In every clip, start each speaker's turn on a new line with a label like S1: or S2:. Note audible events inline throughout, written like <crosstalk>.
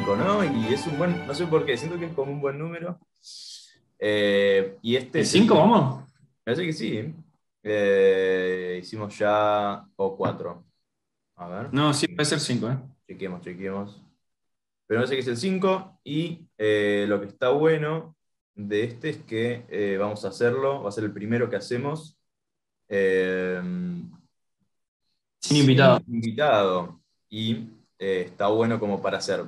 S1: 5, ¿no? Y es un buen, no sé por qué, siento que es como un buen número. Eh, y este...
S2: ¿El 5 vamos?
S1: Me parece que sí. Eh, hicimos ya o 4. A ver.
S2: No, sí, puede ser 5, ¿eh?
S1: Chequemos, chequemos. Pero parece que es el 5 y eh, lo que está bueno de este es que eh, vamos a hacerlo, va a ser el primero que hacemos. eh,
S2: Sin invitado.
S1: sin invitado. Y eh, está bueno como para hacer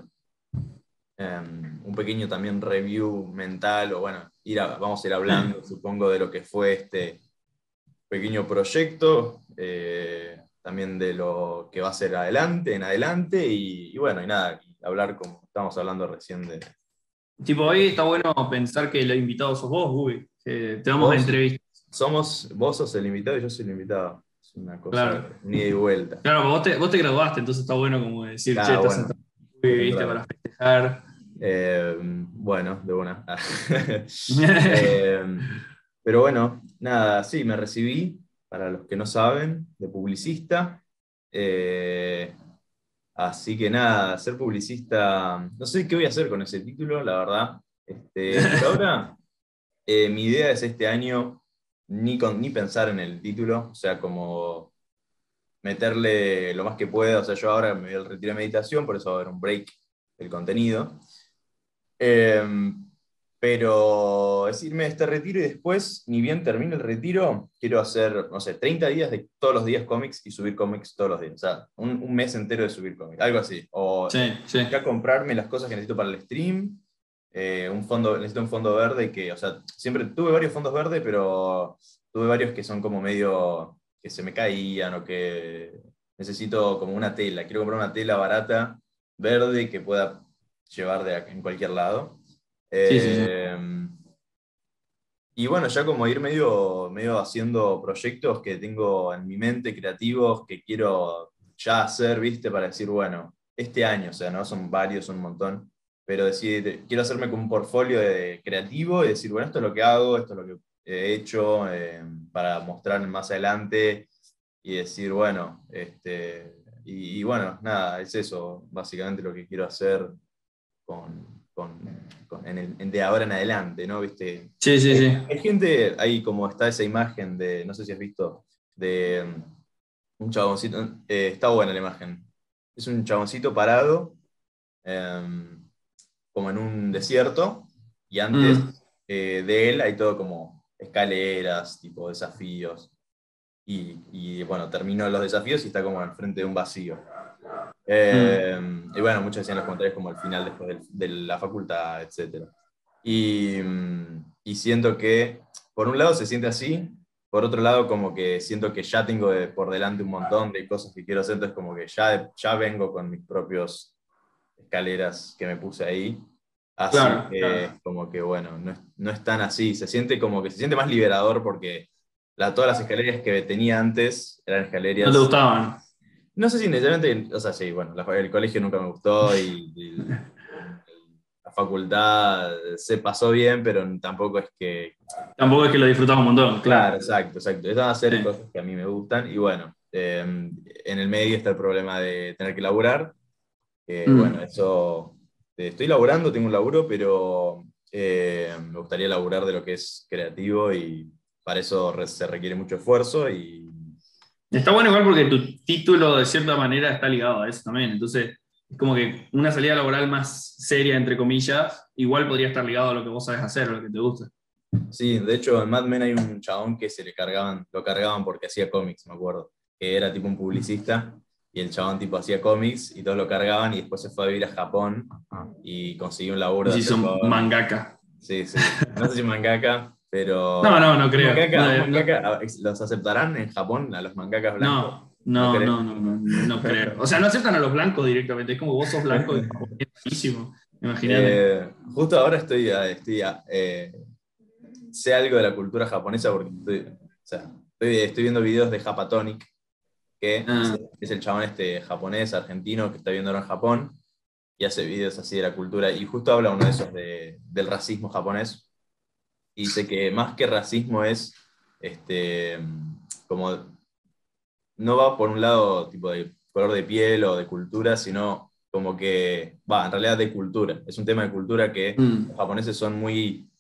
S1: em, un pequeño también review mental, o bueno, ir a- vamos a ir hablando, supongo, de lo que fue este pequeño proyecto, eh, también de lo que va a ser adelante, en adelante, y, y bueno, y nada, y hablar como estábamos hablando recién de...
S2: Tipo, hoy está bueno pensar que el invitado sos vos. Que te vamos a entrevistar.
S1: Somos, vos sos el invitado y yo soy el invitado. Es una cosa,
S2: Claro.
S1: un ida y vuelta.
S2: Claro, vos te, vos te graduaste, entonces está bueno como decir,
S1: Ah,
S2: che, estás
S1: bueno.
S2: Gubi, viste,
S1: Claro.
S2: para festejar.
S1: Eh, bueno, de una. <laughs> <laughs> Eh, pero bueno, nada, sí, me recibí, para los que no saben, de publicista. Eh, así que nada, ser publicista, no sé qué voy a hacer con ese título, la verdad. Este, ahora, <laughs> mi idea es este año ni, con, ni pensar en el título, o sea, como meterle lo más que pueda. O sea, yo ahora me voy al retiro de meditación, por eso va a haber un break del contenido. Eh, pero es irme de este retiro y después, ni bien termine el retiro, quiero hacer, no sé, 30 días de todos los días cómics y subir cómics todos los días. O sea, un, un mes entero de subir cómics, algo así. O
S2: Sí, sí.
S1: ya comprarme las cosas que necesito para el stream. eh, un fondo, necesito un fondo verde que, o sea, siempre tuve varios fondos verdes, pero tuve varios que son como medio que se me caían o que necesito como una tela. Quiero comprar una tela barata, verde, que pueda llevar de en cualquier lado.
S2: Sí, sí, sí.
S1: Eh, Y bueno, ya como ir medio, medio haciendo proyectos que tengo en mi mente, creativos, que quiero ya hacer, ¿viste? Para decir, bueno, este año, o sea, no son varios, son un montón, pero decir, quiero hacerme como un portfolio de creativo y decir, bueno, esto es lo que hago, esto es lo que he hecho, eh, para mostrar más adelante y decir, bueno, este, y, y bueno, nada, es eso, básicamente lo que quiero hacer con, con- con- en el, en de ahora en adelante, ¿no? ¿Viste?
S2: Sí, sí, sí.
S1: Hay gente, ahí como está esa imagen de, no sé si has visto, de um, un chaboncito, eh, está buena la imagen. Es un chaboncito parado, em, como en un desierto, y antes
S2: Mm.
S1: eh, de él hay todo como escaleras, tipo desafíos. Y, y, bueno, terminó los desafíos y está como al frente de un vacío. Eh, Y bueno, muchos decían los comentarios como al final después del- de, la facultad, etc. Y, mm, y siento que, por un lado se siente así, por otro lado como que siento que ya tengo de- por delante un montón de cosas que quiero hacer, entonces como que ya, ya vengo con mis propios escaleras que me puse ahí. Así
S2: Claro,
S1: que
S2: claro.
S1: como que bueno, no es, no es tan así, se siente como que se siente más liberador porque la, todas las escaleras que tenía antes eran escaleras...
S2: No te gustaban.
S1: No sé si necesariamente, o sea, sí, bueno, la- el colegio nunca me gustó y, y <laughs> la facultad se pasó bien, pero tampoco es que...
S2: Tampoco es que lo disfrutaba un montón,
S1: Claro, exacto, exacto. A hacer
S2: Sí.
S1: cosas que a mí me gustan y bueno, eh, en el medio está el problema de tener que laburar.
S2: Mm.
S1: Bueno, eso... eh, Estoy laburando, tengo un laburo, pero eh, me gustaría laburar de lo que es creativo y para eso se requiere mucho esfuerzo y
S2: Está bueno igual porque tu título de cierta manera está ligado a eso también. Entonces, es como que una salida laboral más seria, entre comillas, igual podría estar ligado a lo que vos sabes hacer, a lo que te gusta.
S1: Sí, de hecho en Mad Men hay un chabón que se le cargaban, lo cargaban porque hacía cómics, me acuerdo, que era tipo un publicista y el chabón tipo hacía cómics y todos lo cargaban y después se fue a vivir a Japón y consiguió un laburo.
S2: Y son
S1: cómics.
S2: mangaka.
S1: Sí, sí. No sé si mangaka, pero...
S2: No, no, no creo.
S1: Mangaka-
S2: No, no.
S1: mangaka, ¿Los aceptarán en Japón a los mangakas blancos?
S2: No, no,
S1: ¿No
S2: no, no, no, no creo. O sea, no aceptan a los blancos directamente. Es como vos sos blanco y <laughs> buenísimo. Imagínate.
S1: Eh, justo ahora estoy, estoy eh, sé algo de la cultura japonesa porque estoy, o sea, estoy, estoy viendo videos de Japatonic, que
S2: Ah.
S1: es, es el chabón este japonés, argentino, que está viendo ahora en Japón, y hace videos así de la cultura, y justo habla uno de esos de- del racismo japonés, y dice que más que racismo es este, como, no va por un lado tipo de color de piel o de cultura, sino como que, va, en realidad de cultura. Es un tema de cultura que
S2: Mm.
S1: los japoneses son muy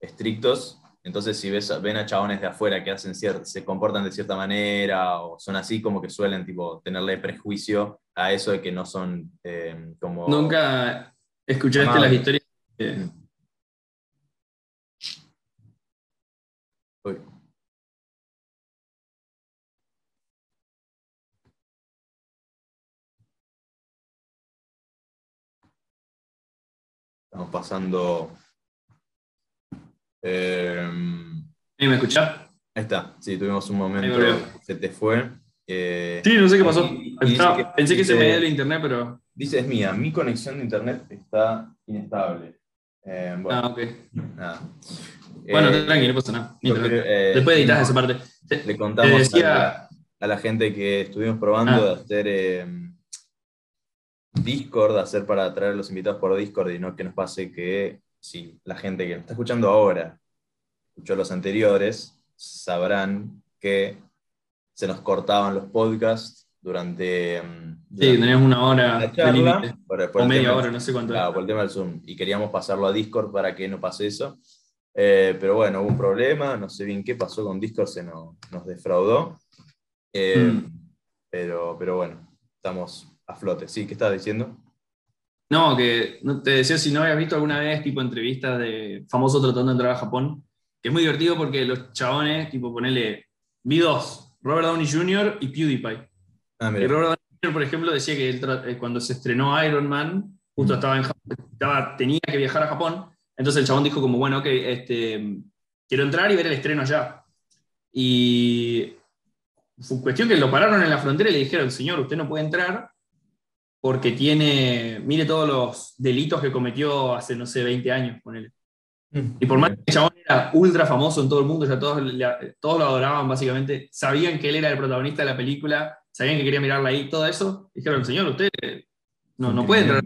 S1: estrictos. Entonces, si ves, ven a chabones de afuera que hacen se comportan de cierta manera o son así, como que suelen tipo, tenerle prejuicio a eso de que no son eh, como.
S2: Nunca escuchaste
S1: Amable.
S2: las historias. de-
S1: Estamos pasando. eh,
S2: ¿Sí, ¿Me escuchás?
S1: ahí está, sí, tuvimos un momento, se te fue. eh,
S2: Sí, no sé qué pasó.
S1: Y- y dice
S2: Estaba-
S1: que-
S2: pensé que se me dio el internet, pero.
S1: Dice, es mía, mi conexión de internet está inestable. Eh, bueno,
S2: Ah, ok.
S1: nada.
S2: Bueno,
S1: Eh,
S2: tranqui, no pasa nada.
S1: creo, eh,
S2: Después editas esa parte. Te-
S1: Le contamos
S2: decía-
S1: a, la, a la gente que estuvimos probando
S2: Ah.
S1: de hacer eh, Discord, de hacer para traer a los invitados por Discord y no que nos pase que si la gente que nos está escuchando ahora escuchó los anteriores, sabrán que se nos cortaban los podcasts durante, mm,
S2: Sí, tenías una hora de
S1: charla
S2: límite.
S1: por- por
S2: O media hora, no sé cuánto.
S1: Claro, por el tema del Zoom. Y queríamos pasarlo a Discord para que no pase eso. Eh, pero bueno, hubo un problema, no sé bien qué pasó con Discord, se nos, nos defraudó. Eh,
S2: Mm.
S1: pero, pero bueno, estamos a flote. Sí, ¿qué estás diciendo?
S2: No, que te decía si no habías visto alguna vez tipo entrevistas de famosos tratando de entrar a Japón, que es muy divertido porque los chabones, tipo ponerle, vi dos, Robert Downey Jr. y PewDiePie.
S1: Ah, mira.
S2: Robert Downey por ejemplo, decía que él eh, cuando se estrenó Iron Man, justo
S1: Mm.
S2: estaba en Japón, estaba- tenía que viajar a Japón, entonces el chabón dijo como, bueno, ok, este, quiero entrar y ver el estreno allá. Y fue cuestión que lo pararon en la frontera y le dijeron, señor, usted no puede entrar porque tiene, mire todos los delitos que cometió hace, no sé, 20 años, ponele. Y por más que el chabón era ultra famoso en todo el mundo, ya todos, todos lo adoraban básicamente, sabían que él era el protagonista de la película, sabían que quería mirarla ahí, todo eso, dijeron, señor, usted no, no puede entrar.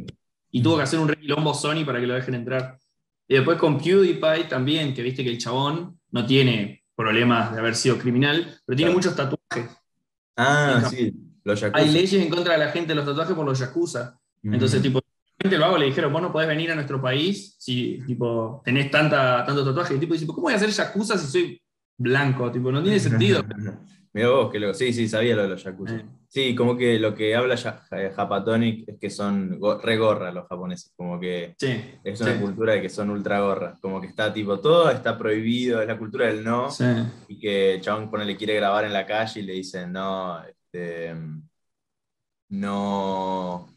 S2: Y tuvo que hacer un requilombo Sony para que lo dejen entrar. Y después con PewDiePie también, que viste que el chabón no tiene problemas de haber sido criminal, pero tiene
S1: Claro.
S2: muchos tatuajes.
S1: Ah, sí, los Yakuza.
S2: Hay leyes en contra de la gente de los tatuajes por los yakuza.
S1: Mm.
S2: Entonces, tipo, lo hago, le dijeron, vos no podés venir a nuestro país si tipo, tenés tanta, tanto tatuaje. Y el tipo dice, ¿cómo voy a hacer yakuza si soy blanco? Tipo, no tiene sentido. <laughs>
S1: Mira vos, que lo, sí, sí, sabía lo de los Yakuza.
S2: Eh.
S1: Sí, como que lo que habla eh, Japatonic es que son go- re gorra los japoneses, como que
S2: Sí,
S1: es una
S2: sí,
S1: cultura de que son ultra gorras, como que está tipo, todo está prohibido, es la cultura del no,
S2: sí.
S1: y que chabón le quiere grabar en la calle y le dicen, no, este, no...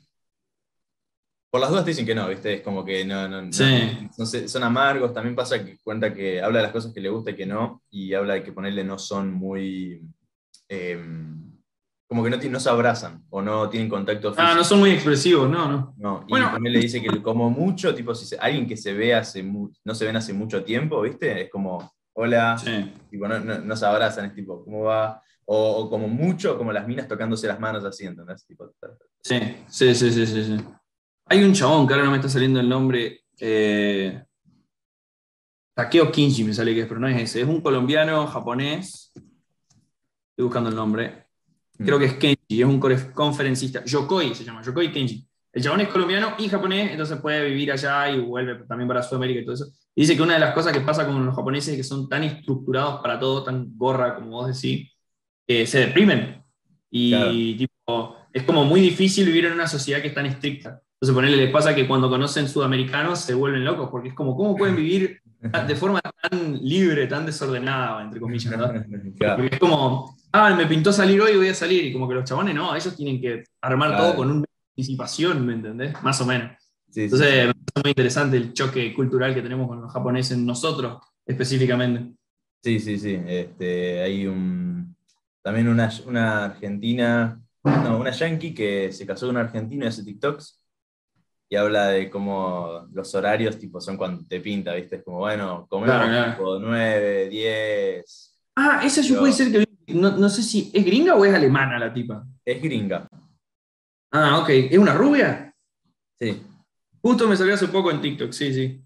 S1: Por las dudas te dicen que no, ¿viste? Es como que no, no, no-
S2: Sí.
S1: no son amargos, también pasa que cuenta que habla de las cosas que le gusta y que no, y habla de que ponerle no son muy... em, como que no, se abrazan o no tienen contacto físico.
S2: Ah, no son muy expresivos, no, no.
S1: No, y
S2: Bueno.
S1: también le dice que como mucho, tipo, si se- alguien que se ve hace no se ven hace mucho tiempo, ¿viste? Es como, hola,
S2: Sí.
S1: tipo, no, no- no se abrazan, es tipo, ¿cómo va? O, o como mucho, como las minas tocándose las manos así, ¿entendés? Tipo, ta-
S2: Sí, sí, sí, sí, sí, sí. Hay un chabón que ahora no me está saliendo el nombre. Eh, Takeo Kinji me sale que es, pero no es ese. Es un colombiano japonés. Estoy buscando el nombre. Creo que es Kenji, es un conferencista. Yokoi se llama, Yokoi Kenji. El chabón es colombiano y japonés, entonces puede vivir allá y vuelve también para Sudamérica y todo eso. Y dice que una de las cosas que pasa con los japoneses es que son tan estructurados para todo, tan gorra como vos decís, que se deprimen. Y
S1: Claro.
S2: tipo, es como muy difícil vivir en una sociedad que es tan estricta. Entonces, ponerle, les pasa que cuando conocen sudamericanos se vuelven locos, porque es como, ¿cómo pueden vivir <laughs> de forma tan libre, tan desordenada, entre comillas, ¿verdad? <laughs>
S1: Claro.
S2: Porque es como, ah, me pintó salir hoy, voy a salir. Y como que los chabones no, ellos tienen que armar
S1: Claro.
S2: todo con una anticipación, ¿me entendés? Más o menos.
S1: Sí,
S2: Entonces,
S1: sí.
S2: parece muy interesante el choque cultural que tenemos con los japoneses, nosotros específicamente.
S1: Sí, sí, sí. Este, hay un, también una, una argentina, no, una yankee que se casó con un argentino y hace TikToks y habla de cómo los horarios tipo, son cuando te pinta, ¿viste? Es como, bueno, comemos
S2: Claro, claro.
S1: tipo 9, 10.
S2: Ah, esa yo
S1: Yo-
S2: puede ser que vi- no, no sé si es gringa o es alemana la tipa.
S1: Es gringa.
S2: Ah, ok. ¿Es una rubia?
S1: Sí,
S2: Justo me salió hace poco en TikTok, sí, sí.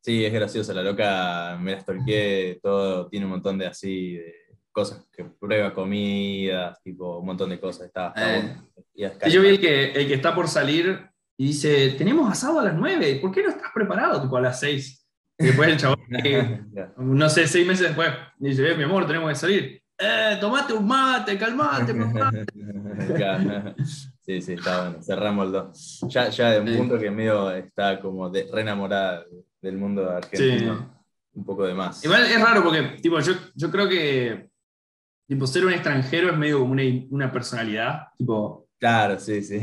S1: sí, es graciosa. La loca me la stalkeé, todo, tiene un montón de así, de cosas que prueba comidas, tipo, un montón de cosas. Está, está
S2: Eh.
S1: Y
S2: yo vi el que, el que está por salir, y dice, tenemos asado a las 9, ¿por qué no estás preparado? Tipo a las 6. Y después el chabón, <laughs> no sé, seis meses después, dice, eh, mi amor, tenemos que salir. Eh, tomate un mate, calmate, <laughs> papá.
S1: Sí, sí, está bueno. Cerramos el dos. Ya, ya de un punto que medio está como de, re enamorada del mundo argentino. Un poco de más.
S2: Igual es raro porque, tipo, yo, yo creo que tipo, ser un extranjero es medio como una, una personalidad. Tipo,
S1: Claro, sí, sí.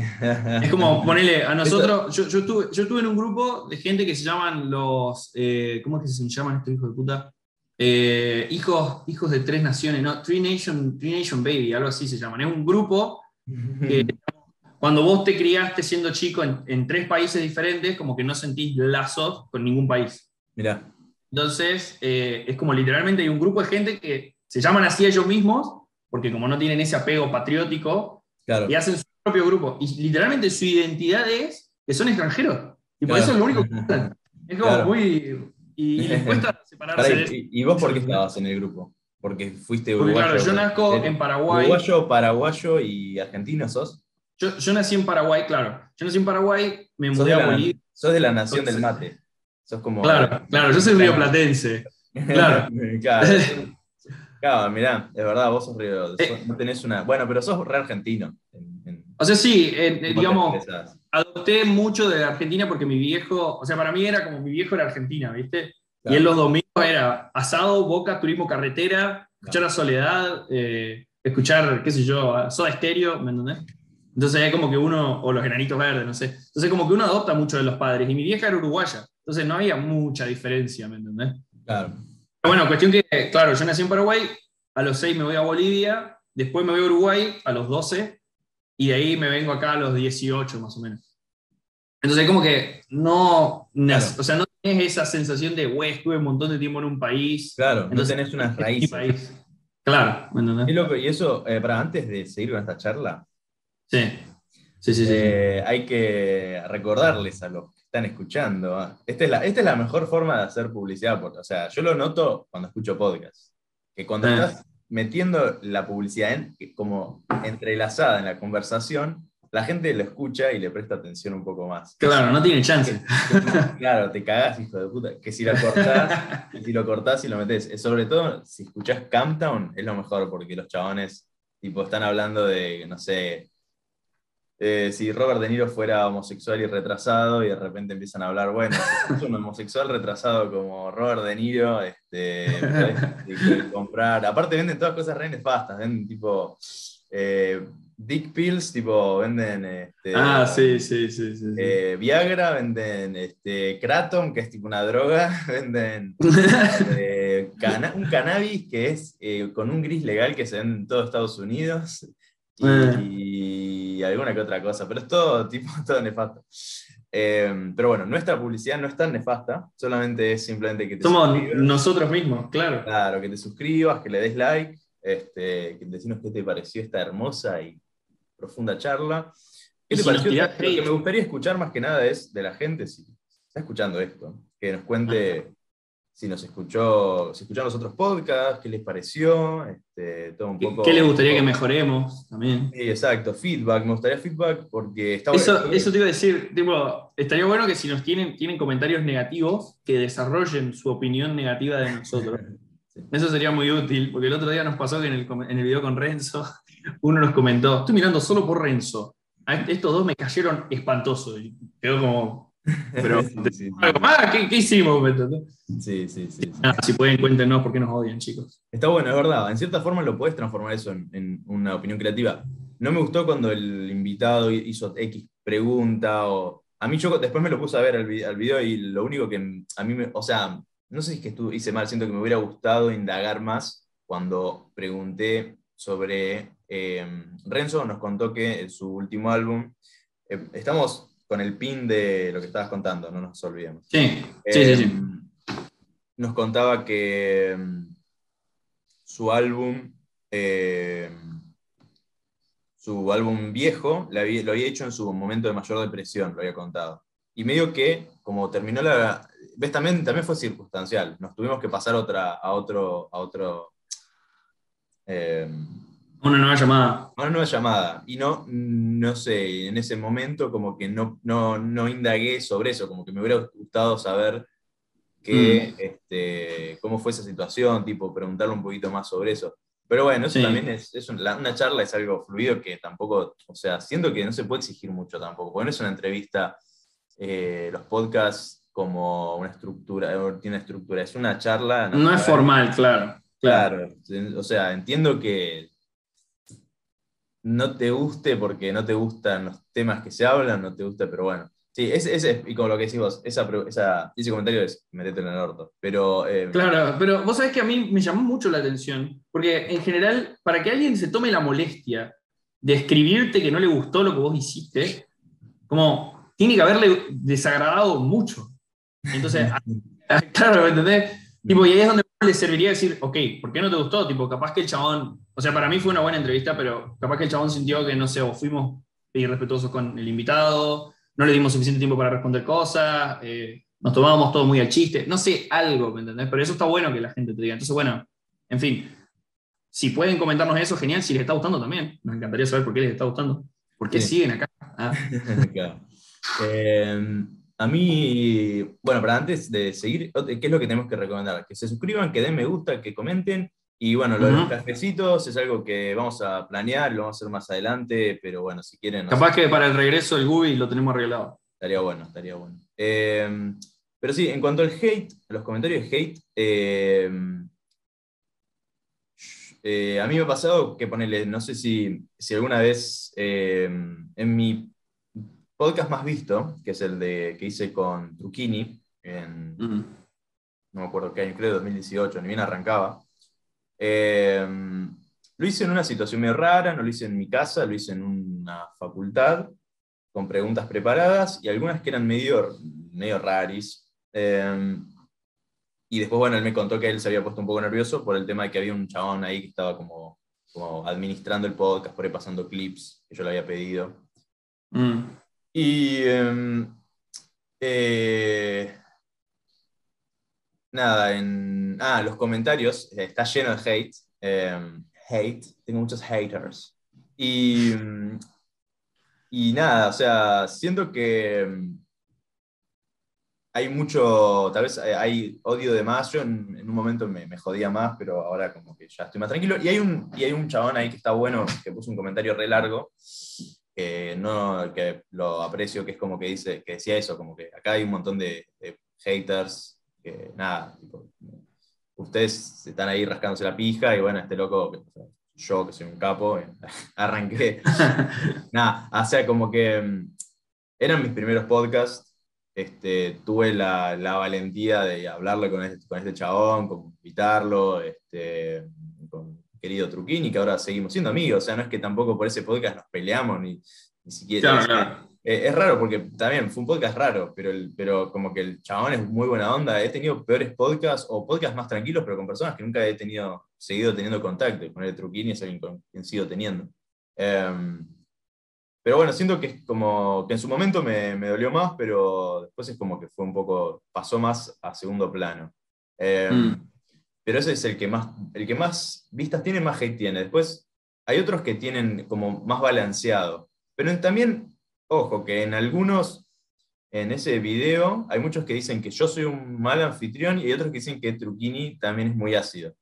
S2: Es como ponerle a <laughs> nosotros. Yo, yo, estuve, yo estuve en un grupo de gente que se llaman los. Eh, ¿Cómo es que se llaman estos hijos de puta? Eh, hijos, hijos de tres naciones, ¿no? Three Nation, Three Nation Baby, algo así se llaman. Es un grupo que cuando vos te criaste siendo chico en, tres países diferentes, como que no sentís lazos con ningún país.
S1: Mira.
S2: Entonces, eh, es como literalmente hay un grupo de gente que se llaman así ellos mismos, porque como no tienen ese apego patriótico, y hacen su propio grupo. Y literalmente su identidad es que son extranjeros. Y por eso es lo único que Es como muy. Y, les cuesta <laughs> separarse de eso.
S1: ¿Y vos por qué estabas en el grupo? Porque fuiste uruguayo.
S2: Porque claro, yo nazco en Paraguay.
S1: Uruguayo, paraguayo y argentino sos.
S2: Yo, nací en Paraguay, claro. Yo nací en Paraguay, me mudé a Bolivia.
S1: Sos de la nación del mate. Sos como.
S2: Claro, <laughs> claro, yo soy rioplatense. Claro. <laughs>
S1: claro. mirá, es verdad, vos sos río. Eh. no tenés una. Bueno, pero sos re argentino.
S2: o sea, sí, eh, digamos, adopté mucho de Argentina porque mi viejo, o sea, para mí era como mi viejo era Argentina, ¿viste? Y en los domingos era asado, boca, turismo carretera, escuchar la soledad, eh, escuchar, qué sé yo, soda estéreo, ¿me entendés? Entonces hay como que uno, o los enanitos verdes, no sé. Entonces como que uno adopta mucho de los padres. Y mi vieja era uruguaya. Entonces no había mucha diferencia, ¿me entendés?
S1: Claro.
S2: Pero bueno, cuestión que, claro, yo nací en Paraguay, a los 6 me voy a Bolivia, después me voy a Uruguay a los 12, y de ahí me vengo acá a los 18 más o menos. Entonces como que no, o sea, no tenés esa sensación de, güey, estuve un montón de tiempo en un país.
S1: Claro, entonces, no tenés unas <laughs> raíces.
S2: Claro, ¿me entendés?
S1: Y, loco, y eso, eh, para antes de seguir con esta charla,
S2: Sí, sí, sí.
S1: Eh, hay que recordarles a los que están escuchando. ¿ah? Esta es, la, esta es la mejor forma de hacer publicidad. o sea, yo lo noto cuando escucho podcast. Que cuando ah. estás metiendo la publicidad en, como entrelazada en la conversación, la gente lo escucha y le presta atención un poco más.
S2: Claro, no tiene chance. <laughs>
S1: claro, te cagás, hijo de puta. Que si lo cortás, si lo cortás y lo metés. Sobre todo, si escuchás Camptown, es lo mejor, porque los chabones tipo, están hablando de, no sé, eh, si Robert De Niro fuera homosexual y retrasado y de repente empiezan a hablar, bueno, si es un <laughs> homosexual retrasado como Robert De Niro, este, <laughs> comprar. Aparte venden todas cosas re nefastas, venden tipo eh, Dick Pills, tipo venden. Este,
S2: ah, sí, sí, sí. sí,
S1: eh, Viagra, venden este, Kratom, que es tipo una droga, <laughs> venden un cannabis que es con un gris legal que se vende en todo Estados Unidos. Y, alguna que otra cosa, pero es todo tipo, <laughs> todo nefasto. Eh, pero bueno, nuestra publicidad no es tan nefasta, solamente es simplemente que te
S2: Somos nosotros mismos, claro.
S1: Claro, que te suscribas, que le des like, este, que decimos qué te pareció esta hermosa y profunda charla. ¿Qué te pareció? Lo que me gustaría escuchar más que nada es de la gente, si está escuchando esto, que nos cuente <laughs> si nos escuchó, si escucharon los otros podcasts, qué les pareció, este, todo un poco.
S2: ¿Qué les gustaría que mejoremos también?
S1: Sí, exacto, feedback, me gustaría feedback porque
S2: está eso, eso te iba a decir, tipo, estaría bueno que si nos tienen, tienen comentarios negativos, que desarrollen su opinión negativa de nosotros. <laughs> Eso sería muy útil, porque el otro día nos pasó que en el, en el video con Renzo, <laughs> uno nos comentó, estoy mirando solo por Renzo. Estos dos me cayeron espantoso. Y quedó como, pero, <laughs> ah, ¿qué, hicimos?
S1: Sí, sí, sí.
S2: Ah, si pueden, cuéntenos por qué nos odian, chicos.
S1: Está bueno, es verdad. En cierta forma lo puedes transformar eso en, una opinión creativa. No me gustó cuando el invitado hizo X pregunta o... A mí yo después me lo puse a ver al, video y lo único que a mí me... O sea, no sé si es que estuve, hice mal, siento que me hubiera gustado indagar más cuando pregunté sobre... Eh, Renzo nos contó que en su último álbum... Eh, estamos con el pin de lo que estabas contando, no nos olvidemos.
S2: Sí, sí, sí,
S1: em, Nos contaba que em, su álbum, em, su álbum viejo, lo había, hecho en su momento de mayor depresión, lo había contado. Y medio que, como terminó la. ¿Ves? También, también fue circunstancial. Nos tuvimos que pasar otra, a otro. A otro
S2: Una nueva llamada.
S1: Una nueva llamada. Y no, no sé, en ese momento como que no, no, no indagué sobre eso, como que me hubiera gustado saber que,
S2: Mm.
S1: este, cómo fue esa situación, tipo, preguntarle un poquito más sobre eso. Pero bueno, eso
S2: Sí.
S1: también es, es un- la- una charla, es algo fluido que tampoco, o sea, siento que no se puede exigir mucho tampoco, porque no es una entrevista, eh, los podcasts como una estructura, eh, tiene estructura, es una charla.
S2: No es formal, claro. Claro.
S1: Claro, o sea, entiendo que no te guste porque no te gustan los temas que se hablan, no te gusta, pero bueno. Sí, ese, ese- y como lo que decís vos, esa, esa- ese comentario es metete en el orto. Pero eh,
S2: Claro, pero vos sabés que a mí me llamó mucho la atención, porque en general, para que alguien se tome la molestia de escribirte que no le gustó lo que vos hiciste, como tiene que haberle desagradado mucho. Entonces, <laughs> claro, ¿me entendés? Tipo, y ahí es donde le serviría decir, ok, ¿por qué no te gustó? Tipo, capaz que el chabón, o sea, para mí fue una buena entrevista, pero capaz que el chabón sintió que, no sé, o fuimos irrespetuosos con el invitado, no le dimos suficiente tiempo para responder cosas, eh, nos tomábamos todo muy al chiste, no sé, algo, ¿me entendés? Pero eso está bueno que la gente te diga. Entonces, bueno, en fin, si pueden comentarnos eso, genial, si les está gustando también. Nos encantaría saber por qué les está gustando. ¿Por qué
S1: Sí.
S2: siguen acá? Ah, <laughs>
S1: Claro. Eh, a mí, bueno, para antes de seguir, ¿qué es lo que tenemos que recomendar? Que se suscriban, que den me gusta, que comenten. Y bueno, lo de los cafecitos es algo que vamos a planear, lo vamos a hacer más adelante, pero bueno, si quieren,
S2: capaz que para el regreso del Gubi lo tenemos arreglado.
S1: estaría bueno, estaría bueno. Eh, pero sí, en cuanto al hate, a los comentarios de hate, eh, eh, a mí me ha pasado que ponerle, no sé si, si alguna vez eh, en mi podcast más visto, que es el de que hice con Trucchini, en, no me acuerdo qué año, creo 2018, ni bien arrancaba. Eh, lo hice en una situación medio rara, no lo hice en mi casa, lo hice en una facultad, con preguntas preparadas y algunas que eran medio, medio raris. Eh, y después, bueno, él me contó que él se había puesto un poco nervioso por el tema de que había un chabón ahí que estaba como, como administrando el podcast, por ahí pasando clips que yo le había pedido.
S2: Mm.
S1: Y em, eh, nada, en ah, los comentarios eh, está lleno de hate. em, hate, tengo muchos haters. Y, mm, y nada, o sea, siento que mm, hay mucho, tal vez hay- hay odio de más. Yo en, en un momento me, me jodía más, pero ahora como que ya estoy más tranquilo. Y hay un, y hay un chabón ahí que está bueno, que puso un comentario re largo que no que lo aprecio, que es como que dice, que decía eso, como que acá hay un montón de, de haters, que nada, tipo, ustedes están ahí rascándose la pija y bueno, este loco, que, o sea, yo que soy un capo, eh, <laughs> arranqué, <laughs> nada, o sea, como que mm, eran mis primeros podcasts, este, tuve la, la valentía de hablarle con este, con este chabón, con invitarlo, este, con querido Truquini, que ahora seguimos siendo amigos, o sea, no es que tampoco por ese podcast nos peleamos, ni, ni siquiera...
S2: Claro,
S1: es-
S2: claro.
S1: Eh, es raro porque también fue un podcast raro, pero, el, pero como que el chabón es muy buena onda. He tenido peores podcasts o podcasts más tranquilos, pero con personas que nunca he tenido, seguido teniendo contacto. Y poner Truquini es alguien con quien sigo teniendo. Em, pero bueno, siento que es como que en su momento me, me dolió más, pero después es como que fue un poco, pasó más a segundo plano. Em,
S2: Mm.
S1: Pero ese es el que más, el que más vistas tiene, más hate tiene. Después hay otros que tienen como más balanceado. Pero también, ojo, que en algunos, en ese video, hay muchos que dicen que yo soy un mal anfitrión y hay otros que dicen que Truquini también es muy ácido.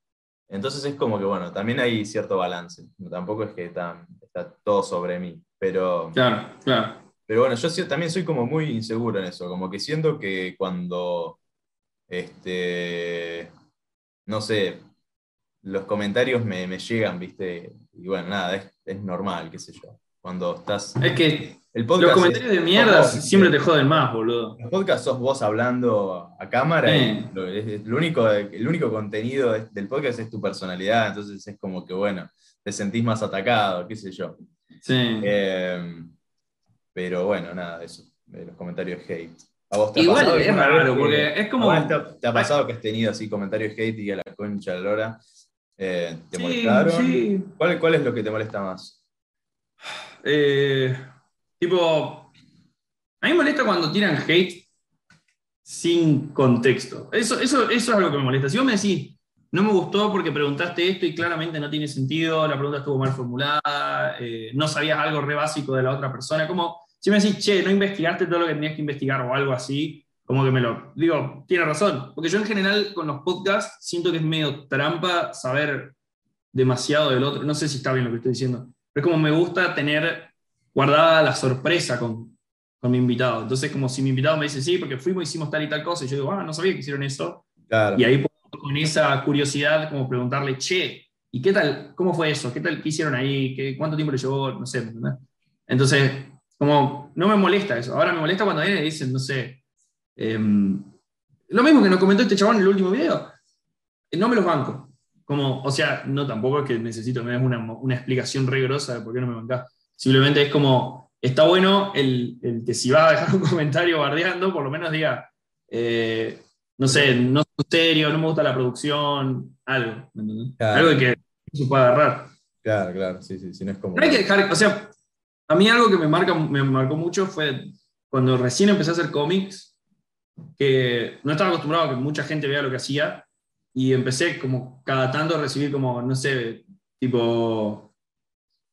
S1: Entonces es como que, bueno, también hay cierto balance. Tampoco es que está, está todo sobre mí. Pero,
S2: Claro, claro.
S1: pero bueno, yo también soy como muy inseguro en eso. Como que siento que cuando, este, no sé, los comentarios me, me llegan, ¿viste? Y bueno, nada, es, es normal, qué sé yo. Cuando estás...
S2: Es que
S1: El
S2: los comentarios
S1: es-
S2: de mierda
S1: vos,
S2: siempre te
S1: ¿viste?
S2: joden más, boludo.
S1: El podcast sos vos hablando a cámara
S2: Sí.
S1: y lo, es- es- lo único, el único contenido del podcast es tu personalidad, entonces es como que, bueno, te sentís más atacado, qué sé yo.
S2: Sí.
S1: Eh, pero bueno, nada, eso, de los comentarios hate. ¿A vos te ha
S2: Igual
S1: pasado
S2: es raro,
S1: que-
S2: porque es como-
S1: te, te ha pasado que has tenido así comentarios hate y a la concha de lora? eh, ¿Te
S2: Sí,
S1: molestaron?
S2: sí.
S1: ¿Cuál, ¿Cuál es lo que te molesta más?
S2: Eh, tipo, a mí me molesta cuando tiran hate sin contexto. Eso, eso, eso es algo que me molesta. Si vos me decís, no me gustó porque preguntaste esto y claramente no tiene sentido, la pregunta estuvo mal formulada, eh, no sabías algo re básico de la otra persona, como si me decís, che, no investigaste todo lo que tenías que investigar o algo así, como que me lo digo, tiene razón, porque yo en general con los podcasts siento que es medio trampa saber demasiado del otro, no sé si está bien lo que estoy diciendo, pero es como me gusta tener guardada la sorpresa con, con mi invitado. Entonces, como si mi invitado me dice, sí, porque fuimos, hicimos tal y tal cosa, y yo digo, ah, no sabía que hicieron eso. Y ahí con esa curiosidad, como preguntarle, che, ¿y qué tal? ¿Cómo fue eso? ¿Qué tal? ¿Qué hicieron ahí? ¿Qué, ¿Cuánto tiempo le llevó? No sé, Entonces, como, no me molesta eso. Ahora me molesta cuando vienen y dicen, no sé, em, lo mismo que nos comentó este chabón en el último video, no me los banco. Como, o sea, no tampoco es que necesito me des una, una explicación rigurosa de por qué no me bancás. Simplemente es como, está bueno el, el, que si va a dejar un <laughs> comentario bardeando, por lo menos diga, eh, no sé, no es serio, no me gusta la producción, algo, Algo que se pueda agarrar.
S1: Claro, claro, sí, sí, sí, no es como...
S2: No hay que dejar, o sea, a mí algo que me, marca, me marcó mucho fue cuando recién empecé a hacer cómics, que no estaba acostumbrado a que mucha gente vea lo que hacía, y empecé como cada tanto a recibir como, no sé, tipo,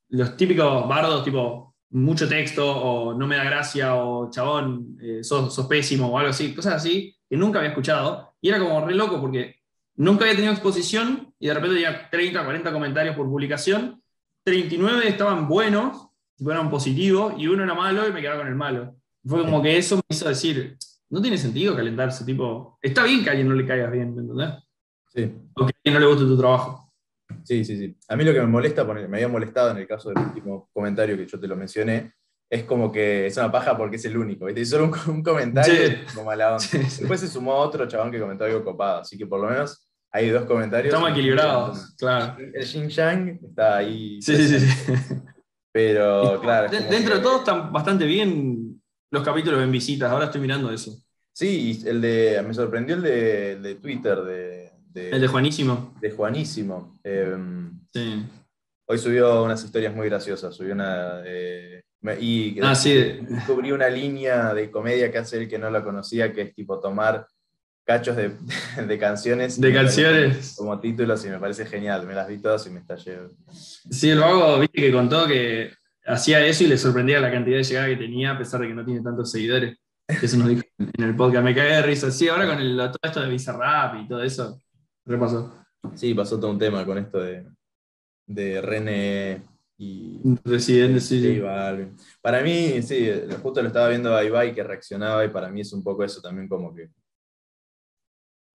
S2: los típicos bardos, tipo, mucho texto, o no me da gracia, o chabón, eh, sos, sos, pésimo, o algo así, cosas así, que nunca había escuchado, y era como re loco porque nunca había tenido exposición, y de repente tenía 30, 40 comentarios por publicación, 39 estaban buenos, eran positivos, y uno era malo y me quedaba con el malo. Fue como que eso me hizo decir, no tiene sentido calentarse, tipo, está bien que a alguien no le caigas bien, ¿me entendés?
S1: Sí.
S2: O que a alguien no le guste tu trabajo.
S1: Sí, sí, sí. A mí lo que me molesta, me había molestado en el caso del último comentario que yo te lo mencioné, es como que es una paja porque es el único. Y solo un, comentario como a Después se sumó otro chabón que comentó algo copado, así que por lo menos hay dos comentarios.
S2: Estamos equilibrados, claro.
S1: El Xing Yang está ahí.
S2: Sí, sí, sí.
S1: Pero claro.
S2: dentro de todo están bastante bien los capítulos en visitas, ahora estoy mirando eso.
S1: Sí, el de, me sorprendió el de, de Twitter, de,
S2: el de Juanísimo.
S1: De Juanísimo. Em,
S2: sí.
S1: Hoy subió unas historias muy graciosas. Subió una. Eh, y
S2: ah, sí.
S1: descubrí una línea de comedia que hace el que no la conocía, que es tipo tomar cachos de, <laughs> de canciones.
S2: De canciones.
S1: Como títulos y me parece genial. Me las vi todas y me estallé.
S2: Sí, el vago, viste que contó que hacía eso y le sorprendía la cantidad de llegada que tenía, a pesar de que no tiene tantos seguidores. Eso nos dijo en el podcast. Me cagué de risa. Sí, ahora con el, todo esto de Bizarrap y todo eso, repasó.
S1: Sí, pasó todo un tema con esto de, de René y
S2: Residente, sí.
S1: Para mí, sí, justo lo estaba viendo a Ibai que reaccionaba y para mí es un poco eso también como que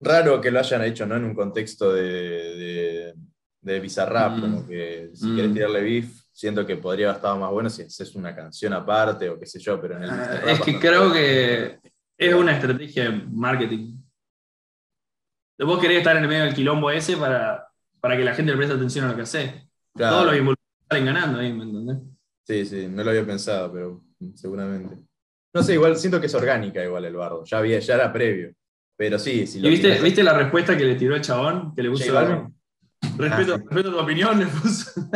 S1: raro que lo hayan hecho ¿no? en un contexto de, de, de Bizarrap, mm. como que si quieres mm. tirarle beef, siento que podría haber estado más bueno si haces una canción aparte o qué sé yo, pero en el
S2: ah, Es que creo que es una estrategia de marketing. Vos querés estar en el medio del quilombo ese para, para que la gente le preste atención a lo que hace. Todos los involucrados salen ganando ahí, ¿me entendés?
S1: Sí, sí, no lo había pensado, pero seguramente. No sé, igual siento que es orgánica igual el bardo. Ya, había, ya era previo. Pero sí, sí.
S2: ¿Y viste, viste la respuesta que le tiró el chabón? Que le puso. Respeto, ah, respeto tu opinión, le puso.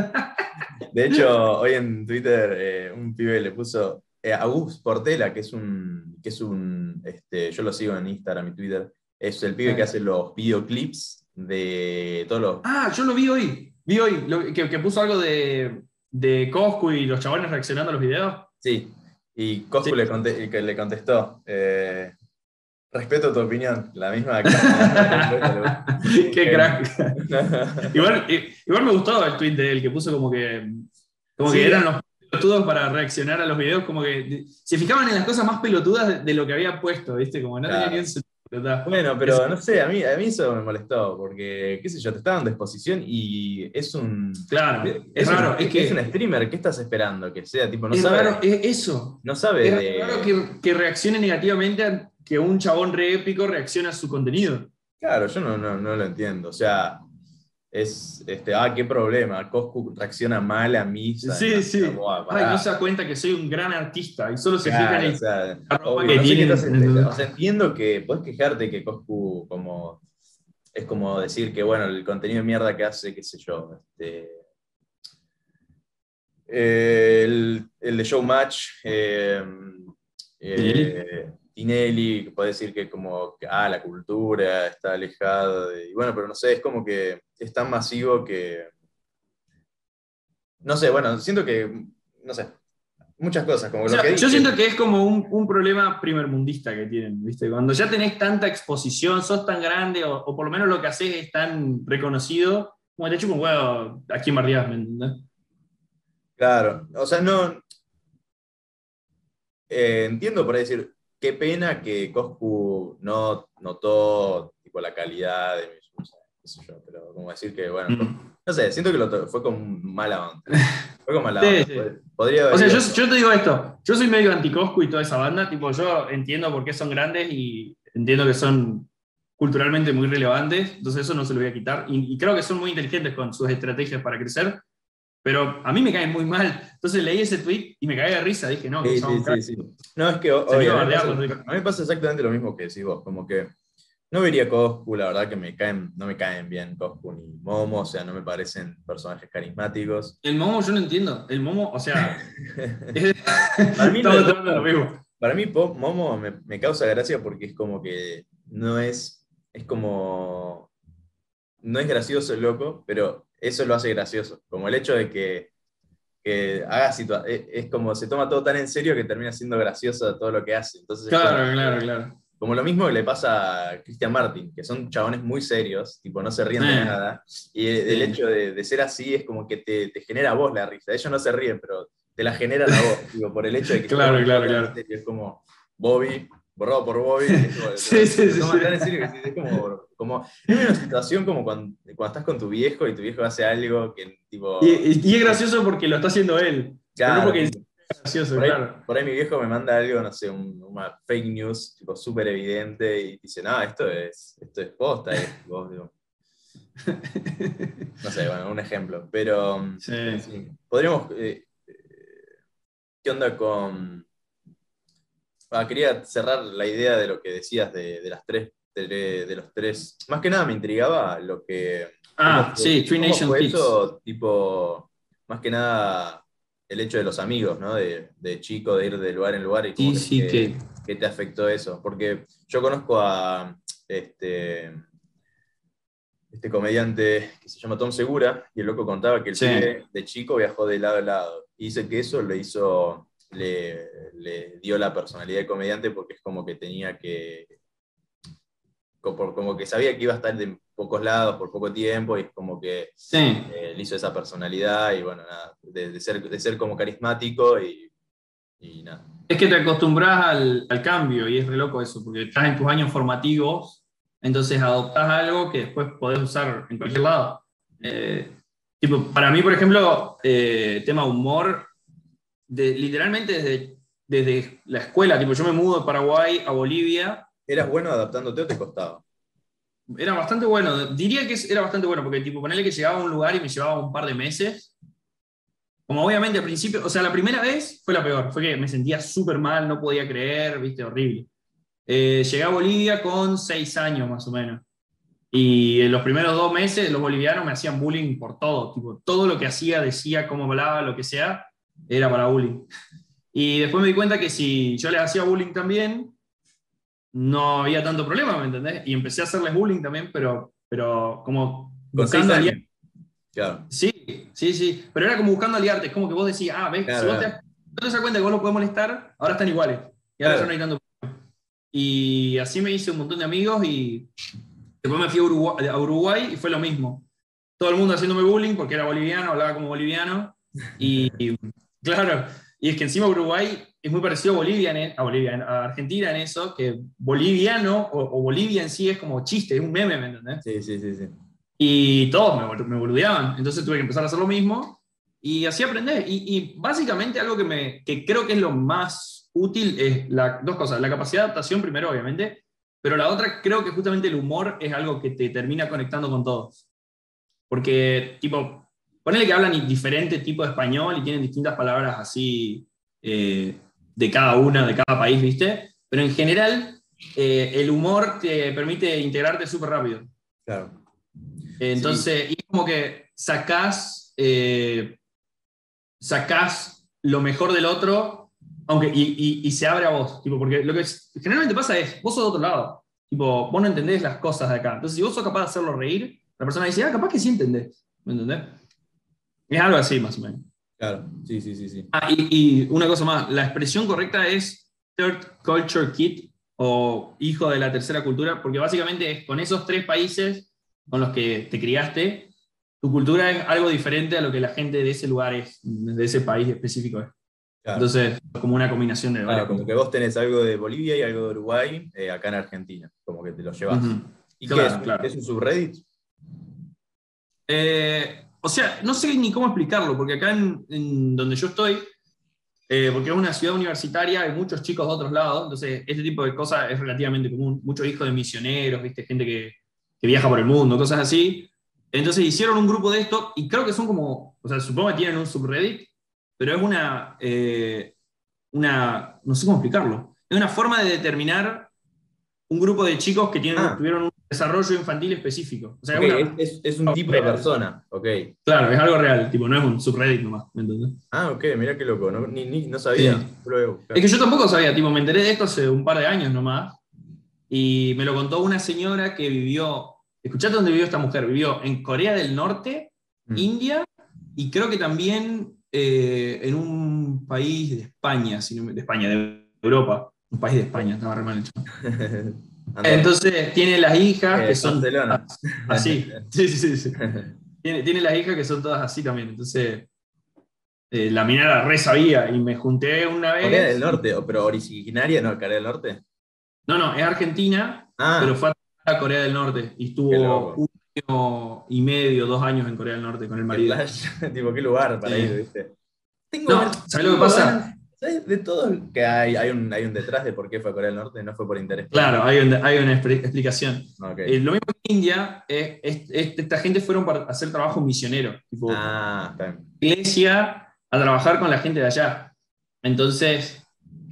S1: De hecho, hoy en Twitter eh, un pibe le puso eh, Agus Portela, que es un, que es un este, yo lo sigo en Instagram y Twitter, es el pibe que hace los videoclips de todos los...
S2: Ah, yo lo vi hoy, vi hoy, que, puso algo de, de Coscu y los chavales reaccionando a los videos.
S1: Sí, y Coscu Le, le, contestó, eh, respeto tu opinión, la misma... <laughs>
S2: Qué crack. <laughs> igual, igual me gustó el tweet de él, que puso como que, como que eran los pelotudos para reaccionar a los videos, como que se fijaban en las cosas más pelotudas de, lo que había puesto, ¿viste? Como no tenía ni
S1: bueno, pero no sé, a mí, a mí eso me molestó, porque, qué sé yo, te estaban dando exposición y es un.
S2: Claro, es, raro.
S1: es, que es un streamer, ¿qué estás esperando? Que sea, tipo, no
S2: es
S1: sabe.
S2: Raro, es eso.
S1: No sabe.
S2: Es raro que, que, reaccione negativamente a que un chabón re épico reaccione a su contenido.
S1: Claro, yo no, no, no lo entiendo. O sea, es, este, ah, qué problema, Coscu reacciona mal a mí.
S2: Sí, sí. Ay, no se da cuenta que soy un gran artista y solo se fija en
S1: o sea, entiendo que puedes quejarte que Coscu como, es como decir que, bueno, el contenido de mierda que hace, qué sé yo, este, el, el, de Showmatch, eh, eh, Tinelli, que puede decir que como, ah, la cultura está alejada, de, y bueno, pero no sé, es como que es tan masivo que, no sé, bueno, siento que, no sé, muchas cosas. Como
S2: O
S1: lo que
S2: yo
S1: dije.
S2: siento que es como un, un problema primermundista que tienen, ¿viste? Cuando ya tenés tanta exposición, sos tan grande, o, o por lo menos lo que haces es tan reconocido, como te chupa un huevo a quién bardeás, ¿me entendés?
S1: Claro, o sea, no. eh, entiendo por ahí decir, qué pena que Coscu no notó tipo, la calidad de mis. no sé, yo, pero como decir que, bueno,
S2: Mm.
S1: no sé, siento que lo fue con mala onda. <laughs> Fue con mala
S2: Sí,
S1: onda.
S2: sí.
S1: pod- Podría
S2: O sea,
S1: haber
S2: yo, yo te digo esto, yo soy medio anticoscu y toda esa banda, tipo, yo entiendo por qué son grandes y entiendo que son culturalmente muy relevantes, entonces eso no se lo voy a quitar, y, y creo que son muy inteligentes con sus estrategias para crecer, pero a mí me caen muy mal, entonces leí ese tweet y me caí de risa, dije, no, que
S1: Sí,
S2: son
S1: sí, sí. No, es que o-
S2: Se me
S1: obvio,
S2: iba a
S1: mí pasa, a mí pasa exactamente lo mismo que decís vos, como que no vería Coscu, la verdad que me caen, no me caen bien Coscu ni Momo, o sea, no me parecen personajes carismáticos.
S2: El momo yo no entiendo, el momo, o sea, <laughs>
S1: Para mí, <laughs>
S2: lo mismo.
S1: para Momo me, me causa gracia porque es como que no es, es como, no es gracioso el loco, pero eso lo hace gracioso, como el hecho de que, que haga situa- es, como se toma todo tan en serio que termina siendo gracioso todo lo que hace. Entonces, es
S2: Claro,
S1: como-
S2: claro, claro.
S1: Como lo mismo que le pasa a Christian Martin, que son chabones muy serios, tipo no se ríen de
S2: Eh.
S1: nada. Y el, hecho de, de ser así es como que te, te genera a vos la risa. Ellos no se ríen, pero te la generan a vos, digo, por el hecho de que <laughs>
S2: Claro, claro, claro.
S1: Es como Bobby, borrado por Bobby. es como- <laughs>
S2: Sí, sí, sí,
S1: toman
S2: sí.
S1: tan en serio que es como, como es una situación como cuando, cuando estás con tu viejo y tu viejo hace algo que tipo.
S2: Y, es gracioso porque lo está haciendo él, no
S1: claro,
S2: porque es gracioso,
S1: por ahí,
S2: claro.
S1: por ahí mi viejo me manda algo, no sé, un- una fake news, tipo súper evidente, y dice, no, esto es, esto es posta, tipo, <laughs> digo, no sé, bueno, un ejemplo. Pero
S2: Sí.
S1: sí, podríamos. eh, eh, ¿Qué onda con.? Ah, quería cerrar la idea de lo que decías de, de las tres. De, los tres. Más que nada me intrigaba lo que.
S2: Ah,
S1: fue-
S2: sí, Three Nation
S1: fue eso, tipo. Más que nada el hecho de los amigos, ¿no? De, de chico, de ir de lugar en lugar y
S2: Sí, sí,
S1: que,
S2: que.
S1: que te afectó eso. Porque yo conozco a este, este comediante que se llama Tom Segura, y el loco contaba que el
S2: Sí.
S1: pibe de chico viajó de lado a lado. Y dice que eso le hizo, le, le dio la personalidad de comediante porque es como que tenía que, como, como que sabía que iba a estar de pocos lados por poco tiempo y como que
S2: Sí.
S1: eh, le hizo esa personalidad y bueno, nada, de, de ser, de ser como carismático y, y nada.
S2: Es que te acostumbras al, al cambio y es re loco eso, porque estás en tus años formativos, entonces adoptás algo que después podés usar en cualquier lado. Eh, tipo, para mí, por ejemplo, eh, tema humor, de, literalmente desde, desde la escuela, tipo, yo me mudo de Paraguay a Bolivia,
S1: ¿Eras bueno adaptándote o te costaba?
S2: era bastante bueno, diría que era bastante bueno, porque tipo, ponerle que llegaba a un lugar y me llevaba un par de meses, como obviamente al principio, o sea, la primera vez fue la peor, fue que me sentía súper mal, no podía creer, viste, horrible. Eh, llegué a Bolivia con seis años más o menos. Y en los primeros dos meses los bolivianos me hacían bullying por todo, tipo, todo lo que hacía, decía, cómo hablaba, lo que sea, era para bullying. <laughs> Y después me di cuenta que si yo les hacía bullying también, no había tanto problema, ¿me entendés? Y empecé a hacerles bullying también, pero, pero como buscando
S1: años.
S2: aliar-
S1: Claro.
S2: Sí, sí, sí. Pero era como buscando aliarte. Es como que vos decís, ah, ves,
S1: Claro,
S2: si vos te, no te das cuenta que vos lo podés molestar, ahora están iguales. Y ahora
S1: Claro.
S2: ya no hay tanto problema. Y así me hice un montón de amigos y después me fui a Uruguay, a Uruguay y fue lo mismo. Todo el mundo haciéndome bullying porque era boliviano, hablaba como boliviano. Y, y, claro, y es que encima Uruguay es muy parecido a Bolivia, en, e- a, Bolivia, a Argentina en eso, que boliviano o, o Bolivia en sí es como chiste, es un meme, ¿me entendés?
S1: Sí, sí, sí, sí.
S2: Y todos me, me boludeaban. Entonces tuve que empezar a hacer lo mismo y así aprender. Y, y básicamente algo que, me, que creo que es lo más útil es la, dos cosas. La capacidad de adaptación primero, obviamente, pero la otra creo que justamente el humor es algo que te termina conectando con todos. Porque, tipo, ponele que hablan diferente tipo de español y tienen distintas palabras así eh, de cada una, de cada país, ¿viste? Pero en general, eh, el humor te permite integrarte súper rápido.
S1: Claro.
S2: Entonces, y como que sacás, eh, sacás lo mejor del otro aunque, y, y, se abre a vos, tipo, porque lo que generalmente pasa es, vos sos de otro lado, tipo, vos no entendés las cosas de acá. Entonces, si vos sos capaz de hacerlo reír, la persona dice, ah, capaz que sí entendés, ¿me entendés? Es algo así, más o menos.
S1: Claro, sí, sí, sí. sí.
S2: Ah, y, y una cosa más, la expresión correcta es Third Culture Kid o hijo de la tercera cultura, porque básicamente es con esos tres países con los que te criaste, tu cultura es algo diferente a lo que la gente de ese lugar es, de ese país específico es. Entonces, como una combinación de...
S1: Claro, como que vos tenés algo de Bolivia y algo de Uruguay eh, acá en Argentina, como que te lo llevas. ¿Y qué es? ¿Es un subreddit?
S2: Eh, o sea, no sé ni cómo explicarlo, porque acá en, donde yo estoy, eh, porque es una ciudad universitaria, hay muchos chicos de otros lados, entonces este tipo de cosas es relativamente común. Muchos hijos de misioneros, ¿viste? gente que, que viaja por el mundo, cosas así. Entonces hicieron un grupo de esto y creo que son como, o sea, supongo que tienen un subreddit, pero es una, eh, una, no sé cómo explicarlo, es una forma de determinar un grupo de chicos que tienen, ah. tuvieron un desarrollo infantil específivo. O sea,
S1: es, un tipo de persona, ok.
S2: Claro, es algo real, tipo, no es un subreddit nomás, ¿me
S1: entendés? Ah, ok, mira qué loco, no, ni, no sabía.
S2: Es que yo tampoco sabía, tipo, me enteré de esto hace un par de años nomás, y me lo contó una señora que vivió, escuchate dónde vivió esta mujer, vivió en Corea del Norte, mm. India, y creo que también eh, en un país de España, de España, de Europa, un país de España, estaba re mal hecho. <laughs> Entonces tiene las hijas que son <laughs> así. Sí, sí, sí. <laughs> Tiene, tiene, las hijas que son todas así también. Entonces eh, la minera re sabía y me junté una vez.
S1: Corea del Norte, pero originaria, ¿no? Corea del Norte.
S2: No, no, es Argentina, ah. pero fue a Corea del Norte y estuvo un año y medio, dos años en Corea del Norte con el marido. <laughs>
S1: tipo, qué lugar para ir, ¿viste?
S2: Tengo ¿sabes lo que pasa?
S1: De todo que hay, hay, un, hay un detrás de por qué fue a Corea del Norte, no fue por interés.
S2: Claro, hay, hay una explicación. Eh, lo mismo que en India, es, esta gente fueron para hacer trabajo misionero. Tipo, ah, iglesia a trabajar con la gente de allá. Entonces,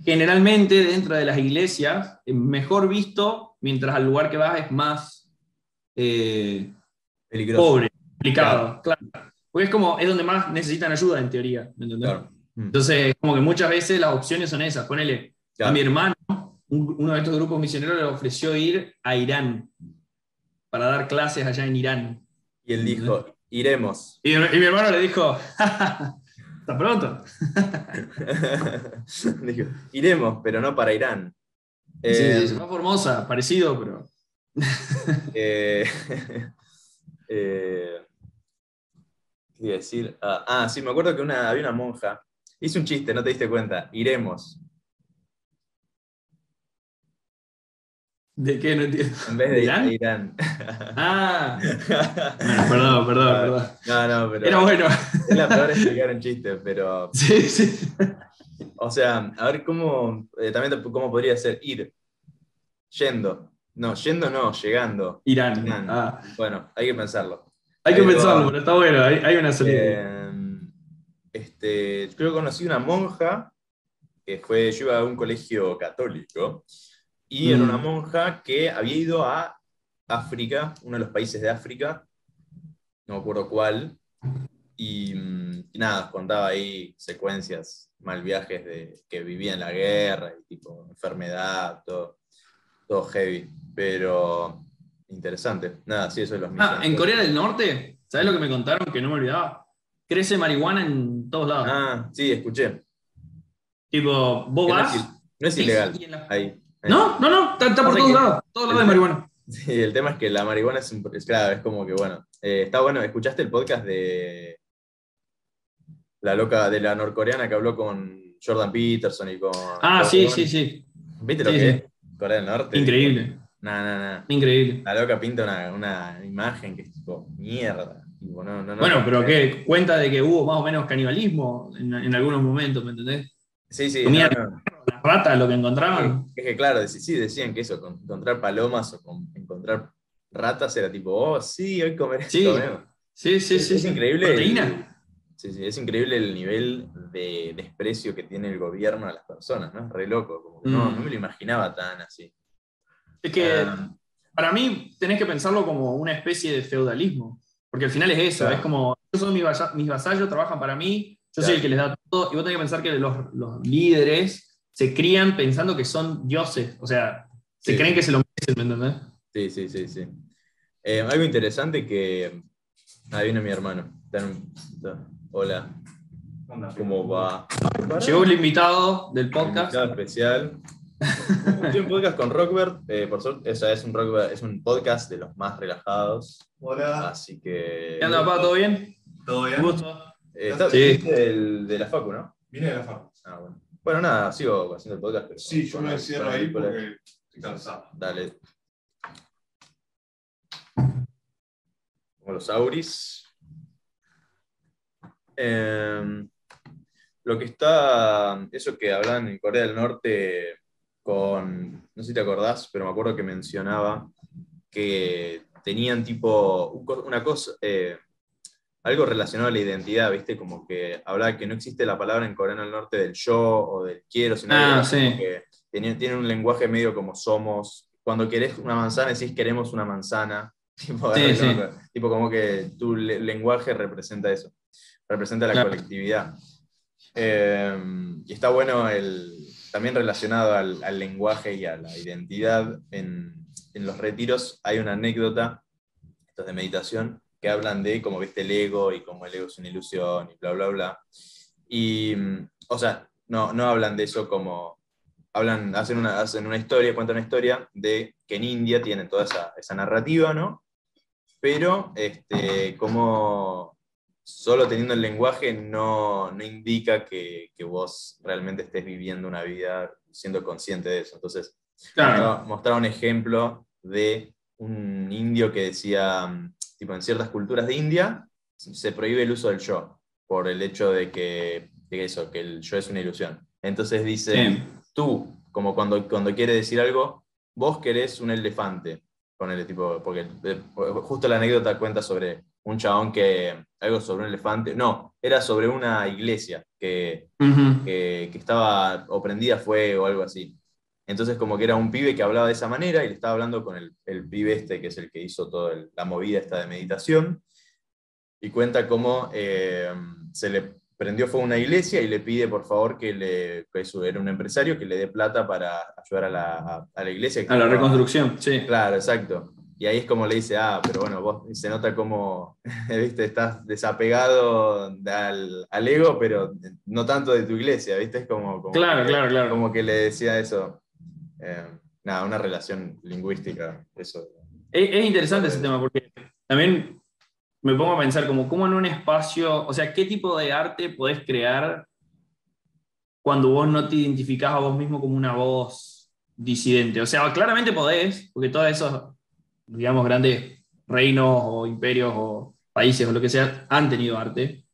S2: generalmente dentro de las iglesias, mejor visto, mientras al lugar que vas es más eh, pobre, complicado. Claro. Porque es como, es donde más necesitan ayuda en teoría. ¿me Claro. Mm. Entonces, como que muchas veces las opciones son esas. Ponele, a mi hermano, uno de estos grupos misioneros le ofreció ir a Irán para dar clases allá en Irán.
S1: Y él dijo, iremos.
S2: Y, mi hermano le dijo, hasta pronto. <laughs>
S1: dijo, iremos, pero no para Irán.
S2: Sí, eh, sí, Formosa, parecido, pero... <laughs>
S1: eh, eh, ¿Qué iba a decir? Ah, ah, sí, me acuerdo que una, había una monja Hice un chiste, no te diste cuenta. Iremos.
S2: ¿De qué? No entiendo.
S1: En vez de Irán. Irán.
S2: Ah. <laughs> perdón, perdón, perdón.
S1: No, no, pero.
S2: Era bueno.
S1: Es la peor explicar un chiste, pero. <laughs>
S2: Sí, sí.
S1: O sea, a ver cómo. Eh, también cómo podría ser ir. Yendo. No, yendo no, llegando.
S2: Irán. Ah.
S1: Bueno, hay que pensarlo.
S2: Hay que pensarlo, pero está bueno, hay, una salida.
S1: Eh, este, creo que conocí una monja que fue, yo iba a un colegio católico, y era una mm. monja que había ido a África, uno de los países de África, no me acuerdo cuál, y, nada, contaba ahí secuencias, mal viajes de que vivía en la guerra, y tipo enfermedad, todo, todo heavy, pero interesante. Nada, sí, eso es los
S2: Ah, en Corea del Norte, ¿sabes lo que me contaron que no me olvidaba? Crece marihuana en todos lados.
S1: Ah, sí, escuché.
S2: Tipo, vos vas.
S1: No es, ilegal. ahí,
S2: No, no, no, está, por todos lados. Todos lados de marihuana. <laughs>
S1: Sí, el tema es que la marihuana es, un, es claro, es como que bueno. Eh, está bueno, ¿escuchaste el podcast de la loca de la norcoreana que habló con Jordan Peterson y con.
S2: Ah, sí, sí, sí.
S1: ¿Viste lo que es? Corea del Norte.
S2: Increíble.
S1: No, no, no.
S2: Increíble.
S1: La loca pinta una, una imagen que es tipo mierda
S2: bueno, pero ¿qué? Cuenta de que hubo más o menos canibalismo en, algunos momentos, ¿me entendés?
S1: Sí, sí.
S2: Comían las ratas, lo que encontraban.
S1: Es que, claro, sí, decían que eso, encontrar palomas o encontrar ratas era tipo, oh, sí, hoy comer
S2: sí. Sí, sí, sí.
S1: Es, increíble.
S2: Proteína.
S1: sí, sí, es increíble el nivel de desprecio que tiene el gobierno a las personas, ¿no? Es re loco. no, mm. no me lo imaginaba tan así.
S2: Es que ah. para mí tenés que pensarlo como una especie de feudalismo. Porque al final es eso, es como, yo soy mis vasallos, trabajan para mí, Yo soy el que les da todo. Y vos tenés que pensar que los, los líderes se crían pensando que son dioses. O sea, se
S1: Sí.
S2: creen que se lo merecen, ¿me entendés?
S1: Sí, sí, sí, sí. Eh, algo interesante que. Ahí viene mi hermano. Hola, ¿cómo va?
S2: Llegó el invitado del podcast.
S1: Invitado especial. Estoy en podcast con Rockbert. eh, por suerte, o sea, es un, Rockbert- es un podcast de los más relajados.
S3: Hola,
S1: Así que.
S2: ¿Qué onda, papá? ¿Todo bien?
S3: ¿todo bien?
S2: Un gusto.
S1: Eh, está-
S2: Sí.
S1: del- de la Facu, ¿no?
S3: Vine de la facu.
S1: Ah, bueno. Bueno, nada, sigo haciendo el podcast. pero
S3: Sí, yo me encierro
S1: con
S3: ahí
S1: el-
S3: porque estoy cansado.
S1: Dale. Como los auris. Em, lo que está, eso que hablan en Corea del Norte con, no sé si te acordás, pero me acuerdo que mencionaba que tenían tipo una cosa, eh, algo relacionado a la identidad, ¿viste? Como que hablaba que no existe la palabra en Corea del Norte del yo o del quiero, sino
S2: Ah,
S1: que,
S2: sí.
S1: tienen un lenguaje medio como somos. Cuando querés una manzana, decís queremos una manzana. <laughs> Tipo,
S2: Sí, sí.
S1: tipo como que tu le- lenguaje representa eso, representa la
S2: Claro.
S1: colectividad. Eh, y está bueno el, también relacionado al, lenguaje y a la identidad. En, los retiros hay una anécdota, de meditación, que hablan de cómo viste el ego y cómo el ego es una ilusión y bla, bla, bla. Y, o sea, no, no hablan de eso como, hablan, hacen una, hacen una historia, cuentan una historia de que en India tienen toda esa, esa narrativa, ¿no? Pero este, como solo teniendo el lenguaje no, no indica que, que vos realmente estés viviendo una vida siendo consciente de eso. Entonces,
S2: Claro.
S1: mostraba un ejemplo de un indio que decía, mm, tipo, en ciertas culturas de India se prohíbe el uso del yo, por el hecho de que, de eso, que el yo es una ilusión. Entonces dice, tú, como cuando, cuando quiere decir algo, vos querés un elefante, ponele tipo, porque eh, justo la anécdota cuenta sobre un chabón que, algo sobre un elefante, no, era sobre una iglesia que, que, que estaba o prendida a fuego o algo así. Entonces como que era un pibe que hablaba de esa manera y le estaba hablando con el, el pibe este, que es el que hizo toda la movida esta de meditación, y cuenta cómo eh, se le prendió fuego una iglesia y le pide por favor que le, que eso era un empresario, que le dé plata para ayudar a la, a- la iglesia.
S2: A la reconstrucción, sí.
S1: Claro, exacto. Y ahí es como le dice, ah, pero bueno, vos se nota como, <laughs> viste, estás desapegado al, al ego, pero no tanto de tu iglesia, viste, es como, como
S2: Claro,
S1: que,
S2: claro, claro.
S1: como que le decía eso. Eh, nada, una relación lingüística, eso.
S2: Es, es interesante ese tema porque también me pongo a pensar como cómo en un espacio, o sea, qué tipo de arte podés crear cuando vos no te identificás a vos mismo como una voz disidente. O sea, claramente podés, porque todos esos, digamos, grandes reinos o imperios o países o lo que sea han tenido arte,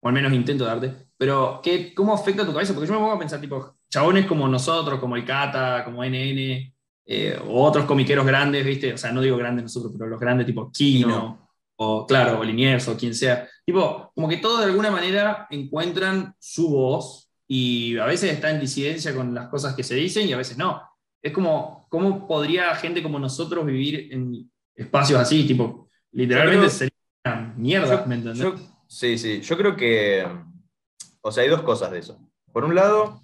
S2: o al menos intento de arte, pero ¿qué, ¿cómo afecta tu cabeza? Porque yo me pongo a pensar, tipo, chabones como nosotros, como el Cata, como NN, eh, o otros comiqueros grandes, ¿viste? O sea, no digo grandes nosotros, pero los grandes tipo Kino,
S1: Kino.
S2: o claro, o Liniers, o quien sea. Tipo, como que todos de alguna manera encuentran su voz y a veces está en disidencia con las cosas que se dicen y a veces no. Es como, ¿cómo podría gente como nosotros vivir en espacios así? Tipo, literalmente
S1: creo-
S2: sería una mierda,
S1: Yo-
S2: ¿me entendés?
S1: yo- sí, sí, yo creo que, o sea, hay dos cosas de eso. Por un lado,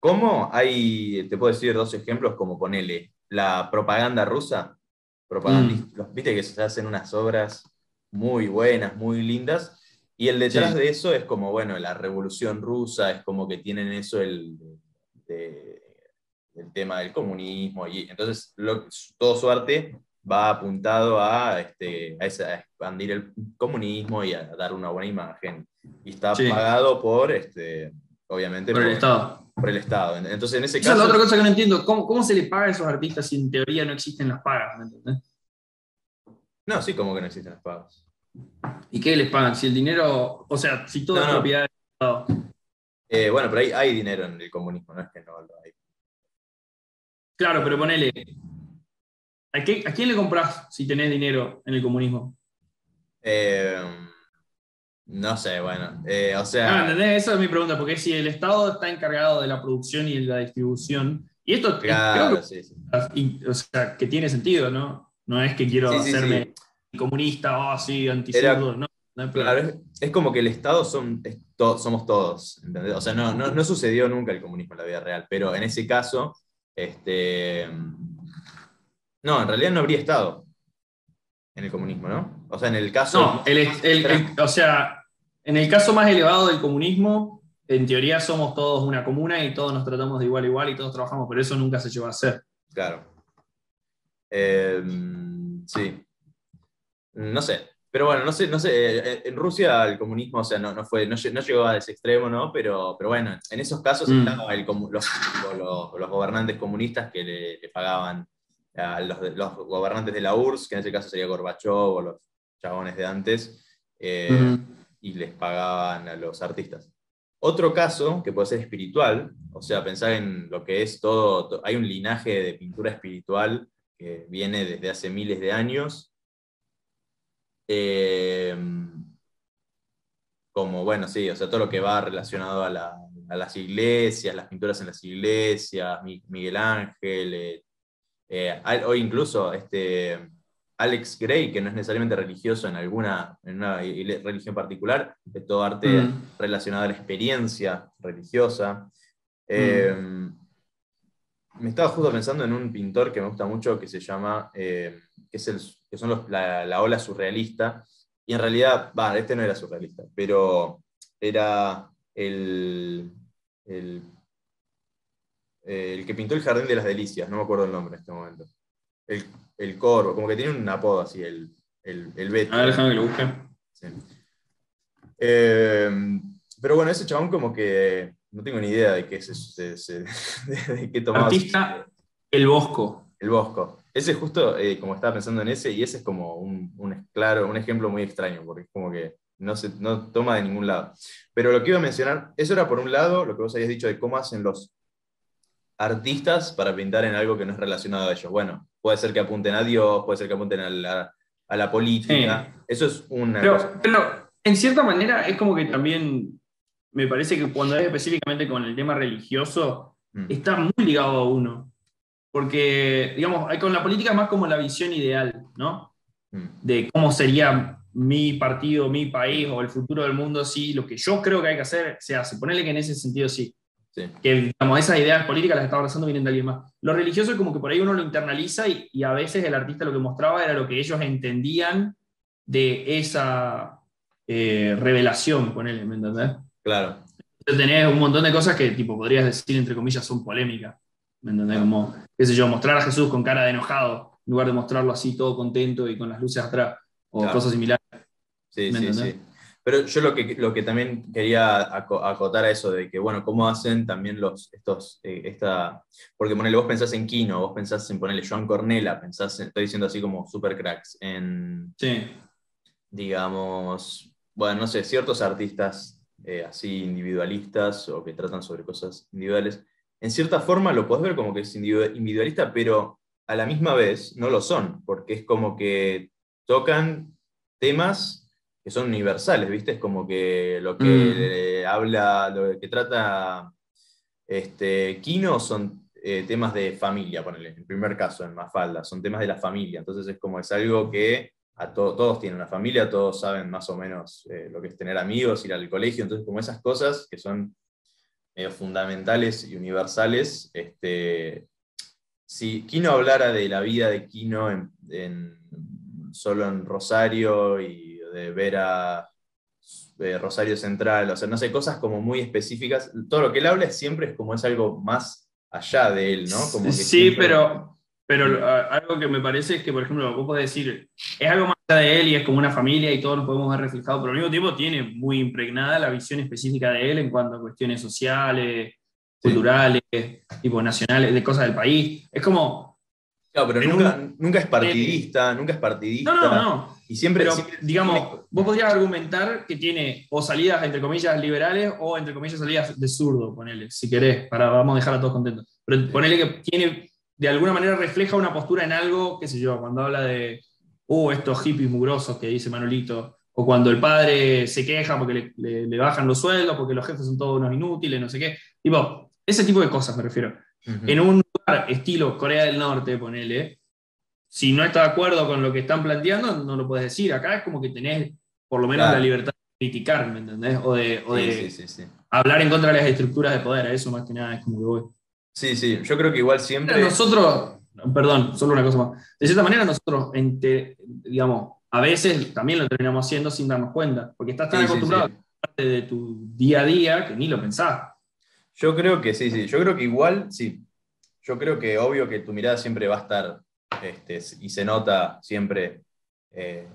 S1: ¿cómo hay, te puedo decir dos ejemplos, como ponele, la propaganda rusa, propagandis- los, viste que se hacen unas obras muy buenas, muy lindas, y el detrás
S2: Sí.
S1: de eso es como, bueno, la revolución rusa, es como que tienen eso el, de- el tema del comunismo, y entonces lo- todo su arte va apuntado a, este, a, esa- a expandir el comunismo y a dar una buena imagen. Y está
S2: Sí.
S1: pagado por, este, obviamente,
S2: por el Estado.
S1: por el Estado. Entonces, en ese
S2: Esa es
S1: caso...
S2: la otra cosa que no entiendo. ¿Cómo, ¿Cómo se le paga a esos artistas si en teoría no existen las pagas? ¿me entendés?
S1: No, sí, como que no existen las pagas.
S2: ¿Y qué les pagan? Si el dinero, o sea, si todo
S1: No,
S2: es
S1: no.
S2: propiedad del Estado.
S1: Eh, bueno, pero hay, hay dinero en el comunismo, no es que no lo hay.
S2: Claro, pero ponele. ¿A, qué- a quién le compras si tenés dinero en el comunismo?
S1: Eh, no sé, bueno. eh, o
S2: Ah,
S1: sea,
S2: ¿entendés? Esa es mi pregunta, porque si el Estado está encargado de la producción y de la distribución, y esto
S1: claro,
S2: creo
S1: sí, sí.
S2: y- o sea, que tiene sentido, ¿no? No es que quiero
S1: Sí,
S2: hacerme comunista, oh, sí, antisurdo,
S1: Era-
S2: no.
S1: Claro, es, como que el Estado son, somos todos, ¿entendés? O sea, no, no, sucedió nunca el comunismo en la vida real, pero en ese caso, este, no, en realidad no habría Estado en el comunismo, ¿no? O sea, en el caso...
S2: No, o sea, en el caso más elevado del comunismo, en teoría somos todos una comuna y todos nos tratamos de igual a igual y todos trabajamos, pero eso nunca se llevó a hacer.
S1: Claro. Em, sí. No sé. Pero bueno, no sé, no sé. Eh, eh, en Rusia el comunismo, o sea, no, no fue, no, llegó a ese extremo, ¿no? Pero, pero bueno, en esos casos mm. estaban los, los, gobernantes comunistas que le, pagaban a los, los, gobernantes de la URSS, que en ese caso sería Gorbachev o los chabones de antes, eh, y les pagaban a los artistas. Otro caso que puede ser espiritual, o sea, pensar en lo que es todo, hay un linaje de pintura espiritual que viene desde hace miles de años. Eh, como, bueno, sí, o sea, todo lo que va relacionado a, las iglesias, las pinturas en las iglesias, Miguel Ángel, eh, eh, o incluso este, Alex Gray, que no es necesariamente religioso en alguna en una religión particular, es todo arte mm. relacionado a la experiencia religiosa. Eh, me estaba justo pensando en un pintor que me gusta mucho que se llama, eh, que, es el, que son la, ola surrealista, y en realidad, va, este no era surrealista, pero era el, el, el que pintó el Jardín de las Delicias, no me acuerdo el nombre en este momento. El, el Corvo, como que tiene un apodo así, el, el, el Beto.
S2: Ah, déjame que lo busque. Sí.
S1: Eh, pero bueno, ese chabón como que no tengo ni idea de qué es eso, de, <laughs> qué tomaba.
S2: Artista El Bosco.
S1: El Bosco. Ese justo, eh, como estaba pensando en ese, y ese es como un, un, claro, un ejemplo muy extraño, porque es como que no se no toma de ningún lado. Pero lo que iba a mencionar, eso era por un lado lo que vos habías dicho de cómo hacen los artistas para pintar en algo que no es relacionado a ellos. Bueno, puede ser que apunten a Dios, puede ser que apunten a la, política. Eso es una
S2: pero, Pero en cierta manera es como que también me parece que cuando es específicamente con el tema religioso, mm. está muy ligado a uno. Porque, digamos, hay con la política más como la visión ideal, ¿no? Mm. De cómo sería mi partido, mi país o el futuro del mundo si lo que yo creo que hay que hacer se hace. Ponerle que en ese sentido sí. Que digamos, esas ideas políticas las está abrazando vienen de alguien más. Lo religioso es como que por ahí uno lo internaliza y, a veces el artista lo que mostraba era lo que ellos entendían de esa eh, revelación, ponele, ¿me entendés?
S1: Claro.
S2: Entonces tenés un montón de cosas que tipo podrías decir entre comillas son polémicas. ¿Me entendés? Como, qué sé yo, mostrar a Jesús con cara de enojado, en lugar de mostrarlo así todo contento y con las luces atrás, o cosas similares.
S1: Sí, sí, sí. Pero yo lo que, lo que también quería acotar a eso de que, bueno, cómo hacen también los, estos, eh, esta, porque ponele, vos pensás en Kino, vos pensás en ponerle Joan Cornela, pensás, estoy diciendo así como super cracks, en,
S2: sí.
S1: digamos, bueno, no sé, ciertos artistas eh, así individualistas o que tratan sobre cosas individuales, en cierta forma lo podés ver como que es individualista, pero a la misma vez no lo son, porque es como que tocan temas que son universales, ¿viste? Es como que lo que mm. habla, lo que trata este, Kino son eh, temas de familia, ponele, en el primer caso, en Mafalda, son temas de la familia, entonces es como es algo que a todos tienen una familia, todos saben más o menos eh, lo que es tener amigos, ir al colegio, entonces como esas cosas que son fundamentales y universales, este, si Kino hablara de la vida de Kino en, solo en Rosario y de ver a eh, Rosario Central, o sea, no sé, cosas como muy específicas. Todo lo que él habla siempre es como es algo más allá de él, ¿no? Como
S2: sí, pero, pero algo que me parece es que, por ejemplo, vos podés decir, es algo más allá de él y es como una familia y todo lo podemos ver reflejado, pero al mismo tiempo tiene muy impregnada la visión específica de él en cuanto a cuestiones sociales, culturales, tipo nacionales, de cosas del país. Es como...
S1: Claro, pero nunca, nunca es partidista, nunca es partidista.
S2: No, no, no. Y siempre, digamos, vos podrías argumentar que tiene o salidas, entre comillas, liberales o, entre comillas, salidas de zurdo, ponele, si querés, para vamos a dejar a todos contentos. Pero ponele que tiene, de alguna manera refleja una postura en algo, qué sé yo, cuando habla de, uh, estos hippies mugrosos que dice Manolito, o cuando el padre se queja porque le, bajan los sueldos, porque los jefes son todos unos inútiles, no sé qué. Tipo, ese tipo de cosas me refiero. En un lugar estilo Corea del Norte, ponele, si no está de acuerdo con lo que están planteando, no lo puedes decir. Acá es como que tenés por lo menos
S1: Claro.
S2: la libertad de criticar, ¿me entendés? O de, o de
S1: Sí, sí, sí, sí.
S2: hablar en contra de las estructuras de poder, a eso más que nada es como que voy.
S1: Sí, sí, yo creo que igual siempre.
S2: Nosotros, perdón, solo una cosa más. De cierta manera, nosotros, ente- digamos, a veces también lo terminamos haciendo sin darnos cuenta, porque estás tan
S1: Sí, sí,
S2: acostumbrado
S1: sí.
S2: a parte de tu día a día que ni lo pensás.
S1: Yo creo que sí, sí. Yo creo que igual, sí. Yo creo que obvio que tu mirada siempre va a estar, este, y se nota siempre. eh,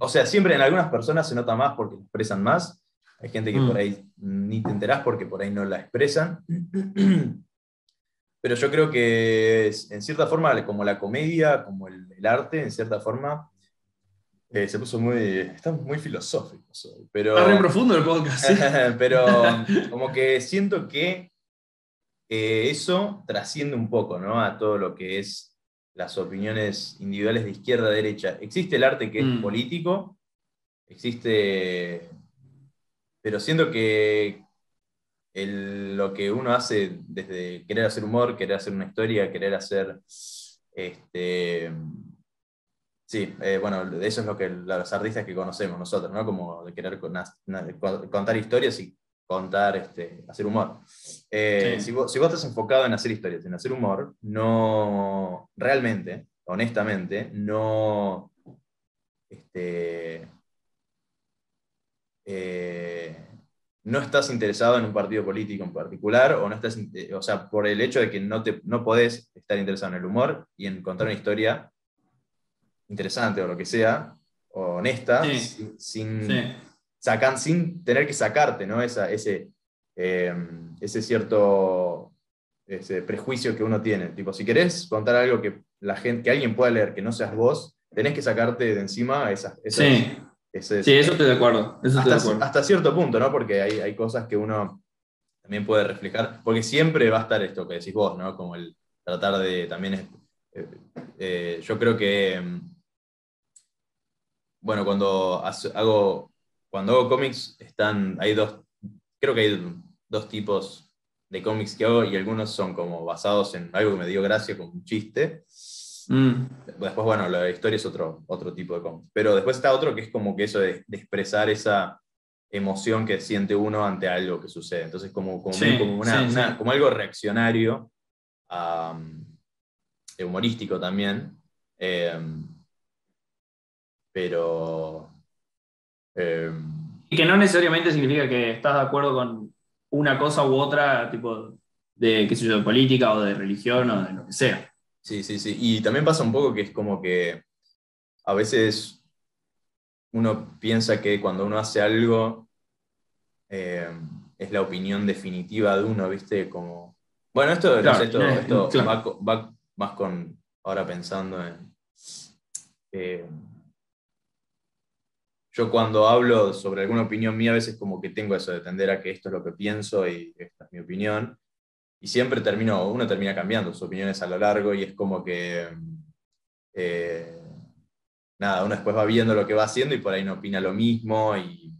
S1: o sea, siempre en algunas personas se nota más porque expresan más. Hay gente que
S2: Mm.
S1: por ahí ni te enterás porque por ahí no la expresan. <clears throat> Pero yo creo que en cierta forma, como la comedia, como el, el arte, en cierta forma, eh, se puso muy. Está muy filosófico hoy, pero.
S2: Está re profundo el podcast. ¿sí? <laughs>
S1: Pero <laughs> como que siento que eh, eso trasciende un poco, ¿no? A todo lo que es las opiniones individuales de izquierda a derecha. Existe el arte que es
S2: Mm.
S1: político, existe. Pero siento que el- lo que uno hace desde querer hacer humor, querer hacer una historia, querer hacer. Este, Sí, eh, bueno, eso es lo que los artistas que conocemos nosotros, ¿no? Como de querer con- contar historias y contar, este, hacer humor. Eh,
S2: Sí.
S1: si, vos, si vos estás enfocado en hacer historias, en hacer humor, no, realmente, honestamente, no, este, eh, no estás interesado en un partido político en particular, o no estás, eh, o sea, por el hecho de que no, te, no podés estar interesado en el humor y en contar una historia interesante o lo que sea, o honesta,
S2: Sí.
S1: sin, sin,
S2: Sí.
S1: sacan, sin tener que sacarte ¿no? Esa, ese, eh, ese cierto ese prejuicio que uno tiene. Tipo, si querés contar algo que, la gente, que alguien pueda leer que no seas vos, tenés que sacarte de encima esas, esas-
S2: Sí.
S1: Ese-
S2: Sí, eso estoy de acuerdo. Eso estoy de
S1: hasta,
S2: acuerdo.
S1: hasta cierto punto, ¿no? Porque hay, hay cosas que uno también puede reflejar, porque siempre va a estar esto que decís vos, ¿no? Como el tratar de también, es- eh, eh, yo creo que, mm, bueno, cuando hago, cuando hago cómics, están, hay dos, creo que hay dos tipos de cómics que hago y algunos son como basados en algo que me dio gracia, como un chiste,
S2: Mm.
S1: Después, bueno, la historia es otro, otro tipo de cómics. Pero después está otro que es como que eso de, de expresar esa emoción que siente uno ante algo que sucede. Entonces, como, como,
S2: Sí,
S1: como, una-
S2: sí,
S1: una-
S2: sí.
S1: como algo reaccionario, am, humorístico también. em, pero. em,
S2: Y que no necesariamente significa que estás de acuerdo con una cosa u otra, tipo de, qué sé yo, de política o de religión o de lo que sea.
S1: Sí, sí, sí. Y también pasa un poco que es como que a veces uno piensa que cuando uno hace algo eh, es la opinión definitiva de uno, ¿viste? Como. Bueno, esto, no
S2: Claro,
S1: sé, esto,
S2: eh,
S1: esto
S2: claro.
S1: va, co- va más con. Ahora pensando en. eh, yo cuando hablo sobre alguna opinión mía, a veces como que tengo eso de tender a que esto es lo que pienso y esta es mi opinión. Y siempre termino, uno termina cambiando sus opiniones a lo largo y es como que, eh, nada, uno después va viendo lo que va haciendo y por ahí no opina lo mismo y,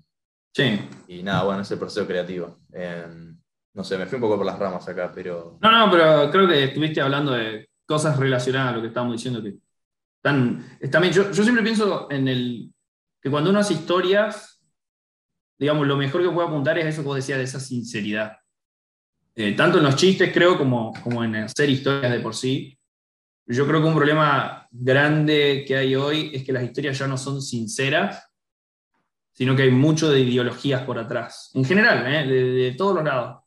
S2: Sí.
S1: y nada, bueno, es el proceso creativo. Eh, no sé, me fui un poco por las ramas acá, pero...
S2: No, no, pero creo que estuviste hablando de cosas relacionadas a lo que estábamos diciendo que están, bien. Yo, yo siempre pienso en el que cuando uno hace historias, digamos, lo mejor que puede apuntar es eso que vos decías de esa sinceridad. Eh, tanto en los chistes, creo, como, como en hacer historias de por sí. Yo creo que un problema grande que hay hoy es que las historias ya no son sinceras, sino que hay mucho de ideologías por atrás. En general, ¿eh? de, de todos los lados.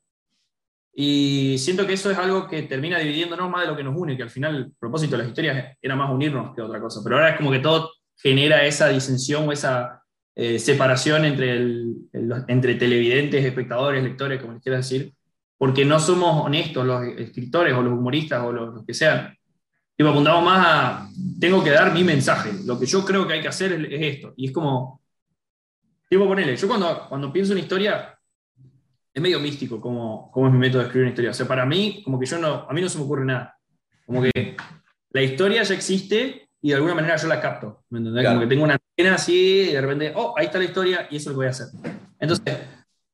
S2: Y siento que eso es algo que termina dividiéndonos más de lo que nos une, que al final el propósito de las historias era más unirnos que otra cosa. Pero ahora es como que todo genera esa disensión o esa eh, separación entre, el- entre televidentes, espectadores, lectores, como les quieras decir, porque no somos honestos los escritores o los humoristas o los, los que sean. Tipo, apuntamos más a, tengo que dar mi mensaje, lo que yo creo que hay que hacer es, es esto. Y es como, tipo, ponele, yo cuando, cuando pienso en historia, es medio místico como, como es mi método de escribir una historia. O sea, para mí, como que yo no, a mí no se me ocurre nada. Como que la historia ya existe y de alguna manera yo la capto. ¿Me entendés?
S1: Claro.
S2: Como que tengo una antena así y de repente, oh, ahí está la historia y eso es lo que voy a hacer. Entonces,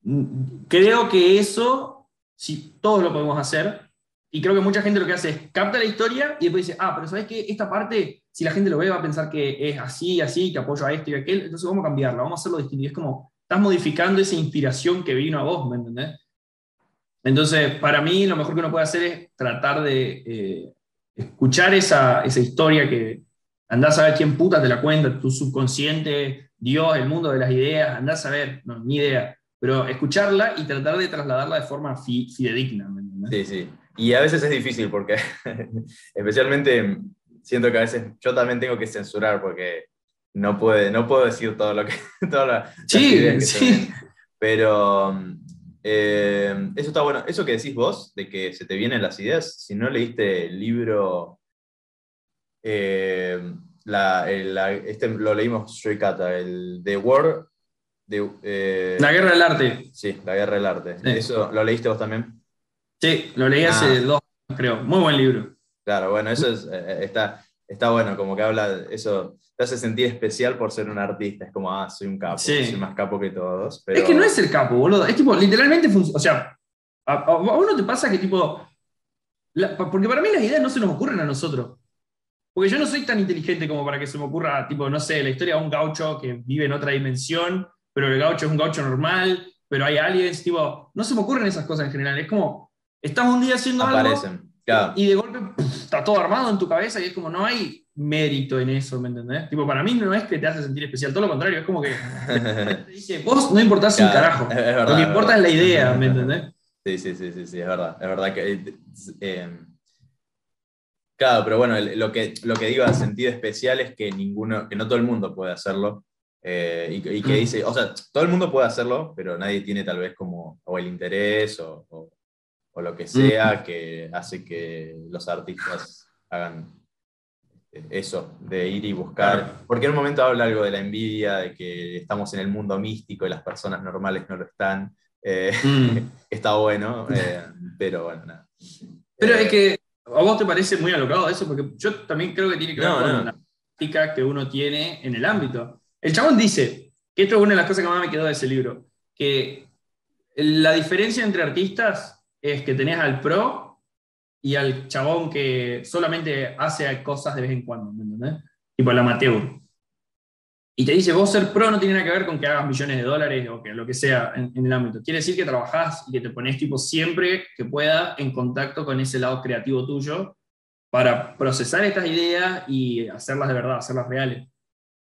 S2: mm, creo que eso, sí, todos lo podemos hacer. Y creo que mucha gente lo que hace es capta la historia y después dice, ah, pero ¿sabes qué? Esta parte si la gente lo ve va a pensar que es así, así, que apoyo a esto y a aquel, entonces vamos a cambiarla, vamos a hacerlo distinto. Y es como, estás modificando esa inspiración que vino a vos, ¿me entendés? Entonces, para mí lo mejor que uno puede hacer es tratar de eh, escuchar esa, esa historia que andás a ver quién puta te la cuenta, tu subconsciente, Dios, el mundo de las ideas, andás a ver, no, ni idea, pero escucharla y tratar de trasladarla de forma fidedigna.
S1: Sí, sí. Y a veces es difícil porque, <laughs> especialmente, siento que a veces yo también tengo que censurar porque no, puede, no puedo decir todo lo que... <laughs>
S2: sí, sí.
S1: Pero eh, eso está bueno. Eso que decís vos, de que se te vienen las ideas, si no leíste el libro... Eh, la, este lo leímos yo y Kata, el The War. De,
S2: eh, la Guerra del Arte.
S1: Sí, La Guerra del Arte. ¿Eso lo leíste vos también?
S2: Sí, lo leí hace ah. dos años, creo. Muy buen libro.
S1: Claro, bueno, eso es, eh, está, está bueno, como que habla, eso te hace sentir especial por ser un artista. Es como, ah, soy un capo, soy más capo que todos.
S2: Es que no es el capo, boludo. Es tipo, literalmente, o sea, a, uno te pasa que tipo, porque para mí las ideas no se nos ocurren a nosotros. Porque yo no soy tan inteligente como para que se me ocurra, tipo, no sé, la historia de un gaucho que vive en otra dimensión, pero el gaucho es un gaucho normal, pero hay aliens, tipo, no se me ocurren esas cosas en general. Es como, estás un día haciendo
S1: Aparecen,
S2: algo y de golpe está todo armado en tu cabeza y es como, no hay mérito en eso, ¿me entendés? Tipo, para mí no es que te hace sentir especial, todo lo contrario, es como que <laughs> te dice, vos no importás un carajo, lo que importa es la idea, ¿me entendés?
S1: Sí, sí, sí, sí, sí, es verdad, es verdad que... Eh, Claro, pero bueno, lo que, lo que digo en sentido especial es que, ninguno, que no todo el mundo puede hacerlo. Eh, y, que mm. dice, o sea, todo el mundo puede hacerlo, pero nadie tiene tal vez como o el interés o, o, lo que sea que hace que los artistas hagan eh, eso, de ir y buscar. Porque en un momento habla algo de la envidia, de que estamos en el mundo místico y las personas normales no lo están. Eh, mm. <laughs> está bueno, pero bueno, nada.
S2: Pero es que ¿A vos te parece muy alocado eso? Porque yo también creo que tiene que ver con la práctica que uno tiene en el ámbito. El chabón dice, que esto es una de las cosas que más me quedó de ese libro, que la diferencia entre artistas es que tenés al pro y al chabón que solamente hace cosas de vez en cuando, ¿me entendés? Tipo el amateur y te dice, vos ser pro no tiene nada que ver con que hagas millones de dólares o que lo que sea en, el ámbito. Quiere decir que trabajás y que te pones tipo siempre que pueda en contacto con ese lado creativo tuyo para procesar estas ideas y hacerlas de verdad, hacerlas reales.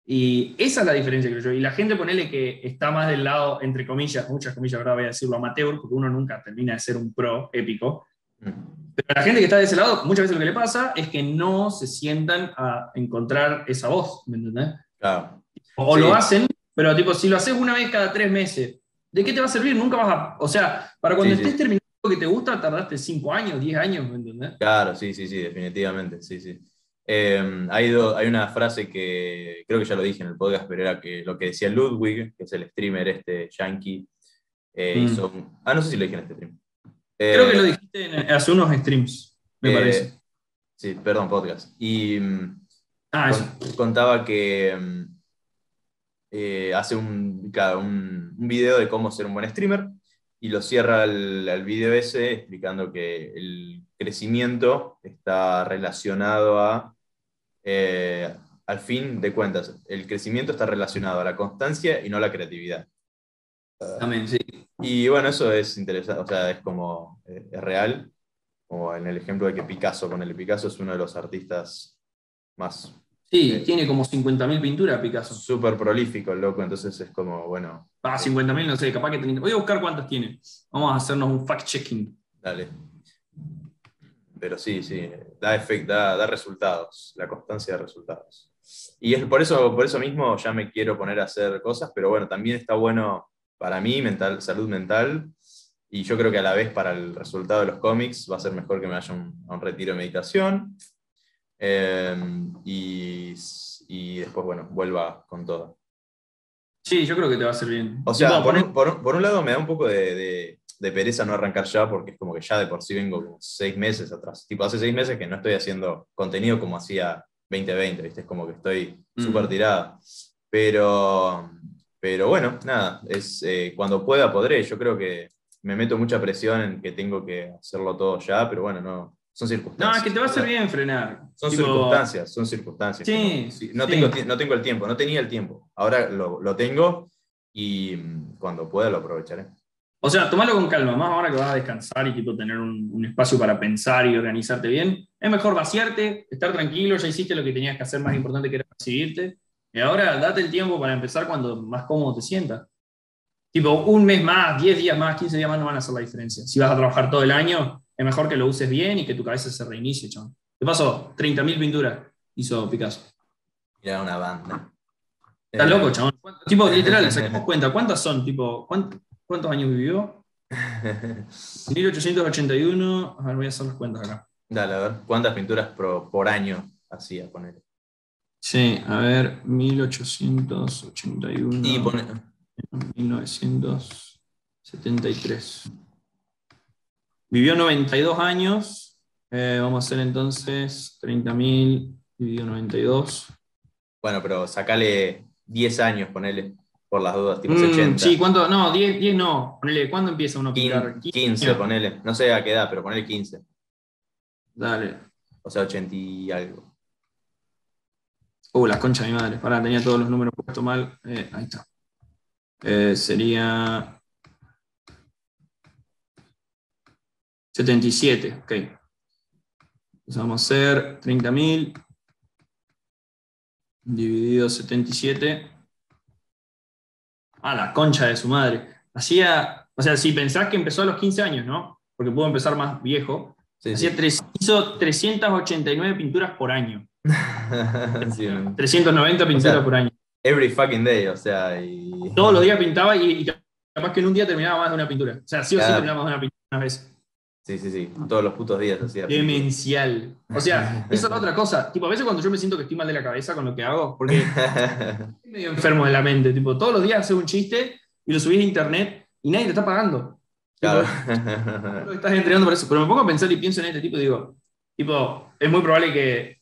S2: Y esa es la diferencia, creo yo. Y la gente, ponele que está más del lado, entre comillas, muchas comillas, verdad voy a decirlo, amateur, porque uno nunca termina de ser un pro épico. Mm. Pero la gente que está de ese lado, muchas veces lo que le pasa es que no se sientan a encontrar esa voz, ¿me entendés?
S1: Claro.
S2: O lo hacen, pero tipo, si lo haces una vez cada tres meses, ¿de qué te va a servir? Nunca vas a. O sea, para cuando estés terminando lo que te gusta, tardaste cinco años, diez años, ¿me entendés?
S1: Claro, sí, sí, sí, definitivamente, sí, sí. Em, hay, hay, una frase que creo que ya lo dije en el podcast, pero era que lo que decía Ludwig, que es el streamer este yankee, eh, mm. hizo. Ah, no sé si lo dije en este stream.
S2: creo que lo eh, dijiste hace unos streams, me eh, parece.
S1: Sí, perdón, podcast. Y mm, ah, contaba que mm, eh, hace un, un, un, video de cómo ser un buen streamer y lo cierra el, video ese explicando que el crecimiento está relacionado a, eh, al fin de cuentas, el crecimiento está relacionado a la constancia y no a la creatividad.
S2: También, sí.
S1: Y bueno, eso es interesante, o sea, es como, eh, es real, como en el ejemplo de que Picasso, con el Picasso es uno de los artistas más
S2: Sí, tiene como 50.000 pinturas Picasso.
S1: Súper prolífico el loco, entonces es como, bueno.
S2: Ah, 50.000, no sé, capaz que tenía. Voy a buscar cuántas tiene. Vamos a hacernos un fact-checking.
S1: Dale. Pero sí, sí, da, efecto, da, resultados, la constancia de resultados. Y es por eso, por eso mismo ya me quiero poner a hacer cosas, pero bueno, también está bueno para mí, mental, salud mental, y yo creo que a la vez para el resultado de los cómics va a ser mejor que me vaya a un retiro de meditación Em, y, y, después, bueno, vuelva con todo.
S2: Sí, yo creo que te va a hacer bien.
S1: O sea, por, un, por, un, lado me da un poco de, de, pereza no arrancar ya, porque es como que ya de por sí vengo como seis meses atrás. Tipo, hace seis meses que no estoy haciendo contenido como hacía 2020, ¿viste? Es como que estoy mm. súper tirada. Pero, pero bueno, nada, es, eh, cuando pueda podré. Yo creo que me meto mucha presión en que tengo que hacerlo todo ya, pero bueno, no, son
S2: No,
S1: circunstancias.
S2: es que te va a hacer bien frenar.
S1: Son
S2: Tipo,
S1: circunstancias, son circunstancias.
S2: Sí,
S1: no, sí, no
S2: sí.
S1: tengo, no tengo el tiempo, no tenía el tiempo. Ahora lo, lo tengo y mm, cuando pueda lo aprovecharé.
S2: O sea, tomalo con calma, más ahora que vas a descansar y tipo tener un, un espacio para pensar y organizarte bien. Es mejor vaciarte, estar tranquilo, ya hiciste lo que tenías que hacer más importante que era recibirte. Y ahora date el tiempo para empezar cuando más cómodo te sientas. Tipo, un mes más, 10 días más, 15 días más no van a hacer la diferencia. Si vas a trabajar todo el año, es mejor que lo uses bien y que tu cabeza se reinicie, chaval. ¿Qué pasó? 30.000 pinturas hizo Picasso.
S1: Era una banda.
S2: Estás
S1: Eh,
S2: loco, chabón. Tipo, literal, <laughs> saquemos cuenta. ¿Cuántas son? Tipo, ¿cuánt- ¿cuántos años vivió? <laughs> 1881. A ver, voy a hacer las cuentas acá.
S1: Dale, a ver, ¿cuántas pinturas por, por año hacía poner?
S2: Sí, a ver, 1881.
S1: Y pone,
S2: 1973. Vivió 92 años. Eh, vamos a hacer entonces 30.000 dividido 92.
S1: bueno, pero sacale 10 años, ponele, por las dudas, tipo
S2: Mm,
S1: 80.
S2: sí, ¿cuánto? No, 10, 10 no. Ponele, ¿cuándo empieza uno a pintar?
S1: 15, 15, ponele. No sé a qué edad, pero ponele 15.
S2: Dale.
S1: O sea, 80 y algo.
S2: Uh, la concha de mi madre. Pará, tenía todos los números puestos mal. Eh, ahí está. Eh, sería. 77, ok. Entonces vamos a hacer 30.000 dividido 77. Ah, la concha de su madre. Hacía, o sea, si pensás que empezó a los 15 años, ¿no? Porque pudo empezar más viejo.
S1: Sí,
S2: Hacía
S1: sí.
S2: tres- hizo 389 pinturas por año. <laughs>
S1: Sí, un-
S2: 390 pinturas
S1: sea,
S2: por año.
S1: every fucking day, o sea, y.
S2: Todos los días pintaba y, y capaz que en un día terminaba más de una pintura. O sea, sí o sí terminaba más de una pintura una vez.
S1: Sí, sí, sí. Todos los putos días hacía.
S2: Demencial. O sea, <laughs> eso es la otra cosa. Tipo, a veces cuando yo me siento que estoy mal de la cabeza con lo que hago, porque <laughs> estoy medio enfermo de la mente. Tipo, todos los días haces un chiste y lo subís a internet y nadie te está pagando.
S1: Claro.
S2: Tipo, <laughs> estás entrenando por eso. Pero me pongo a pensar y pienso en este tipo y digo, tipo, es muy probable que.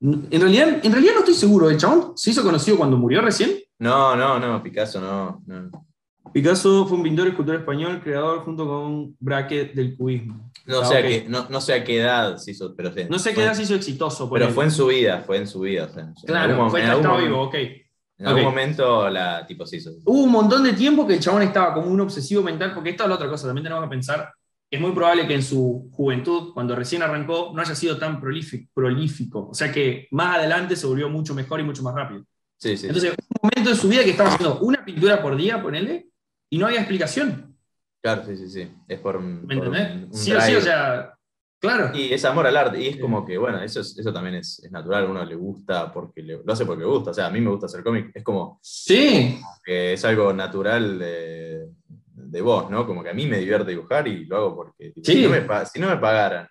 S2: En realidad, en realidad no estoy seguro. ¿El chabón se hizo conocido cuando murió recién?
S1: No, no, no, Picasso no. no.
S2: Picasso fue un pintor y escultor español, creador junto con Braque del cubismo.
S1: No,
S2: Ah,
S1: sé a qué, no, no sé a qué edad se hizo, pero sí.
S2: No sé qué
S1: Fue-
S2: edad se hizo exitoso.
S1: Pero
S2: ponele.
S1: fue en su vida, fue en su vida. o sea, en
S2: Claro,
S1: algún,
S2: fue
S1: en algún
S2: estaba vivo, ok.
S1: en algún
S2: Ok.
S1: momento la tipo se hizo.
S2: Hubo un montón de tiempo que el chabón estaba como un obsesivo mental, porque esta es la otra cosa, también tenemos que pensar es muy probable que en su juventud, cuando recién arrancó, no haya sido tan prolífico. O sea que más adelante se volvió mucho mejor y mucho más rápido.
S1: Sí, sí.
S2: Entonces, un momento de su vida que estaba haciendo una pintura por día, ponele, y no había explicación.
S1: claro, sí, sí, sí. Es por.
S2: ¿Me
S1: por
S2: entendés?
S1: un
S2: Sí o sí, o sea, claro.
S1: Y es amor al arte, y es como que, bueno, eso, es- eso también es, es natural, uno le gusta porque le- lo hace porque le gusta, o sea, a mí me gusta hacer cómic, es como
S2: Sí,
S1: que es algo natural de, de vos, ¿no? Como que a mí me divierte dibujar y lo hago porque tipo,
S2: Sí.
S1: si, no me, pa- si no me pagaran,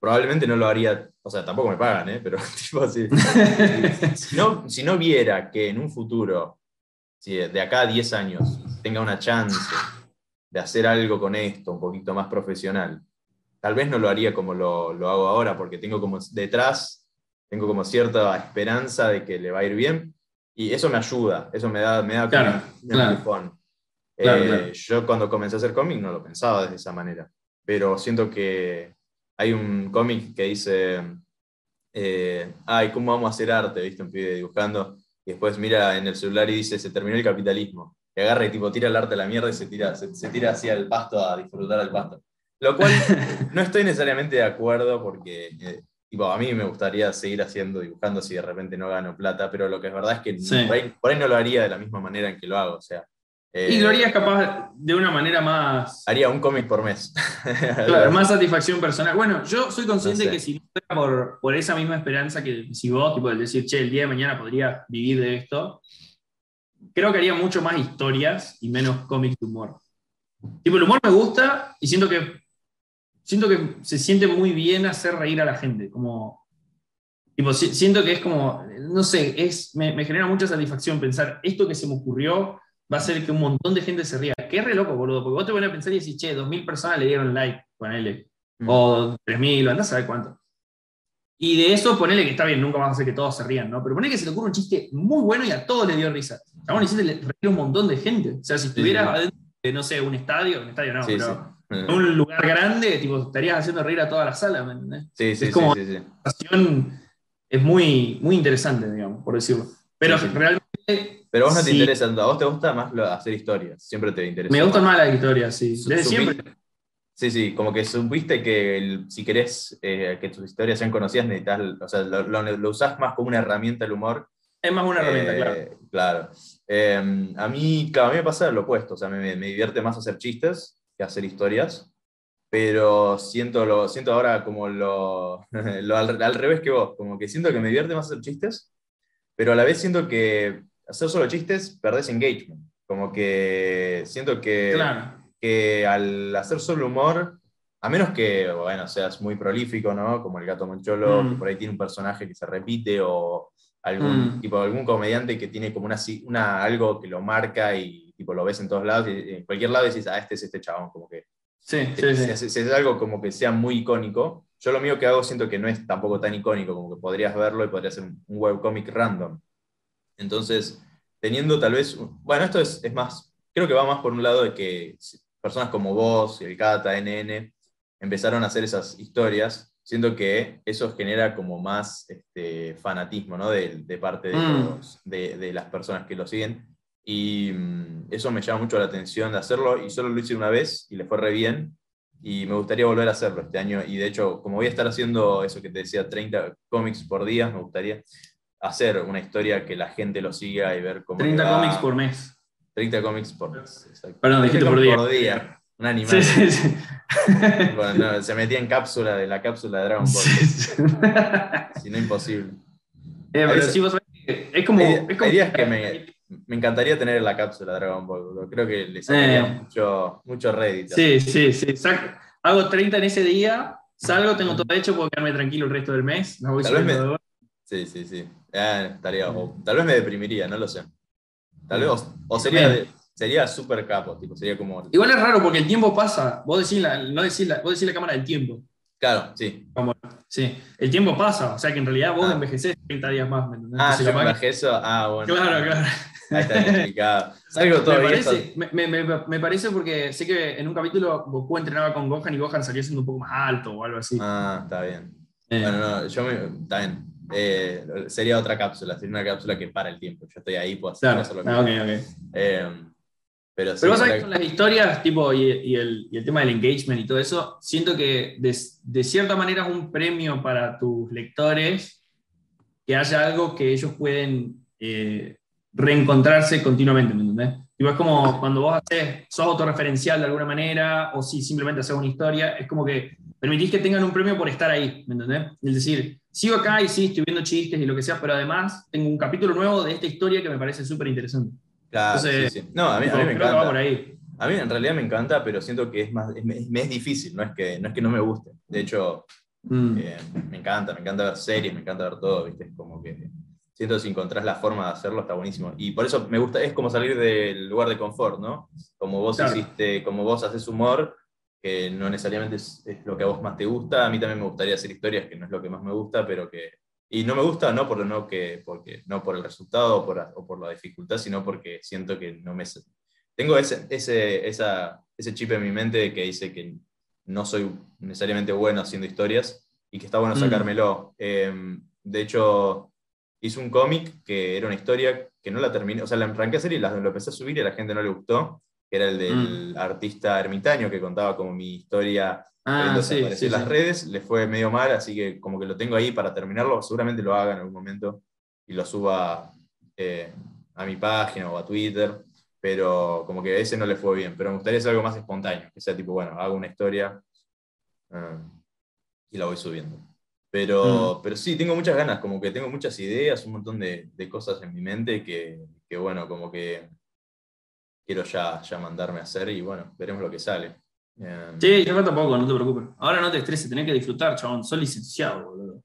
S1: probablemente no lo haría, o sea, tampoco me pagan, ¿eh? Pero <laughs> tipo, si, si no, si no viera que en un futuro, si de acá a 10 años, tenga una chance de hacer algo con esto un poquito más profesional, tal vez no lo haría como lo, lo hago ahora, porque tengo como detrás, tengo como cierta esperanza de que le va a ir bien, y eso me ayuda, eso me da, me da como
S2: Claro. Claro,
S1: Eh,
S2: claro.
S1: Yo cuando comencé a hacer cómic no lo pensaba de esa manera, pero siento que hay un cómic que dice, eh, ay, ¿cómo vamos a hacer arte? ¿Viste? Un pibe dibujando, y después mira en el celular y dice, se terminó el capitalismo. Y agarra y tipo tira el arte a la mierda y se tira, se, se tira hacia el pasto a disfrutar del pasto. Lo cual <laughs> no estoy necesariamente de acuerdo porque eh, tipo, a mí me gustaría seguir haciendo, dibujando si de repente no gano plata, pero lo que es verdad es que
S2: Sí.
S1: por, ahí, por ahí no lo haría de la misma manera en que lo hago. O sea, eh,
S2: y lo harías capaz de una manera más,
S1: haría un cómic por mes. <laughs>
S2: claro, más satisfacción personal. Bueno, yo soy consciente
S1: No sé.
S2: que si no fuera por, por esa misma esperanza que si vos, tipo, el decir, che, el día de mañana podría vivir de esto, creo que haría mucho más historias y menos cómics de humor. Tipo, el humor me gusta y siento que siento que se siente muy bien hacer reír a la gente. Como, tipo, si- siento que es como, no sé, es, me, me genera mucha satisfacción pensar esto que se me ocurrió va a hacer que un montón de gente se ría. Es re loco, boludo, porque vos te pones a pensar y decís, che, 2.000 personas le dieron like, ponele,
S1: Mm.
S2: o 3.000, o andás a saber cuánto. Y de eso ponele que está bien, nunca vas a hacer que todos se rían, ¿no? Pero ponele que se te ocurre un chiste muy bueno y a todos les dio risa. Chabón, hiciste reír a un montón de gente. O sea, si estuvieras
S1: sí.
S2: adentro de, no sé, un estadio, un estadio no,
S1: Sí,
S2: pero
S1: sí.
S2: en un lugar grande, tipo, estarías haciendo reír a toda la sala, ¿me entendés?
S1: Sí, sí,
S2: Es como-
S1: sí,
S2: situación es muy, muy interesante, digamos, por decirlo. Pero realmente
S1: Pero a vos no te
S2: Sí.
S1: interesa tanto, a vos te gusta más lo- hacer historias, siempre te interesa.
S2: me gustan más las historias, sí. Desde siempre.
S1: Sí, sí, como que supiste que el- si querés eh, que tus historias sean conocidas, necesitas, o sea, lo, lo, lo usás más como una herramienta el humor.
S2: Es más una herramienta,
S1: Eh,
S2: claro.
S1: Claro. Eh, a mí, claro, a mí me pasa lo opuesto, o sea, me, me divierte más hacer chistes que hacer historias, pero siento, lo, siento ahora como lo, <laughs> lo al, al revés que vos, como que siento que me divierte más hacer chistes, pero a la vez siento que hacer solo chistes perdés engagement, como que siento que
S2: Claro.
S1: que al hacer solo humor, a menos que, bueno, seas muy prolífico, ¿no? Como el gato Moncholo,
S2: Mm.
S1: que por ahí tiene un personaje que se repite, o algún
S2: Mm.
S1: tipo algún comediante que tiene como una, una algo que lo marca y tipo lo ves en todos lados, y en cualquier lado decís, ah, este es este chabón, como que
S2: Sí,
S1: si,
S2: sí, sí.
S1: si- si es algo como que sea muy icónico, yo lo mío que hago siento que no es tampoco tan icónico, como que podrías verlo y podría ser un, un webcomic random. Entonces, teniendo tal vez, bueno, esto es, es más, creo que va más por un lado de que personas como vos, el Cata, NN, empezaron a hacer esas historias, siento que eso genera como más este, fanatismo, ¿no? De, de parte de,
S2: Mm.
S1: los- de, de las personas que lo siguen. Y mm, eso me llama mucho la atención de hacerlo, y solo lo hice una vez y le fue re bien. Y me gustaría volver a hacerlo este año. Y de hecho, como voy a estar haciendo eso que te decía, 30 cómics por día, me gustaría hacer una historia que la gente lo siga y ver cómo. le
S2: 30
S1: va.
S2: cómics por mes.
S1: 30 cómics por mes. exacto.
S2: Perdón,
S1: 30
S2: dijiste por día.
S1: por día. Un animal.
S2: Sí, sí, sí.
S1: Bueno, no, se metía en cápsula de la cápsula de Dragon Ball.
S2: Sí, sí.
S1: Si no, imposible.
S2: Eh, pero sí, vos es como.
S1: Hay,
S2: es como-
S1: hay días que me, me encantaría tener la cápsula de Dragon Ball. boludo. Creo que le sacaría
S2: Eh.
S1: mucho, mucho Reddit.
S2: Sí, sí, sí. sac- Hago 30 en ese día, salgo, tengo todo hecho, puedo quedarme tranquilo el resto del mes. Me voy
S1: Tal vez me-. Sí, sí, sí. Ah, estaría, o tal vez me deprimiría, no lo sé. Tal vez, o, o sería, de- sería súper capo, tipo, sería como.
S2: Igual es raro porque el tiempo pasa. Vos decís la, no decís la, vos decís la cámara del tiempo.
S1: Claro, sí.
S2: Sí, el tiempo pasa. O sea que en realidad vos
S1: Ah.
S2: envejecés 30 días más. ¿me entendés?
S1: Ah, bajé eso. Ah, bueno.
S2: Claro, claro.
S1: Ahí está. <laughs> Salgo todo
S2: Me parece, me, me- parece porque sé que en un capítulo Goku entrenaba con Gohan y Gohan salió siendo un poco más alto o algo así.
S1: Ah, está bien.
S2: Eh,
S1: Bueno, no, yo me. Está bien. Eh, sería otra cápsula, sería una cápsula que para el tiempo. Yo estoy ahí, puedo hacer,
S2: claro.
S1: hacer lo que
S2: Ah, ok,
S1: quiera.
S2: ok.
S1: Eh, pero sí,
S2: Pero vos sabés que con las historias, tipo, y, y el, y el tema del engagement y todo eso, siento que de, de cierta manera es un premio para tus lectores que haya algo que ellos pueden eh, reencontrarse continuamente, ¿me entendés? Tipo, es como cuando vos haces, sos autorreferencial de alguna manera, o si simplemente haces una historia, es como que permitís que tengan un premio por estar ahí, ¿me entendés? Es decir, sigo acá y sí, estoy viendo chistes y lo que sea, pero además tengo un capítulo nuevo de esta historia que me parece súper interesante.
S1: Claro,
S2: Entonces,
S1: sí, sí. No, a mí, a mí me
S2: va por
S1: encanta.
S2: ahí.
S1: A mí en realidad me encanta, pero siento que es más, me- me es difícil, no es, que, no es que no me guste. De hecho,
S2: Mm.
S1: eh, me encanta, me encanta ver series, me encanta ver todo, ¿viste? Es como que siento que si encontrás la forma de hacerlo está buenísimo. Y por eso me gusta, es como salir del lugar de confort, ¿no? Como vos
S2: Claro.
S1: hiciste, como vos haces humor, que no necesariamente es, es lo que a vos más te gusta, a mí también me gustaría hacer historias, que no es lo que más me gusta, pero que... Y no me gusta no por, no que, porque, no por el resultado o por, o por la dificultad, sino porque siento que no me... Tengo ese, ese, esa, ese chip en mi mente que dice que no soy necesariamente bueno haciendo historias y que está bueno
S2: Mm.
S1: sacármelo. Eh, de hecho, hice un cómic que era una historia que no la terminé, o sea, la arranqué a hacer y la, lo empecé a subir y a la gente no le gustó, que era el del artista ermitaño que contaba como mi historia
S2: Mm. Ah, sí, sí,
S1: en las
S2: sí.
S1: redes, le fue medio mal, así que como que lo tengo ahí para terminarlo, seguramente lo haga en algún momento y lo suba eh, a mi página o a Twitter, pero como que ese no le fue bien, pero me gustaría hacer algo más espontáneo, que sea tipo, bueno, hago una historia eh, y la voy subiendo. Pero,
S2: Mm.
S1: pero sí, tengo muchas ganas, como que tengo muchas ideas, un montón de, de cosas en mi mente que, que, bueno, como que quiero ya, ya mandarme a hacer y bueno, veremos lo que sale. Eh,
S2: Sí, ya falta poco, no te preocupes. Ahora no te estreses, tenés que disfrutar, chabón. Sos licenciado, boludo.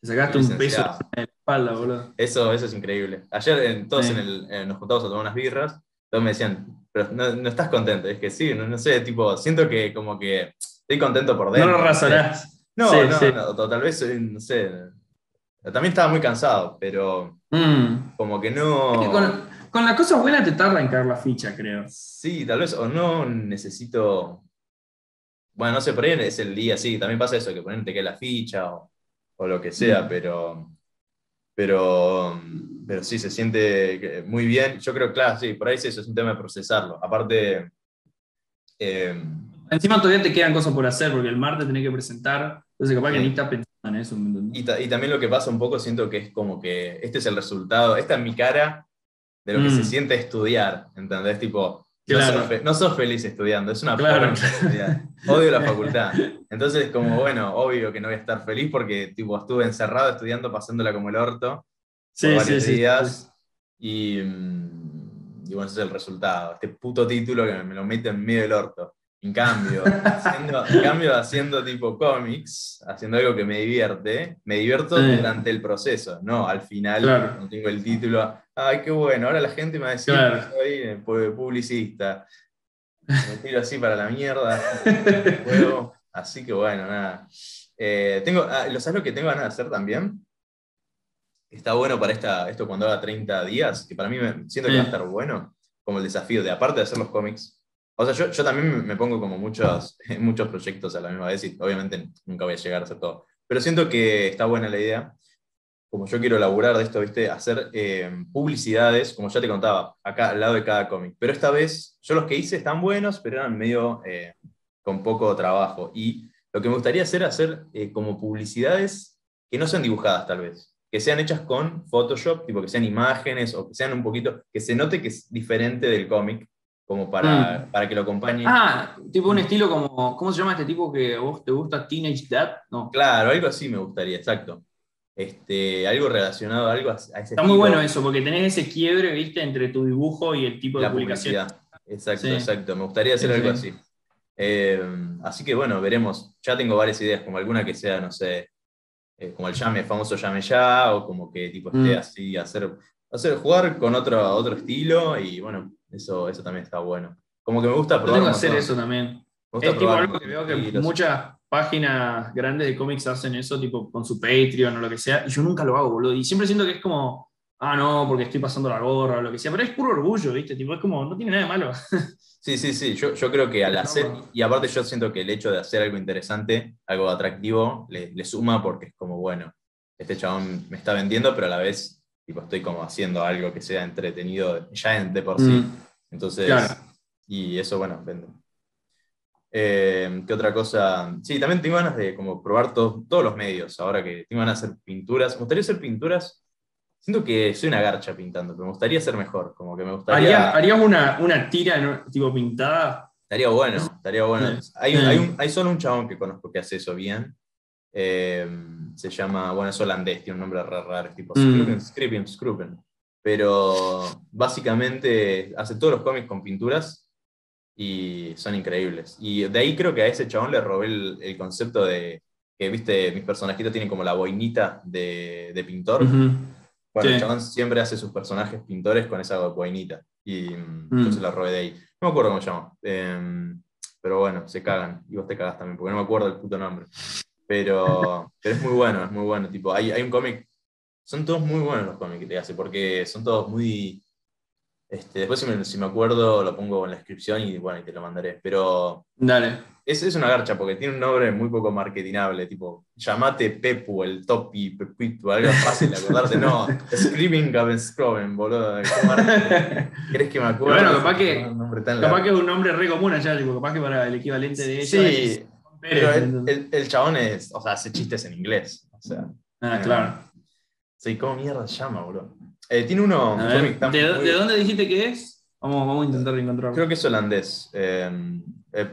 S2: Te sacaste un peso en la espalda, boludo.
S1: Eso, eso es increíble. Ayer en- todos
S2: Sí.
S1: en el- eh, nos juntamos a tomar unas birras, todos me decían, pero no, no estás contento. Es que sí, no, no sé, tipo, siento que como que estoy contento por
S2: No
S1: dentro.
S2: lo
S1: sé.
S2: razonás.
S1: No,
S2: Sí,
S1: no,
S2: sí.
S1: no, tal vez, no sé. También estaba muy cansado, pero
S2: Mm.
S1: como que
S2: Es que
S1: no.
S2: con, con las cosas buenas te tarda en caer la ficha, creo.
S1: Sí, tal vez, o no necesito. bueno, no sé, por ahí es el día, sí, también pasa eso, que ponerte que la ficha o, o lo que sea,
S2: Mm.
S1: pero, pero, pero sí, se siente muy bien. Yo creo, claro, sí, por ahí sí, eso es un tema de procesarlo. Aparte, eh,
S2: Encima todavía te quedan cosas por hacer, porque el martes tenés que presentar, entonces capaz que
S1: Sí.
S2: ni estás pensando en eso.
S1: y, ta- y también lo que pasa un poco, siento que es como que este es el resultado, esta es mi cara de lo que
S2: Mm.
S1: se siente estudiar, ¿entendés? Tipo, no,
S2: Claro.
S1: sos, fe- no sos feliz estudiando, es una
S2: Claro.
S1: estudiar. <laughs> Odio la facultad. Entonces, como bueno, obvio que no voy a estar feliz porque tipo, estuve encerrado estudiando, pasándola como el orto
S2: Sí,
S1: por
S2: sí,
S1: varios
S2: sí,
S1: días. Y, mm, y bueno, ese es el resultado. Este puto título que me lo mete en medio del orto. En cambio, haciendo, en cambio, haciendo tipo cómics, haciendo algo que me divierte, me divierto
S2: Sí.
S1: durante el proceso, no al final,
S2: Claro.
S1: cuando tengo el título, ay, qué bueno, ahora la gente me va a decir
S2: Claro.
S1: que soy eh, pu- publicista. <laughs> Me tiro así para la mierda, <laughs> juego. Así que bueno, nada. Eh, tengo, ah, ¿lo sabes lo que tengo ganas de hacer también? Está bueno para esta, esto cuando haga 30 días, que para mí me, siento que va a estar bueno, como el desafío de, aparte de hacer los cómics, o sea, yo, yo también me- me pongo como muchos, <laughs> muchos proyectos a la misma vez y obviamente nunca voy a llegar a hacer todo, pero siento que está buena la idea, como yo quiero laburar de esto, ¿viste? Hacer eh, publicidades, como ya te contaba, acá al lado de cada cómic, pero esta vez yo los que hice están buenos, pero eran medio eh, con poco trabajo y lo que me gustaría hacer es hacer eh, como publicidades que no sean dibujadas tal vez, que sean hechas con Photoshop, tipo que sean imágenes o que sean un poquito, que se note que es diferente del cómic, como para, para que lo acompañe.
S2: Ah, tipo un estilo como, ¿cómo se llama este tipo que vos te gusta? Teenage Dad? No.
S1: Claro, algo así me gustaría, exacto. Este, algo relacionado a algo a a ese
S2: Está muy bueno eso, porque tenés ese quiebre, viste, entre tu dibujo y el tipo de
S1: la
S2: publicación.
S1: publicidad. Exacto,
S2: Sí.
S1: exacto. Me gustaría hacer
S2: Sí,
S1: algo
S2: sí.
S1: así. Eh, así que bueno, veremos. Ya tengo varias ideas, como alguna que sea, no sé, eh, como el llame, famoso llame ya, o como que tipo esté
S2: Mm.
S1: así, hacer, hacer, jugar con otro, otro estilo, y bueno, eso, eso también está bueno. Como que me gusta
S2: Yo
S1: probar.
S2: tengo que
S1: un
S2: hacer eso también. Es tipo algo que veo que muchas páginas grandes de cómics hacen eso, tipo con su Patreon o lo que sea, y yo nunca lo hago, boludo. Y siempre siento que es como, ah, no, porque estoy pasando la gorra o lo que sea, pero es puro orgullo, viste, tipo, es como, no tiene nada de malo. <laughs>
S1: Sí, sí, sí. Yo, yo creo que al hacer, y aparte yo siento que el hecho de hacer algo interesante, algo atractivo, le, le suma porque es como, bueno, este chabón me está vendiendo, pero a la vez tipo, estoy como haciendo algo que sea entretenido ya de por sí.
S2: Mm,
S1: Entonces,
S2: Claro.
S1: y eso, bueno, vende. Eh, ¿Qué otra cosa? Sí, también tengo ganas de como probar to- todos los medios, ahora que tengo ganas de hacer pinturas. Me gustaría hacer pinturas. Siento que soy una garcha pintando, pero me gustaría ser mejor. Como que me gustaría.
S2: ¿Harías, una, una tira ¿no? tipo pintada?
S1: Estaría bueno, estaría bueno. Hay, hay, un- hay solo un chabón que conozco que hace eso bien. Eh, se llama, bueno, es holandés, tiene un nombre raro, raro, tipo
S2: Mm.
S1: Scruben. Pero básicamente hace todos los cómics con pinturas y son increíbles. Y de ahí creo que a ese chabón le robé el, el concepto de que, viste, mis personajitos tienen como la boinita de, de pintor.
S2: Ujú.
S1: Bueno, el chabón siempre hace sus personajes pintores con esa boinita. Y mm,
S2: Mm.
S1: se la robé de ahí. No me acuerdo cómo se llama. Em, pero bueno, se cagan. Y vos te cagás también, porque no me acuerdo el puto nombre. Pero, <laughs> pero es muy bueno, es muy bueno. Tipo, hay, hay un cómic. Son todos muy buenos los cómics que te hace, porque son todos muy. Este, después, si me, si me acuerdo, lo pongo en la descripción y bueno, y te lo mandaré. Pero
S2: Dale.
S1: es, es una garcha porque tiene un nombre muy poco marketinable, tipo, llamate Pepu, el Topi, Pepito, algo fácil de acordarte. No, Screaming Gaben Scroven, boludo. ¿Cómo arte- <laughs> ¿Crees que me acuerdo?
S2: Bueno, capaz que- Capaz
S1: largo.
S2: que es un nombre re común allá, tipo, capaz que para el equivalente de eso
S1: Sí,
S2: es
S1: pero el, el chabón es, o sea, hace chistes en inglés. O sea,
S2: Ah, claro.
S1: sí, ¿cómo mierda se llama, boludo? Eh, tiene uno,
S2: A ver, ¿de,
S1: muy-
S2: de dónde dijiste que es? Vamos, vamos a intentar reencontrarlo.
S1: Creo que es holandés. eh, eh,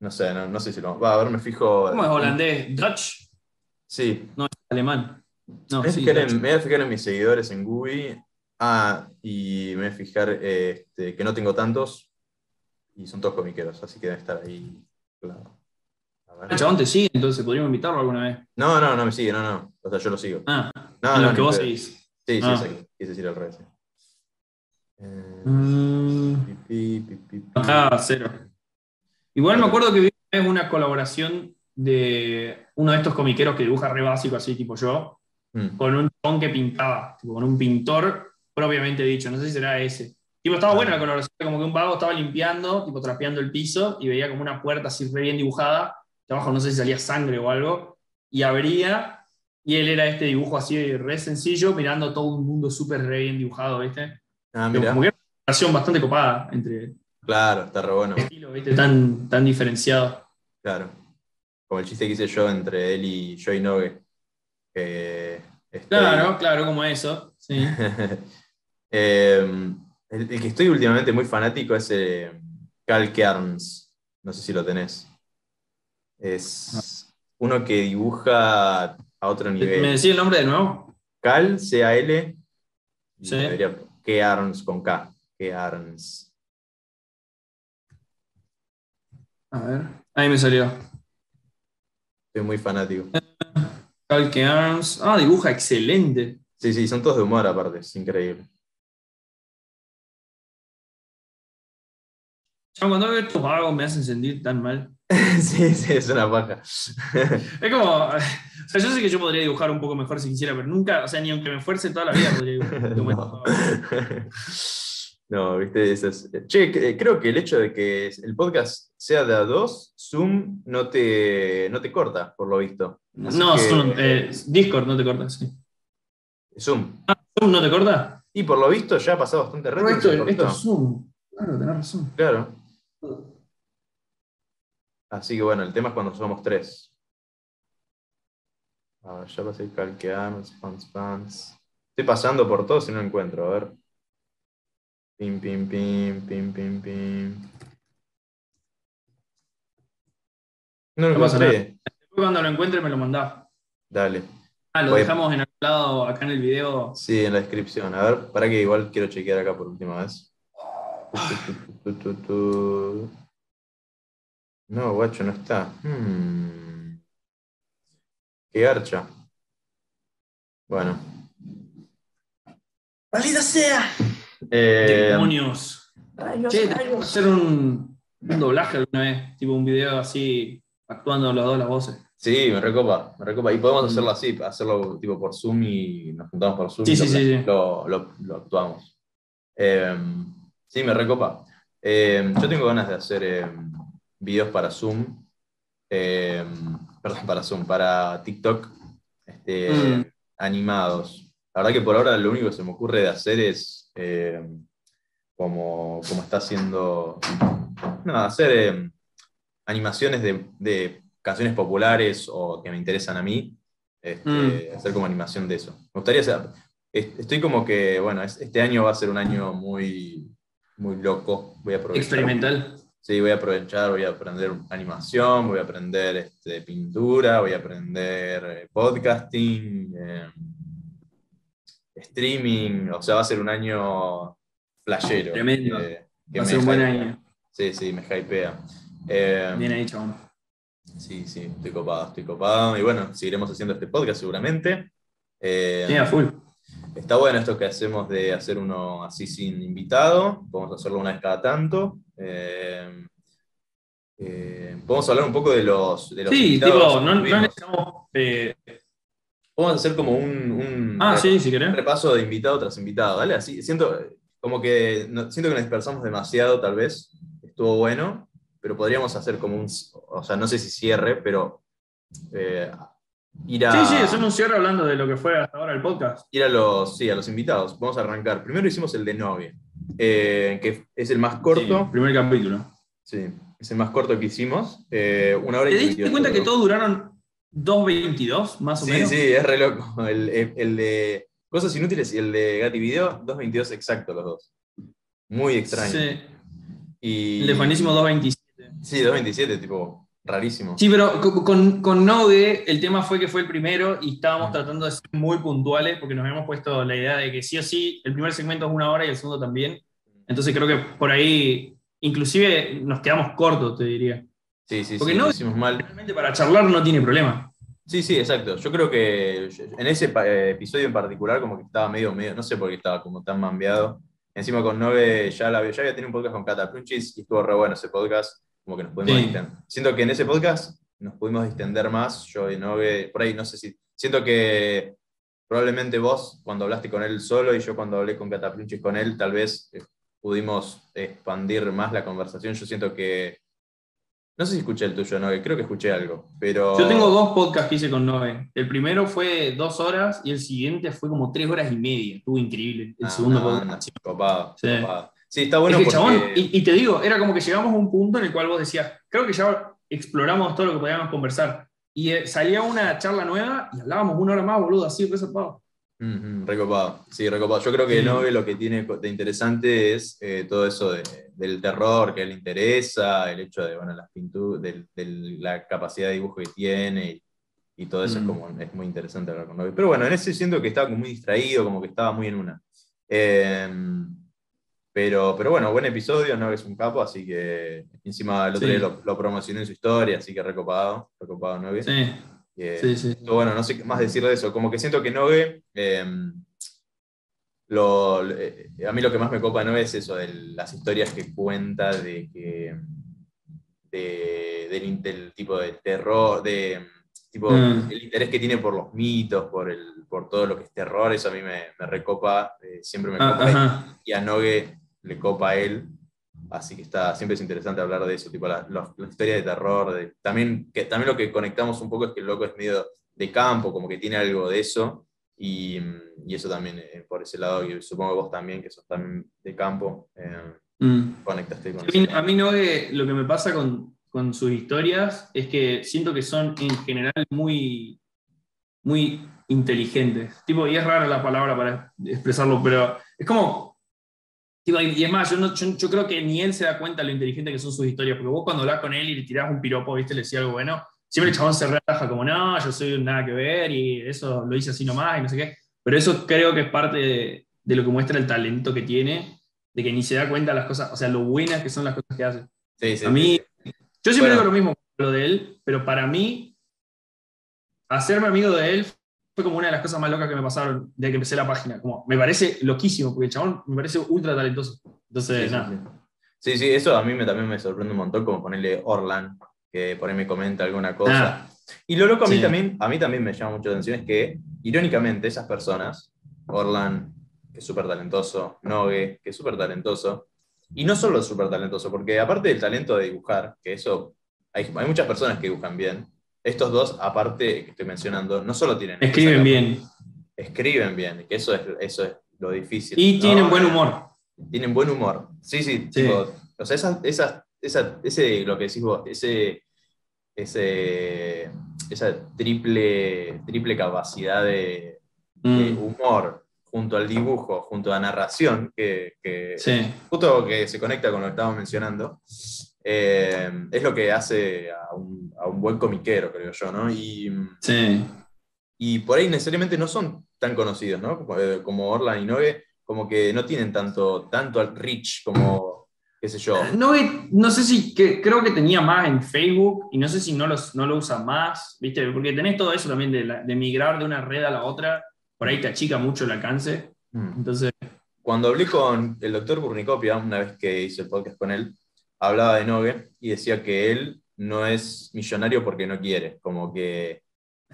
S1: no sé, no, no sé si lo. Va, a ver, me fijo.
S2: ¿Cómo es holandés? ¿Dutch?
S1: Sí,
S2: No, es alemán. No,
S1: me, voy a
S2: sí,
S1: fijar
S2: Dutch.
S1: en, me voy a fijar en mis seguidores en Google. Ah, y me voy a fijar este, que no tengo tantos. Y son todos comiqueros, así que debe estar ahí. Claro.
S2: El chabón te sigue, entonces podríamos invitarlo alguna vez.
S1: No, no, no me sigue, no, no. O sea, yo lo sigo.
S2: Ah,
S1: No, no,
S2: los que vos seguís.
S1: Sí, sí,
S2: Ah.
S1: exacto. Quise decir al revés. Eh,
S2: Mm,
S1: pi, pi, pi,
S2: acá, cero. Igual me acuerdo que vi una colaboración de uno de estos comiqueros que dibuja re básico, así tipo yo,
S1: Mm.
S2: con un chabón que pintaba, tipo, con un pintor propiamente dicho, no sé si será ese. Tipo, estaba buena la colaboración, como que un vago estaba limpiando, tipo, trapeando el piso y veía como una puerta así re bien dibujada, que abajo no sé si salía sangre o algo, y abría, y él era este dibujo así re sencillo, mirando todo un mundo súper re bien dibujado, ¿viste?
S1: Ah,
S2: Como que era una relación bastante copada entre
S1: Claro, está re bueno.
S2: estilos, ¿viste? Tan, tan diferenciado.
S1: Claro. Como el chiste que hice yo entre él y Joey Nogue. estoy-
S2: Claro, claro, como eso. Sí. <laughs>
S1: Eh, el, el que estoy últimamente muy fanático es eh, Cal Kearns. No sé si lo tenés. Es uno que dibuja a otro
S2: ¿Me
S1: nivel.
S2: decís el nombre de nuevo?
S1: Cal, C-A-L.
S2: Sí.
S1: debería- Kearns con K. Kearns.
S2: A ver. Ahí me salió.
S1: Estoy muy fanático.
S2: Calque Arms. Ah, dibuja excelente.
S1: Sí, sí, son todos de humor aparte, es increíble.
S2: Ya cuando veo estos vagos me hacen sentir tan mal. <laughs>
S1: sí, sí, es una paja. <laughs>
S2: Es como. O sea, yo sé que yo podría dibujar un poco mejor si quisiera, pero nunca, o sea, ni aunque me esfuerce toda la vida podría dibujar. <laughs>
S1: No. No, viste, eso es- Che, que- creo que el hecho de que el podcast sea de a dos, Zoom no te, no te corta, por lo visto. Así
S2: No,
S1: que-
S2: Zoom, eh, Discord no te corta, sí.
S1: Zoom.
S2: ¿Zoom no te corta?
S1: Y por lo visto ya ha pasado bastante y
S2: esto, esto es Zoom. Claro, tenés razón.
S1: Claro. Así que bueno, el tema es cuando somos tres. A ver, ya pasé calqueamos, pants, pants. Estoy pasando por todos y no encuentro, a ver. Pim, pim, pim, pim, pim, pim. No lo
S2: No pasa
S1: encontré.
S2: Después cuando lo encuentre me lo mandás.
S1: Dale.
S2: Ah, lo
S1: Voy-
S2: dejamos en algún lado acá en el video.
S1: Sí, en la descripción. A ver, para que igual quiero chequear acá por última vez. <laughs> No, guacho, no está. Hmm. Qué garcha. Bueno. ¡Maldita sea! Eh,
S2: Demonios. Che, que hacer un, un doblaje alguna vez, tipo un video así, actuando los dos las voces.
S1: sí, me recopa, me recopa. Y podemos
S2: Mm.
S1: hacerlo así, hacerlo tipo por Zoom y nos juntamos por Zoom
S2: Sí,
S1: y
S2: sí,
S1: lo,
S2: sí, sí.
S1: lo- lo- lo actuamos. Eh, sí, me recopa. Eh, yo tengo ganas de hacer eh, videos para Zoom. eh, perdón, para Zoom, para TikTok. este,
S2: Mm.
S1: Animados. La verdad que por ahora lo único que se me ocurre de hacer es como, como está haciendo. Nada, hacer animaciones de, de canciones populares o que me interesan a mí. este, Hacer como animación de eso. Me gustaría hacer. est- Estoy como que, bueno, es- este año va a ser un año muy, muy loco. Voy a aprovechar.
S2: Experimental.
S1: Sí, voy a aprovechar, voy a aprender animación, voy a aprender este, pintura, voy a aprender eh, podcasting, eh, streaming, o sea, va a ser un año flashero.
S2: Tremendo.
S1: eh, que
S2: Va a ser un buen año.
S1: Sí, sí, me hypea. Eh,
S2: Bien ahí, chabón.
S1: Sí, sí, estoy copado, estoy copado. Y bueno, seguiremos haciendo este podcast seguramente. Eh,
S2: Sí, a full.
S1: Está bueno esto que hacemos de hacer uno así sin invitado. Podemos hacerlo una vez cada tanto. Eh, eh, podemos hablar un poco de los, de los
S2: Sí,
S1: invitados
S2: tipo, no, necesitamos. eh,
S1: Podemos hacer como un, un
S2: ah, sí, si
S1: un
S2: querés.
S1: repaso de invitado tras invitado. ¿vale? Así, siento como que no- siento que nos dispersamos demasiado, tal vez. Estuvo bueno, pero podríamos hacer como un, o sea, no sé si cierre, pero eh, ir a
S2: Sí, sí, hacemos un cierre hablando de lo que fue hasta ahora el podcast.
S1: ir a los, sí, a los invitados. Vamos a arrancar. Primero hicimos el de novia, eh, que es el más corto.
S2: Sí, primer capítulo.
S1: Sí, es el más corto que hicimos. eh, una hora y
S2: ¿Te diste
S1: 28
S2: cuenta que todos duraron 2.22, más o
S1: Sí,
S2: menos?
S1: sí, es re loco. El, el- el de Cosas Inútiles y el de Gati Video, 2.22 exacto los dos. Muy extraño.
S2: Sí.
S1: Y,
S2: El de Juanísimo 2.27.
S1: Sí, 2.27, tipo, rarísimo.
S2: Sí, pero co- con, con Nogue el tema fue que fue el primero y estábamos tratando de ser muy puntuales porque nos habíamos puesto la idea de que sí o sí el primer segmento es una hora y el segundo también. Entonces creo que por ahí inclusive nos quedamos cortos, te diría.
S1: Sí, sí,
S2: Porque
S1: sí,
S2: no-
S1: lo hicimos mal.
S2: Realmente para charlar no tiene problema.
S1: Sí, sí, exacto. Yo creo que en ese eh, episodio en particular como que estaba medio, medio, no sé por qué estaba como tan mambeado. Encima con Nove ya, la, ya había tenido un podcast con Cata Prunchis y estuvo re bueno ese podcast, como que nos pudimos
S2: Sí.
S1: distender. Siento que en ese podcast nos pudimos distender más, yo y Nove, por ahí no sé si, siento que probablemente vos cuando hablaste con él solo y yo cuando hablé con Cata Prunchis con él, tal vez eh, pudimos expandir más la conversación. Yo siento que. No sé si escuché el tuyo, Noé, creo que escuché algo, pero.
S2: Yo tengo dos podcasts que hice con Noé. El primero fue dos horas y el siguiente fue como tres horas y media. Estuvo increíble. El
S1: Ah,
S2: segundo
S1: no,
S2: podcast.
S1: no, copado,
S2: Sí.
S1: copado. Sí, está bueno
S2: Es que,
S1: porque.
S2: chabón, y, y te digo, era como que llegamos a un punto en el cual vos decías, creo que ya exploramos todo lo que podíamos conversar. Y eh, salía una charla nueva y hablábamos una hora más, boludo, así, resarpado.
S1: Ujú, recopado, sí, recopado. Yo creo que
S2: Sí.
S1: Nove lo que tiene de interesante es eh, todo eso de- del terror que le interesa, el hecho de bueno, las pinturas, del- del- la capacidad de dibujo que tiene y, y todo eso es
S2: Mm.
S1: como es muy interesante hablar con Nove. Pero bueno, en ese siento que estaba como muy distraído, como que estaba muy en una. Eh, pero, pero bueno, buen episodio, Nove es un capo, así que encima el otro
S2: Sí.
S1: día lo, lo promocioné en su historia, así que recopado, recopado.
S2: Sí,
S1: Eh,
S2: sí, sí.
S1: bueno, no sé qué más decir de eso. Como que siento que Nogue, eh, lo- eh, a mí lo que más me copa de Nogue es eso, de las historias que cuenta, de que de- del, tipo de terror, de tipo
S2: Mm.
S1: el interés que tiene por los mitos, por el, por todo lo que es terror, eso a mí me, me recopa, eh, siempre me
S2: Ah,
S1: copa
S2: ajá.
S1: y a Nogue le copa a él. Así que está, siempre es interesante hablar de eso, tipo la, historia de terror. de- también, que, también lo que conectamos un poco es que el loco es medio de campo, como que tiene algo de eso. Y, y eso también, eh, por ese lado, y supongo que vos también, que sos también de campo, eh,
S2: Mm.
S1: conectaste con
S2: A mí,
S1: eso.
S2: a mí no eh, lo que me pasa con, con sus historias es que siento que son en general muy, muy inteligentes. Tipo, y es rara la palabra para expresarlo, pero es como. Y es más, yo, no- yo, yo creo que ni él se da cuenta de lo inteligente que son sus historias, porque vos cuando hablas con él y le tirás un piropo, ¿viste? Le decís algo bueno, siempre el chabón se relaja como, no, yo soy un nada que ver y eso lo hice así nomás y no sé qué. Pero eso creo que es parte de, de lo que muestra el talento que tiene, de que ni se da cuenta de las cosas, o sea, lo buenas que son las cosas que hace.
S1: Sí, sí,
S2: A mí,
S1: sí.
S2: yo siempre
S1: Bueno.
S2: digo lo mismo con lo de él, pero para mí, hacerme amigo de él fue como una de las cosas más locas que me pasaron desde que empecé la página. Como, me parece loquísimo, porque el chabón me parece ultra talentoso. Entonces,
S1: Sí, sí,
S2: nada.
S1: sí. Sí, sí, eso a mí me, también me sorprende un montón, como ponerle Orlan, que por ahí me comenta alguna cosa.
S2: Ah,
S1: Y lo loco a mí,
S2: Sí.
S1: también, a mí también me llama mucho la atención es que, irónicamente, esas personas, Orlan, que es súper talentoso, Nogue, que es súper talentoso, y no solo súper talentoso, porque aparte del talento de dibujar, que eso, hay, hay muchas personas que dibujan bien, estos dos, aparte que estoy mencionando, no solo tienen...
S2: escriben bien.
S1: Escriben bien, que eso es, eso es lo difícil.
S2: Y
S1: ¿no?
S2: tienen buen humor.
S1: Tienen buen humor. Sí, sí,
S2: Sí.
S1: tipo, o sea, esas, esas, esa, ese, lo que decís vos, ese, ese, esa triple, triple capacidad de, de
S2: Mm,
S1: humor junto al dibujo, junto a la narración, que, que
S2: sí.
S1: justo que se conecta con lo que estábamos mencionando, eh, es lo que hace a un, a un buen comiquero, creo yo, ¿no? Y,
S2: Sí.
S1: y por ahí necesariamente no son tan conocidos, ¿no? Como, eh, como Orlan y Nogue, como que no tienen tanto, tanto reach como, qué sé yo.
S2: No, no sé si, que, creo que tenía más en Facebook y no sé si no, los, no lo usa más, ¿viste? Porque tenés todo eso también de, la- de migrar de una red a la otra, por ahí te achica mucho el alcance.
S1: Mm.
S2: Entonces,
S1: Cuando hablé con el doctor Burnicopia, una vez que hice el podcast con él, hablaba de Nogue y decía que él no es millonario porque no quiere, como que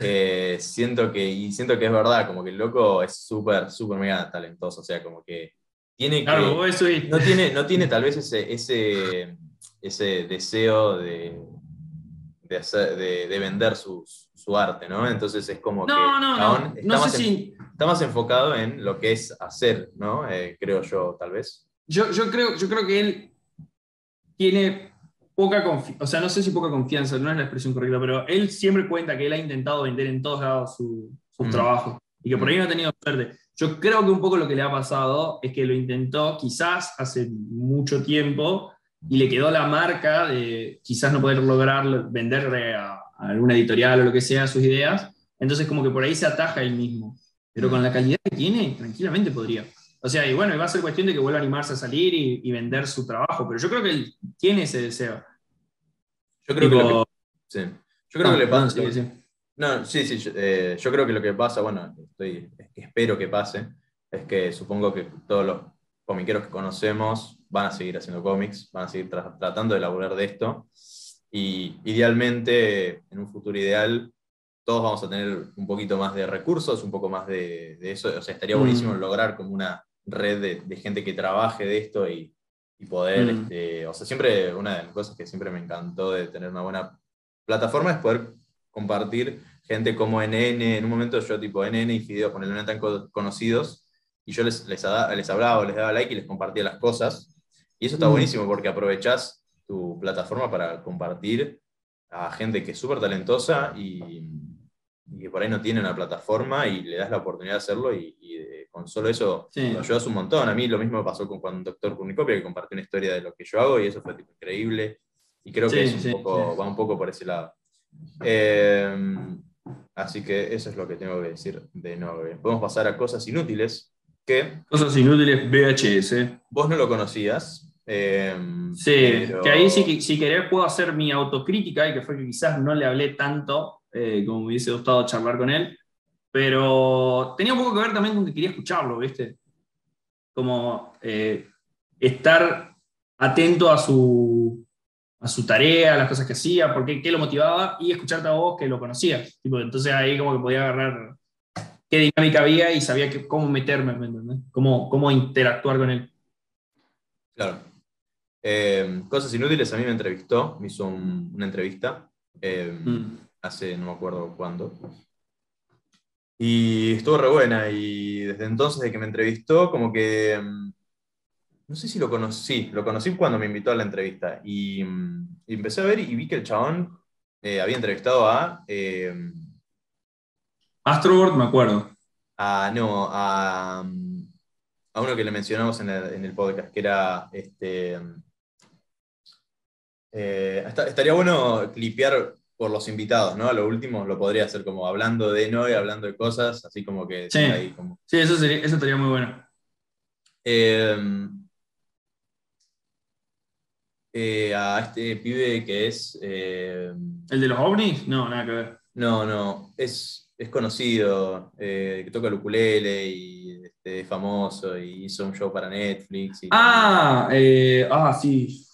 S1: eh, <laughs> siento que, y siento que es verdad, como que el loco es súper, súper mega talentoso, o sea, como que tiene que...
S2: claro, es-
S1: no tiene, no tiene tal vez ese, ese, ese deseo de, de, hacer- de- de vender su, su arte, ¿no? Entonces es como que
S2: No, no, no.
S1: está,
S2: No
S1: más
S2: sé
S1: en-
S2: si.
S1: está más enfocado en lo que es hacer, ¿no? Eh, creo yo, tal vez.
S2: Yo, yo, creo, yo creo que él tiene poca confianza. O sea, no sé si poca confianza, no es la expresión correcta, pero él siempre cuenta que él ha intentado vender en todos lados su- sus
S1: Mm.
S2: trabajos y que por ahí no ha tenido suerte. Yo creo que un poco lo que le ha pasado es que lo intentó quizás hace mucho tiempo y le quedó la marca de quizás no poder lograr venderle a, a alguna editorial o lo que sea sus ideas. Entonces como que por ahí se ataja él mismo. Pero con la calidad que tiene, tranquilamente podría. O sea, y bueno, y va a ser cuestión de que vuelva a animarse a salir y, y vender su trabajo, pero yo creo que él tiene ese deseo.
S1: Yo creo que lo que, sí. Yo creo
S2: Ah,
S1: que le
S2: perdón,
S1: pasa.
S2: sí, sí.
S1: No, sí, sí, yo, eh, yo creo que lo que pasa, bueno, estoy, espero que pase, es que supongo que todos los comiqueros que conocemos van a seguir haciendo cómics, van a seguir tra- tratando de elaborar de esto. Y idealmente, en un futuro ideal, todos vamos a tener un poquito más de recursos, un poco más de, de eso. O sea, estaría
S2: Mm.
S1: buenísimo lograr como una red de, de gente que trabaje de esto y, y poder,
S2: Mm.
S1: este, o sea, siempre una de las cosas que siempre me encantó de tener una buena plataforma es poder compartir gente como NN, en un momento yo tipo NN y Fideo, con no tan co- conocidos, y yo les, les, les hablaba les daba like y les compartía las cosas, y eso está
S2: Mm.
S1: buenísimo porque aprovechás tu plataforma para compartir a gente que es súper talentosa y, y que por ahí no tiene una plataforma y le das la oportunidad de hacerlo y, y, eh, con solo eso
S2: Sí.
S1: lo ayudas un montón. A mí lo mismo pasó con, con Doctor Cornucopia, que compartió una historia de lo que yo hago y eso fue tipo, increíble. Y creo
S2: Sí,
S1: que es un
S2: sí,
S1: poco, va un poco por ese lado. Eh, así que eso es lo que tengo que decir de Nove. Podemos pasar a cosas inútiles que
S2: Cosas inútiles VHS.
S1: vos no lo conocías. eh,
S2: Sí,
S1: pero-
S2: que ahí que si querés puedo hacer mi autocrítica y que fue que quizás no le hablé tanto eh, como me hubiese gustado charlar con él, pero tenía un poco que ver también con que quería escucharlo, ¿viste? Como eh, estar atento a su, a su tarea, a las cosas que hacía, por qué, qué lo motivaba y escucharte a vos que lo conocías. Tipo, entonces ahí como que podía agarrar qué dinámica había y sabía que, cómo meterme, ¿me entendés? Cómo, cómo interactuar con él.
S1: Claro. Eh, cosas inútiles, a mí me entrevistó, me hizo un- una entrevista eh,
S2: Mm.
S1: Hace no me acuerdo cuándo. Y estuvo re buena y desde entonces de que me entrevistó, como que, mm, no sé si lo conocí, lo conocí cuando me invitó a la entrevista y, mm, y empecé a ver y vi que el chabón eh, había entrevistado a, eh,
S2: Astroworld, me acuerdo.
S1: a, no, a, mm, a uno que le mencionamos en el, en el podcast, que era este. eh, esta- estaría bueno clipear por los invitados, ¿no? A lo último lo podría hacer como hablando de Noé, hablando de cosas, así como que
S2: Sí.
S1: ahí como.
S2: Sí, eso, sería, eso estaría muy bueno.
S1: Eh, eh, a este pibe que es. eh,
S2: ¿El de los ovnis? No, nada que ver.
S1: no, no, es, es conocido, eh, que toca el ukulele y este, es famoso y hizo un show para Netflix. y-
S2: Ah, eh, ah, sí.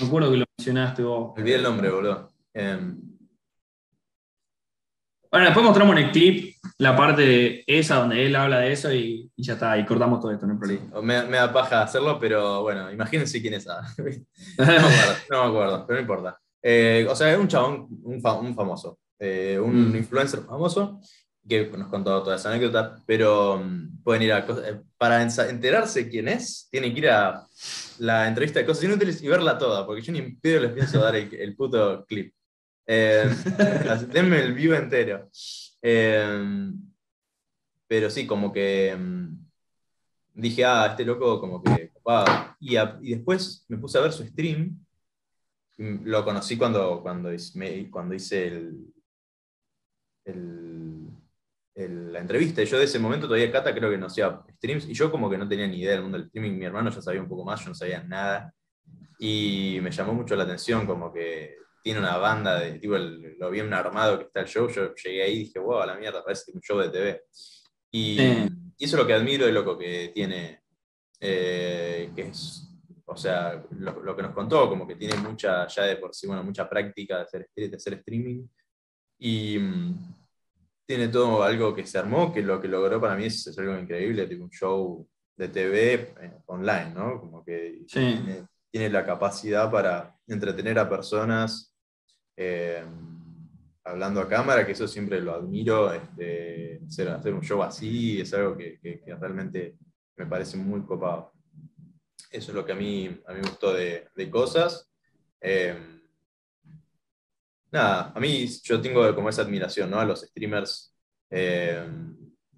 S2: Me acuerdo que lo mencionaste vos.
S1: Olvidé el nombre, boludo. Em,
S2: Bueno, después mostramos en el clip la parte esa donde él habla de eso y, y ya está, y cortamos todo esto, no hay problema.
S1: me, me da paja hacerlo, pero bueno, imagínense quién es. ah. <laughs> No me acuerdo, no me acuerdo, pero no importa. Eh, o sea, es un chabón, un, fa- un famoso, eh, un
S2: Mm.
S1: influencer famoso que nos contó toda esa anécdota, pero mm, pueden ir a eh, Para enterarse quién es, tienen que ir a la entrevista de cosas inútiles y verla toda, porque yo ni en les pienso dar el, el puto clip. Eh, <laughs> denme el vivo entero. Eh, pero sí, como que mm, dije, ah, este loco como que. Y, después me puse a ver su stream. Lo conocí cuando, cuando, cuando hice el- la entrevista. Y yo de ese momento todavía Cata creo que no hacía streams. Y yo como que no tenía ni idea del mundo del streaming. Mi hermano ya sabía un poco más, yo no sabía nada. Y me llamó mucho la atención, como que tiene una banda de, tipo, el- lo bien armado que está el show. Yo llegué ahí y dije, wow, a la mierda, parece un show de TV. Y,
S2: Sí.
S1: y eso es lo que admiro de loco que tiene, eh, que es, o sea, lo, lo que nos contó, como que tiene mucha, ya de por sí, bueno, mucha práctica de hacer, de hacer streaming. Y mm, tiene todo algo que se armó, que lo que logró para mí es, es algo increíble, tipo un show de TV eh, online, ¿no? Como que
S2: Sí.
S1: tiene, tiene la capacidad para entretener a personas eh, hablando a cámara, que eso siempre lo admiro, este, hacer, hacer un show así es algo que, que- que realmente me parece muy copado. Eso es lo que a mí, a mí me gustó de, de cosas. Eh, nada, a mí yo tengo como esa admiración, ¿no? A los streamers eh,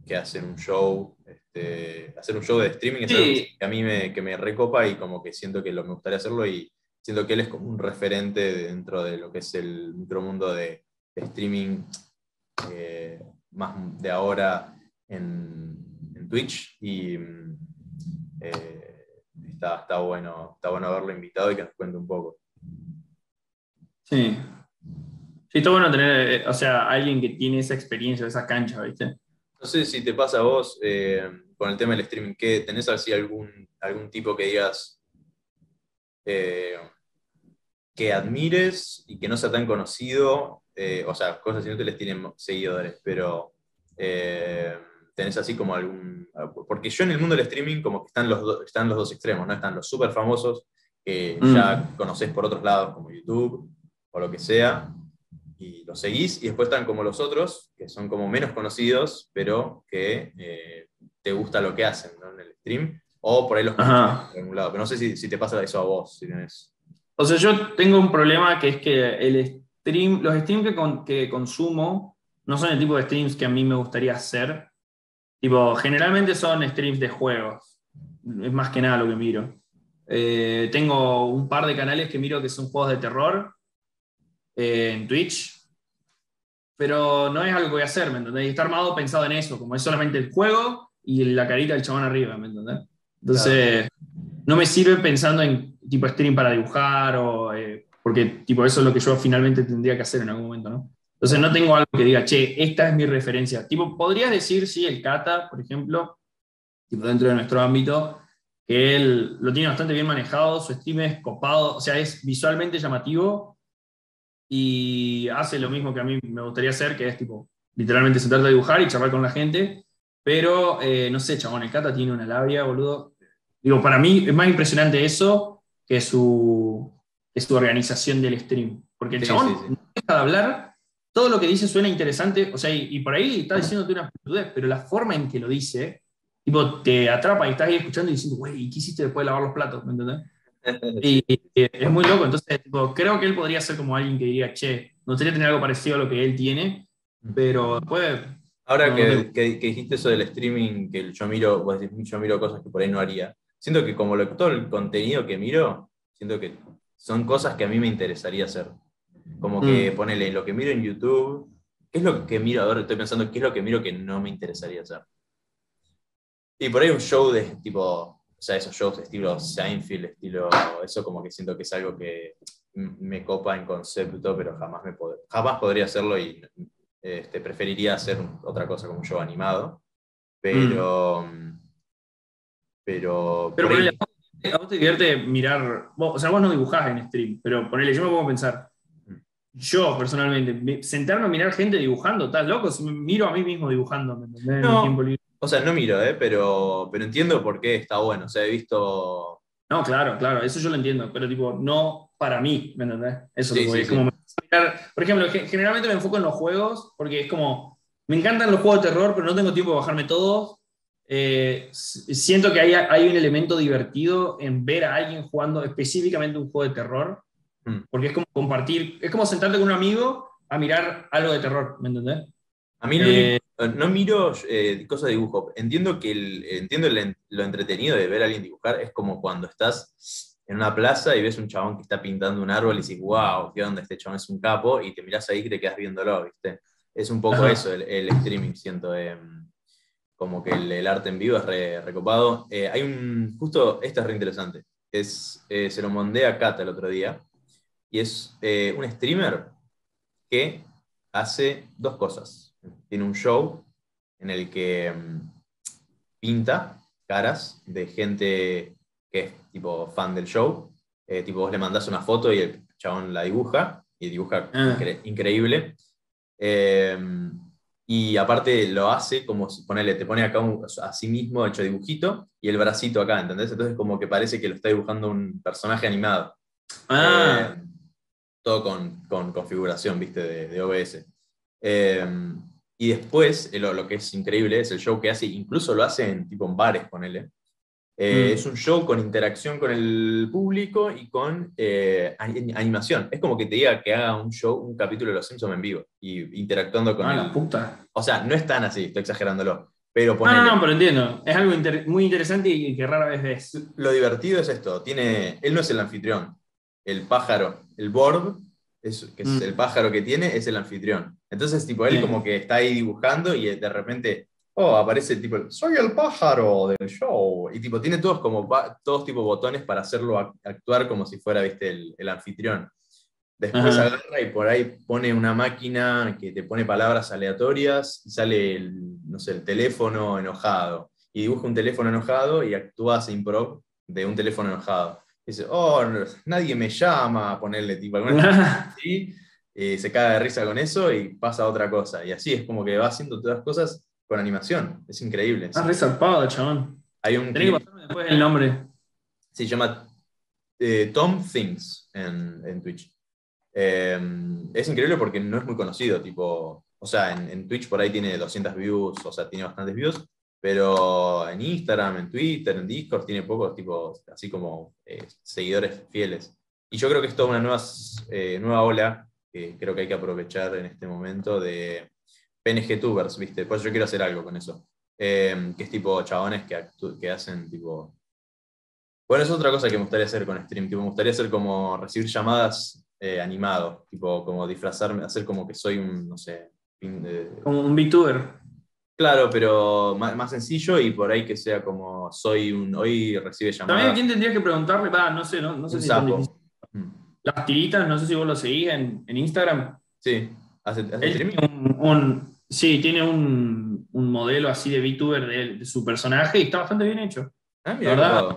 S1: que hacen un show, este, hacer un show de streaming es
S2: Sí.
S1: algo que a mí me, que me recopa y como que siento que lo, me gustaría hacerlo y siento que él es como un referente dentro de lo que es el micromundo de, de streaming eh, más de ahora en, en Twitch y mm, eh, está, está, bueno, está bueno haberlo invitado y que nos cuente un poco.
S2: Sí. Sí, está bueno tener, eh, o sea, alguien que tiene esa experiencia, esa cancha, ¿viste?
S1: No sé si te pasa a vos eh, con el tema del streaming, que ¿tenés así algún, algún tipo que digas eh, que admires y que no sea tan conocido? Eh, o sea, cosas inútiles tienen seguidores, pero eh, tenés así como algún... Porque yo en el mundo del streaming como que están los, do- están los dos extremos, ¿no? Están los súper famosos que
S2: Mm.
S1: ya conocés por otros lados, como YouTube o lo que sea, y los seguís, y después están como los otros, que son como menos conocidos, pero que eh, te gusta lo que hacen ¿no? en el stream, o por ahí los de algún lado. Pero no sé si, si te pasa eso a vos, si tenés...
S2: O sea, yo tengo un problema que es que el stream, los streams que, con- que consumo no son el tipo de streams que a mí me gustaría hacer. Tipo, generalmente son streams de juegos. Es más que nada lo que miro. Eh, tengo un par de canales que miro que son juegos de terror eh, en Twitch. Pero no es algo que voy a hacer, ¿me entendés? Y está armado pensado en eso, como es solamente el juego y la carita del chabón arriba, ¿me entendés? Entonces, no me sirve pensando en tipo stream para dibujar o eh, porque tipo eso es lo que yo finalmente tendría que hacer en algún momento, ¿no? Entonces no tengo algo que diga, che, esta es mi referencia. Tipo, podrías decir, sí, el Kata, por ejemplo, tipo dentro de nuestro ámbito, que él lo tiene bastante bien manejado, su stream es copado, o sea, es visualmente llamativo y hace lo mismo que a mí me gustaría hacer, que es tipo, literalmente sentarte a dibujar y charlar con la gente, pero eh, no sé, chabón, el Kata tiene una labia, boludo. Digo, para mí es más impresionante eso que su, que su organización del stream. Porque el
S1: Sí,
S2: chabón
S1: sí, sí.
S2: no deja de hablar, todo lo que dice suena interesante, o sea, y, y por ahí está diciéndote una pelotudez, pero la forma en que lo dice, tipo, te atrapa y estás ahí escuchando y diciendo, güey, ¿y qué hiciste después de lavar los platos? ¿Me entendés? <laughs> Y, y es muy loco, entonces tipo, creo que él podría ser como alguien que diría, che, me gustaría tener algo parecido a lo que él tiene, pero después,
S1: Ahora
S2: No,
S1: que,
S2: no.
S1: que- que dijiste eso del streaming, que yo miro, vos decís, yo miro cosas que por ahí no haría. Siento que como todo el contenido que miro, siento que son cosas que a mí me interesaría hacer. Como que
S2: Mm.
S1: ponele lo que miro en YouTube, ¿qué es lo que miro? Ahora estoy pensando, ¿qué es lo que miro que no me interesaría hacer? Y por ahí un show de tipo, o sea, esos shows de estilo Seinfeld, estilo, eso como que siento que es algo que me copa en concepto, pero jamás, me pod- jamás podría hacerlo y este, preferiría hacer otra cosa como un show animado. Pero. Pero.
S2: pero
S1: por ahí-
S2: ponele, a vos te divierte mirar, vos- o sea, vos no dibujás en stream, pero ponele, yo me pongo a pensar, yo personalmente, sentarme a mirar gente dibujando, ¿estás loco? Si miro a mí mismo dibujando, ¿me entendés? En
S1: No.
S2: libre.
S1: o sea, no miro, ¿eh? pero, pero entiendo por qué está bueno. O sea, he visto.
S2: No, claro, claro, eso yo lo entiendo, pero tipo, no para mí, ¿me entendés? Eso
S1: Sí,
S2: es
S1: sí,
S2: es como me gusta mirar- por ejemplo, ge- generalmente me enfoco en los juegos, porque es como, me encantan los juegos de terror, pero no tengo tiempo de bajarme todos. Eh, siento que hay, hay un elemento divertido en ver a alguien jugando específicamente un juego de terror,
S1: Mm.
S2: porque es como compartir, es como sentarte con un amigo a mirar algo de terror, ¿me entendés?
S1: A mí
S2: Eh,
S1: único- no miro eh, cosas de dibujo. Entiendo que el- entiendo el lo entretenido de ver a alguien dibujar. Es como cuando estás en una plaza y ves un chabón que está pintando un árbol y dices, wow, qué onda, este chabón es un capo, y te mirás ahí y te quedas viéndolo, ¿viste? Es un poco
S2: Ajá.
S1: eso, el, el streaming, siento. Como que el, el arte en vivo es re- recopado. Eh, hay un. Justo, esto es re interesante. Es, eh, se lo mandé a Cata el otro día. Y es eh, un streamer que hace dos cosas. Tiene un show en el que mm, pinta caras de gente que es tipo fan del show. Eh, tipo, vos le mandás una foto y el chabón la dibuja, y dibuja
S2: Ah.
S1: incre- increíble. Eh, y aparte lo hace como si ponele, te pone acá un- a sí mismo hecho dibujito y el bracito acá, ¿entendés? Entonces como que parece que lo está dibujando un personaje animado.
S2: ah,
S1: Eh, todo con, con configuración, viste, de, de OBS. Eh, y después, eh, lo, lo que es increíble es el show que hace, incluso lo hace en tipo en bares, ponele. Eh,
S2: Mm.
S1: Es un show con interacción con el público y con eh, ani- animación. Es como que te diga que haga un show, un capítulo de Los Simpsons en vivo y interactuando con
S2: ah, la puta.
S1: O sea, no es tan así, estoy exagerándolo. Pero
S2: No,
S1: ponele,
S2: no, no, pero entiendo. Es algo inter- muy interesante y que rara vez ves.
S1: lo divertido es esto. Tiene, él no es el anfitrión. El pájaro, el board, es, que es
S2: Mm.
S1: el pájaro que tiene, es el anfitrión. Entonces, tipo, él
S2: Bien.
S1: como que está ahí dibujando y de repente, oh, aparece tipo, soy el pájaro del show. Y tipo, tiene todos como, todos tipo botones para hacerlo ac- actuar como si fuera, viste, el, el anfitrión. Después
S2: Ajá.
S1: agarra y por ahí pone una máquina que te pone palabras aleatorias y sale, el, no sé, el teléfono enojado. Y dibuja un teléfono enojado y actúa improv de un teléfono enojado. Dice, oh, no, nadie me llama, a ponerle tipo alguna <laughs> así, y se caga de risa con eso y pasa a otra cosa. Y así es como que va haciendo todas las cosas con animación. Es increíble.
S2: Ah, re zarpado, chabón.
S1: Hay un
S2: Tenés que pasarme después el nombre.
S1: se llama eh, Tom Things en, en Twitch. Eh, es increíble porque no es muy conocido, tipo, o sea, en, en Twitch por ahí tiene 200 views, o sea, tiene bastantes views, pero en Instagram, en Twitter, en Discord tiene pocos, tipo, así como eh, seguidores fieles. Y yo creo que es toda una nueva, eh, nueva ola que creo que hay que aprovechar en este momento de PNG Tubers, ¿viste? Pues yo quiero hacer algo con eso. Eh, que es tipo chabones que, que hacen tipo bueno, eso es otra cosa que me gustaría hacer con stream. Tipo, me gustaría hacer como recibir llamadas eh, animado, tipo como disfrazarme, hacer como que soy un, no sé, eh,
S2: Como un VTuber.
S1: claro, pero más, más sencillo y por ahí que sea como soy un, hoy recibe
S2: También a
S1: llamadas.
S2: quién tendrías que preguntarle, va, no sé, no, no sé
S1: Un
S2: si
S1: sapo. Mm.
S2: Las tiritas, no sé si vos lo seguís en, en Instagram.
S1: Sí, hace, hace streaming.
S2: un- sí, tiene un, un modelo así de VTuber de, de su personaje y está bastante bien hecho.
S1: Ah, mira,
S2: verdad.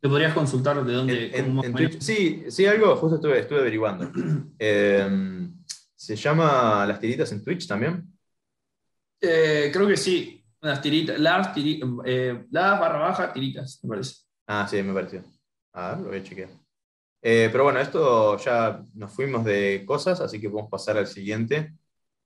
S2: Te podrías consultar de dónde.
S1: En-
S2: cómo
S1: en sí, sí, algo justo estuve, estuve averiguando. Eh, <clears throat> ¿Se llama Las Tiritas en Twitch también?
S2: Eh, creo que sí. Las tiritas, las, tiri- eh, las barra baja tiritas, me parece.
S1: Ah, sí, me pareció. A ver, lo voy a chequear. Eh, pero bueno, esto ya nos fuimos de cosas, así que podemos pasar al siguiente.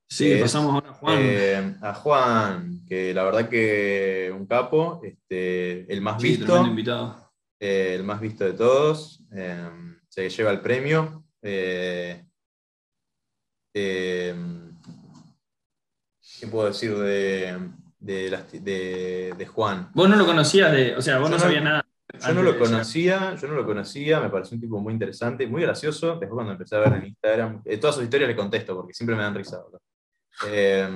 S2: Sí,
S1: Es,
S2: pasamos ahora a Juan.
S1: Eh, a Juan, que la verdad que un capo, este, el más
S2: Sí,
S1: visto,
S2: invitado.
S1: eh, el más visto de todos, eh, se lleva el premio. eh, eh, ¿Qué puedo decir de, de, las ti- de- de Juan?
S2: Vos no lo conocías de. O sea, vos
S1: Yo
S2: no
S1: no-
S2: sabías nada.
S1: Yo no lo conocía, yo no lo conocía, me pareció un tipo muy interesante, muy gracioso. Después cuando empecé a ver en Instagram, eh, todas sus historias le contesto porque siempre me dan risa. boludo. Eh,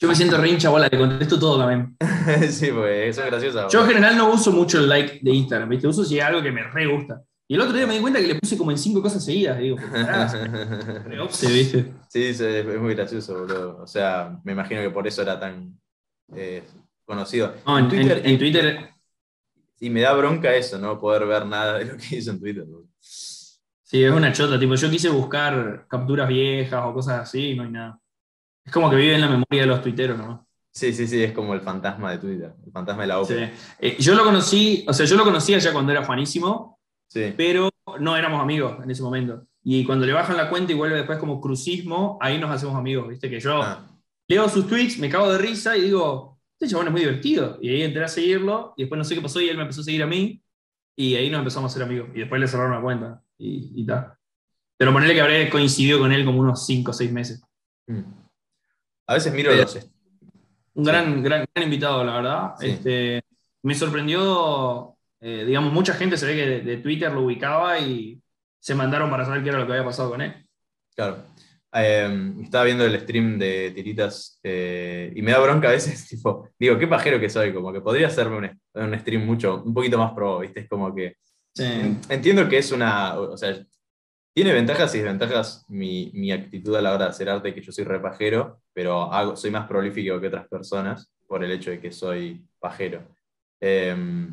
S2: Yo me siento re hincha bola, le contesto todo también. <laughs>
S1: sí, porque son graciosas.
S2: Yo en
S1: boludo.
S2: general no uso mucho el like de Instagram, ¿viste? Uso si es algo que me re gusta. Y el otro día me di cuenta que le puse como en cinco cosas seguidas. Digo, <laughs> re obse, ¿viste?
S1: sí, sí, es es muy gracioso, boludo. O sea, me imagino que por eso era tan eh, conocido.
S2: No, en, en- en Twitter,
S1: Y me da bronca eso, no poder ver nada de lo que hizo en Twitter. boludo.
S2: sí, es una chota. Tipo, yo quise buscar capturas viejas o cosas así y no hay nada. Es como que vive en la memoria de los tuiteros, ¿no?
S1: Sí, sí, sí, es como el fantasma de Twitter, el fantasma de la
S2: Sí.
S1: ópera.
S2: Eh, yo lo conocí, o sea, yo lo conocía ya cuando era Juanísimo,
S1: Sí.
S2: pero no éramos amigos en ese momento. Y cuando le bajan la cuenta y vuelve después como crucismo, ahí nos hacemos amigos, ¿viste? Que yo
S1: Ah,
S2: leo sus tweets, me cago de risa y digo, este chabón es muy divertido. Y ahí entré a seguirlo y después no sé qué pasó y él me empezó a seguir a mí y ahí nos empezamos a ser amigos. Y después le cerraron la cuenta y, y tal. Pero ponerle que habré coincidido con él como unos 5 o 6 meses.
S1: mm. A veces miro los,
S2: Un gran, gran, gran invitado, la verdad.
S1: Sí.
S2: Este, me sorprendió, eh, digamos, mucha gente se ve que de, de Twitter lo ubicaba y se mandaron para saber qué era lo que había pasado con él.
S1: Claro. Eh, estaba viendo el stream de tiritas eh, y me da bronca a veces, <laughs> tipo, digo, qué pajero que soy, como que podría hacerme un, un stream mucho, un poquito más pro, ¿viste? Es como que en- entiendo que es una, o sea, tiene ventajas y desventajas mi, mi actitud a la hora de hacer arte, que yo soy re pajero, pero hago, soy más prolífico que otras personas por el hecho de que soy pajero. Em,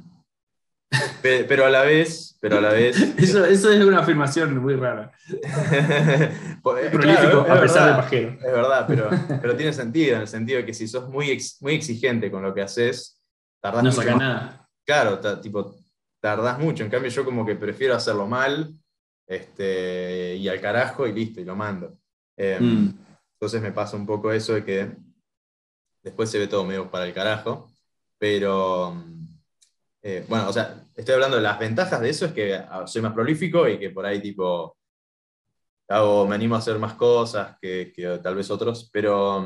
S1: <laughs> pe- pero a la vez, pero a la vez... <laughs>
S2: Eso, eso es una afirmación muy rara. <laughs>
S1: Pues,
S2: Prolífico
S1: claro,
S2: a pesar
S1: verdad.
S2: de pajero.
S1: Es verdad, pero, pero tiene sentido, en el sentido de que si sos muy, ex- muy exigente con lo que haces, tardás
S2: No
S1: mucho más.
S2: nada.
S1: Claro, tipo, tardás mucho. En cambio, yo como que prefiero hacerlo mal este, y al carajo y listo, y lo mando. Eh,
S2: Mm.
S1: Entonces me pasa un poco eso de que después se ve todo medio para el carajo, pero eh, bueno, o sea, estoy hablando de las ventajas de eso, es que ah, soy más prolífico y que por ahí tipo hago, me animo a hacer más cosas que, que tal vez otros, pero,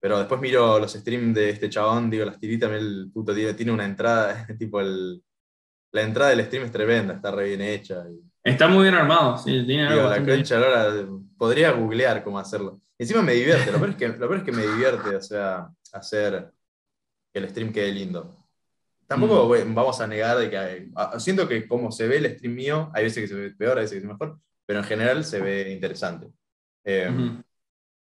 S1: pero después miro los streams de este chabón, digo, las tiritas, el puto tiene, tiene una entrada, <laughs> tipo el, la entrada del stream es tremenda, está re bien hecha. y-
S2: Está muy bien armado. Sí, tiene algo
S1: Digo, la concha lora, podría googlear cómo hacerlo. Encima me divierte, lo peor es que, lo peor es que me divierte, o sea, hacer que el stream quede lindo. Tampoco
S2: Mm.
S1: vamos a negar de que hay- siento que como se ve el stream mío, hay veces que se ve peor, hay veces que se ve mejor, pero en general se ve interesante. Eh.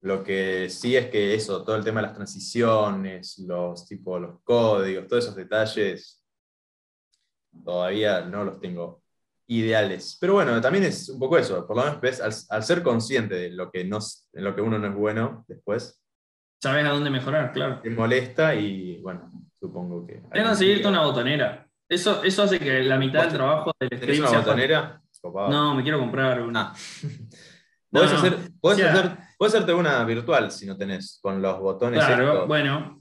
S1: Lo que sí es que eso, todo el tema de las transiciones, los tipo, los códigos, todos esos detalles, todavía no los tengo ideales. Pero bueno, también es un poco eso, por lo menos ves, al, al ser consciente de lo que, no, en lo que uno no es bueno después,
S2: Sabes a dónde mejorar, claro.
S1: te molesta y bueno, supongo que.
S2: Tengo que conseguirte una botonera. Eso, eso hace que la mitad del trabajo del
S1: ¿Tenés
S2: stream
S1: una botonera? Copado.
S2: No, me quiero comprar una.
S1: Ah. <laughs> Podés,
S2: No,
S1: hacer, podés,
S2: o sea-
S1: hacer- podés hacerte una virtual si no tenés, con los botones.
S2: Claro, bueno.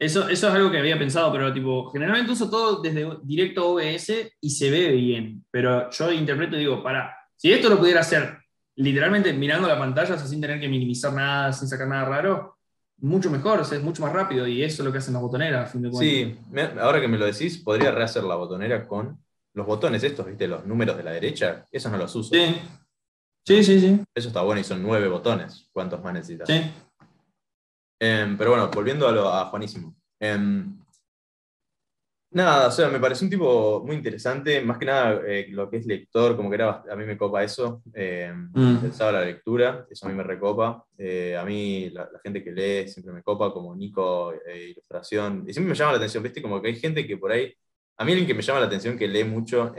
S2: Eso, eso es algo que había pensado, pero tipo, generalmente uso todo desde directo OBS y se ve bien. Pero yo interpreto y digo, para, si esto lo pudiera hacer literalmente mirando la pantalla, o sea, sin tener que minimizar nada, sin sacar nada raro, mucho mejor, o sea, es mucho más rápido y eso es lo que hacen las botoneras, a fin de cuentas.
S1: Sí, me- ahora que me lo decís, podría rehacer la botonera con los botones estos, ¿viste? Los números de la derecha, esos no los uso.
S2: Sí, sí, sí, sí.
S1: Eso está bueno y son nueve botones. ¿Cuántos más necesitas?
S2: sí.
S1: Em, pero bueno, volviendo a, lo- a Juanísimo. Em, nada, o sea, me pareció un tipo muy interesante, más que nada eh, lo que es lector, como que era, a mí me copa eso, em,
S2: Mm.
S1: pensaba la lectura, eso a mí me recopa. Eh, a mí la, la gente que lee siempre me copa, como Nico, eh, ilustración, y siempre me llama la atención, ¿viste? Como que hay gente que por ahí, a mí alguien que me llama la atención que lee mucho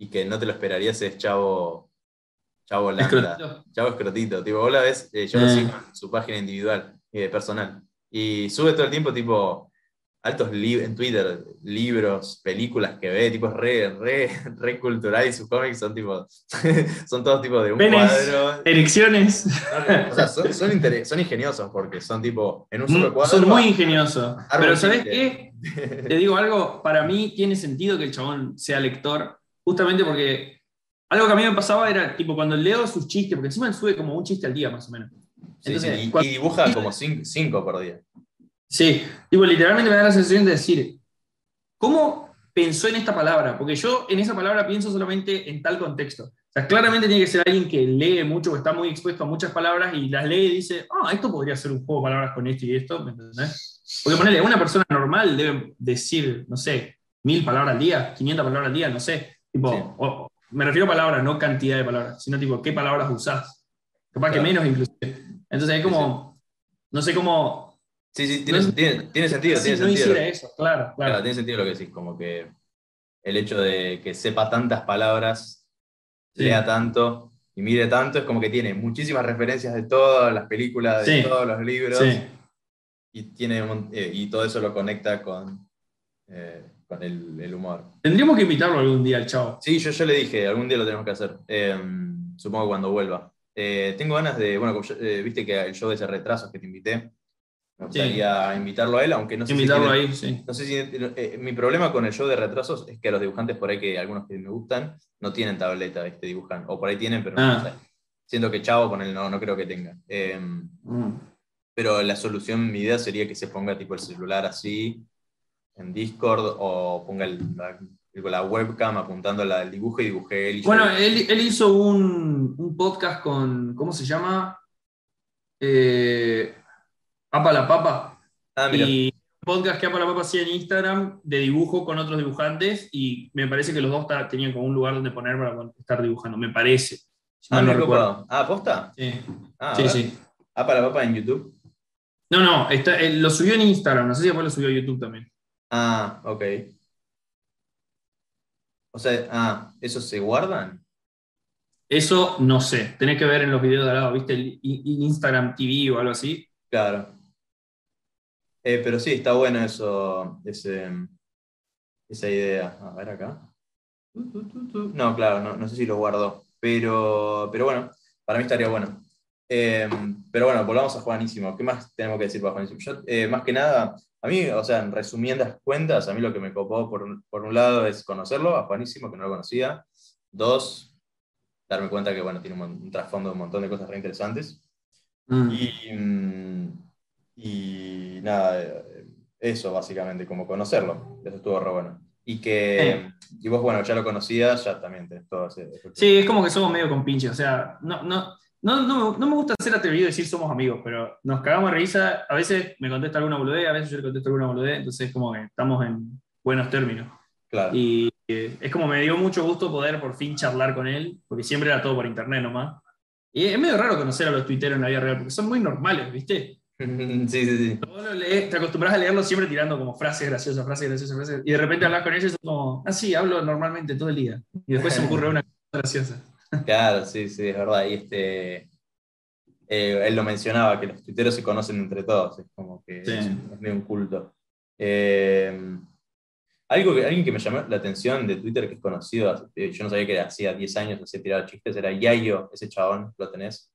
S1: y que no te lo esperarías es Chavo, Chavo Landa.
S2: Escrotito.
S1: Chavo Escrotito, tipo, vos la ves, eh, yo lo
S2: Eh.
S1: sigo en su página individual, eh, personal. Y sube todo el tiempo, tipo, altos libros en Twitter, libros, películas que ve, tipo, re, re, <laughs> re cultural y sus cómics son tipo, <laughs> son todos tipo de un
S2: Penes.
S1: cuadro.
S2: Erecciones.
S1: No, o sea, son, son, <laughs> inter- son ingeniosos porque son tipo, en un solo cuadro.
S2: Son muy ingeniosos. Pero ¿sabes qué? Te digo algo, para mí tiene sentido que el chabón sea lector, justamente porque algo que a mí me pasaba era, tipo, cuando leo sus chistes, porque encima él sube como un chiste al día, más o menos.
S1: Sí,
S2: Entonces,
S1: sí, y,
S2: cuando-
S1: y dibuja como cin- cinco por día.
S2: Sí, tipo, literalmente me da la sensación de decir, ¿cómo pensó en esta palabra? Porque yo en esa palabra pienso solamente en tal contexto. O sea, claramente tiene que ser alguien que lee mucho, que está muy expuesto a muchas palabras y las lee y dice, ah, esto podría ser un juego de palabras con esto y esto, ¿me entendés? Porque ponerle, una persona normal debe decir, no sé, mil palabras al día, 500 palabras al día, no sé. Tipo,
S1: Sí.
S2: o- me refiero a palabras, no cantidad de palabras, sino tipo, ¿qué palabras usás? Capaz que
S1: Claro.
S2: menos inclusive. Entonces es como, no sé cómo...
S1: Sí, sí, tiene,
S2: No
S1: tiene, tiene sentido,
S2: si
S1: tiene
S2: no
S1: sentido.
S2: hiciera eso, claro, claro.
S1: Claro, tiene sentido lo que decís, como que el hecho de que sepa tantas palabras,
S2: Sí.
S1: lea tanto y mire tanto, es como que tiene muchísimas referencias de todas las películas, de
S2: Sí.
S1: todos los libros,
S2: Sí.
S1: y, tiene eh, y todo eso lo conecta con, eh, con el, el humor.
S2: Tendríamos que invitarlo algún día al chavo.
S1: Sí, yo, yo le dije, algún día lo tenemos que hacer, eh, supongo que cuando vuelva. Eh, tengo ganas de, bueno, como yo- eh, viste que el show de ese retrasos que te invité, me gustaría invitarlo a él, aunque no sé si
S2: invitarlo ahí, sí.
S1: No sé si eh, mi problema con el show de retrasos es que los dibujantes por ahí que algunos que me gustan no tienen tableta, ¿viste? dibujan o por ahí tienen, pero
S2: Ah.
S1: no sé. Siento que Chavo con él no, no creo que tenga. Eh,
S2: Mm.
S1: pero la solución, mi idea sería que se ponga tipo el celular así en Discord o ponga el- la, la webcam apuntando la del dibujo y dibujé él. y
S2: Bueno, él, él hizo un, un podcast con, ¿cómo se llama? Eh, Apa la Papa.
S1: ah, mira,
S2: Y un podcast que Apa la Papa hacía en Instagram de dibujo con otros dibujantes y me parece que los dos tenían como un lugar donde poner para estar dibujando, me parece. Si
S1: ah,
S2: no recuerdo.
S1: Ah, ¿posta?
S2: Sí,
S1: Ah,
S2: sí, sí.
S1: Para la papa en YouTube.
S2: No, no, está, él lo subió en Instagram, no sé si después lo subió a YouTube también.
S1: Ah, ok. O sea, ah, ¿esos se guardan?
S2: Eso no sé, tenés que ver en los videos de al lado, ¿viste? El Instagram TV o algo así.
S1: Claro. Eh, pero sí, está bueno eso, ese, esa idea. A ver acá. No, claro, no, no sé si lo guardo. Pero, pero bueno, para mí estaría bueno. Eh, pero bueno, volvamos a Juanísimo. ¿Qué más tenemos que decir para Juanísimo? Yo, eh, más que nada, a mí, o sea, en resumiendas cuentas, a mí lo que me copó por, por un lado es conocerlo, a Juanísimo, que no lo conocía. Dos, darme cuenta que, bueno, tiene un, un trasfondo de un montón de cosas re interesantes.
S2: Mm.
S1: Y, mm, y nada, eh, eso básicamente, como conocerlo. Eso estuvo re bueno. Y que, y vos, bueno, ya lo conocías, ya también tenés todo ese. ese-
S2: Sí, es como que somos medio compinches, o sea, no, no, no, no, no me gusta ser atrevido a decir somos amigos, pero nos cagamos de risa, a veces me contesta alguna boludez, a veces yo le contesto alguna boludez, entonces es como que estamos en buenos términos.
S1: Claro.
S2: Y eh, es como me dio mucho gusto poder por fin charlar con él, porque siempre era todo por internet nomás. Y es medio raro conocer a los tuiteros en la vida real, porque son muy normales, ¿viste? <laughs>
S1: sí, sí, sí.
S2: Lo lees, te acostumbras a leerlo siempre tirando como frases graciosas, frases graciosas, frases, y de repente hablas con ellos y es como, ah, sí, hablo normalmente todo el día. Y después se me ocurre una cosa graciosa.
S1: Claro, sí, sí, es verdad. Y este. eh, él lo mencionaba, que los tuiteros se conocen entre todos, es como que
S2: Sí.
S1: es, es medio un culto. Eh, algo que, alguien que me llamó la atención de Twitter, que es conocido, eh, yo no sabía que hacía 10 años, hacía tirado chistes, era Yayo, ese chabón, ¿lo tenés?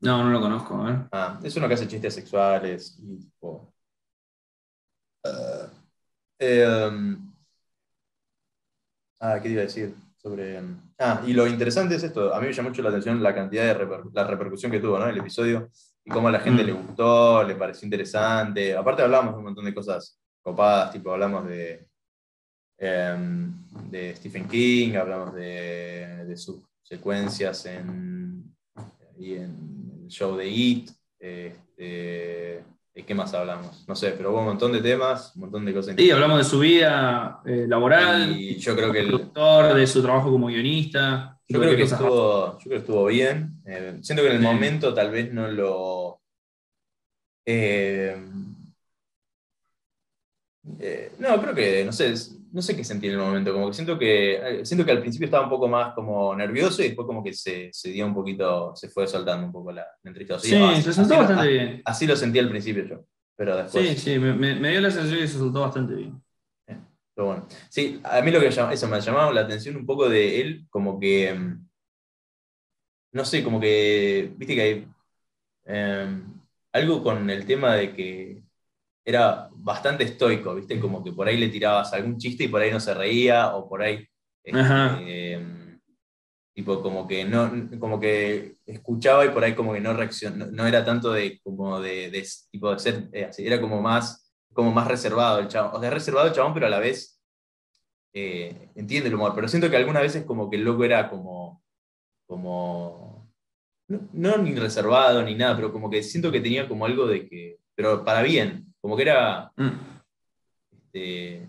S2: No, no lo conozco.
S1: Ah, es uno que hace chistes sexuales y tipo. ah, eh, um, ah, ¿qué te iba a decir? Sobre. Ah, y lo interesante es esto. A mí me llamó mucho la atención la cantidad de reper- la repercusión que tuvo, ¿no? El episodio y cómo a la gente le gustó, le pareció interesante. Aparte, hablamos de un montón de cosas copadas, tipo, hablamos de. em, de Stephen King, hablamos de, de sus secuencias en, y en el show de It. este, ¿De qué más hablamos? No sé, pero hubo un montón de temas, un montón de cosas.
S2: Sí, hablamos de su vida eh, laboral,
S1: Y yo creo que, el-
S2: productor, de su trabajo como guionista.
S1: yo creo que, estuvo, yo creo que estuvo bien. Eh, siento que en el
S2: Sí.
S1: momento tal vez no lo. eh, eh, no, creo que, no sé, es- no sé qué sentí en el momento, como que siento que, eh, siento que al principio estaba un poco más como nervioso y después como que se, se dio un poquito, se fue soltando un poco la, la entrevista.
S2: Sí,
S1: así-
S2: se soltó
S1: así-
S2: bastante bien.
S1: Así lo sentí al principio yo, pero después...
S2: Sí, sí, me, dio la sensación que se soltó bastante bien.
S1: Pero bueno, sí, a mí lo que eso me ha llamado la atención un poco de él, como que, mm, no sé, como que, viste que hay eh, algo con el tema de que era bastante estoico, viste, como que por ahí le tirabas algún chiste y por ahí no se reía, o por ahí, eh, tipo, como que no, como que escuchaba y por ahí como que no reaccionó, no, no era tanto de, como de, de- tipo de ser, eh, así, era como más, como más reservado el chabón, o sea, reservado el chabón, pero a la vez eh, entiende el humor, pero siento que algunas veces como que el loco era como, como, no, no ni reservado ni nada, pero como que siento que tenía como algo de que, pero para bien, como que era,
S2: Mm.
S1: este,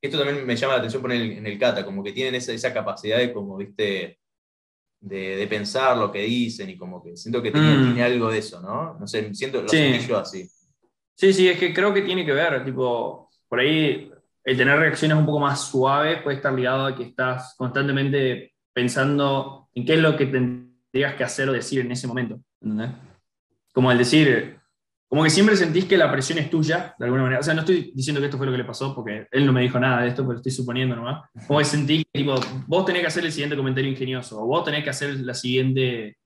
S1: esto también me llama la atención poner en el, Cata, como que tienen esa, esa capacidad de como, viste, de, de pensar lo que dicen y como que siento que tenía-
S2: Mm.
S1: tiene algo de eso, ¿no? No sé, siento, lo
S2: Sí.
S1: yo así.
S2: Sí, sí, es que creo que tiene que ver, tipo, por ahí el tener reacciones un poco más suaves puede estar ligado a que estás constantemente pensando en qué es lo que tendrías que hacer o decir en ese momento, ¿entendés? Como el decir, como que siempre sentís que la presión es tuya, de alguna manera. O sea, no estoy diciendo que esto fue lo que le pasó, porque él no me dijo nada de esto, pero estoy suponiendo nomás. Como que sentís que, tipo, vos tenés que hacer el siguiente comentario ingenioso, o vos tenés que hacer la siguiente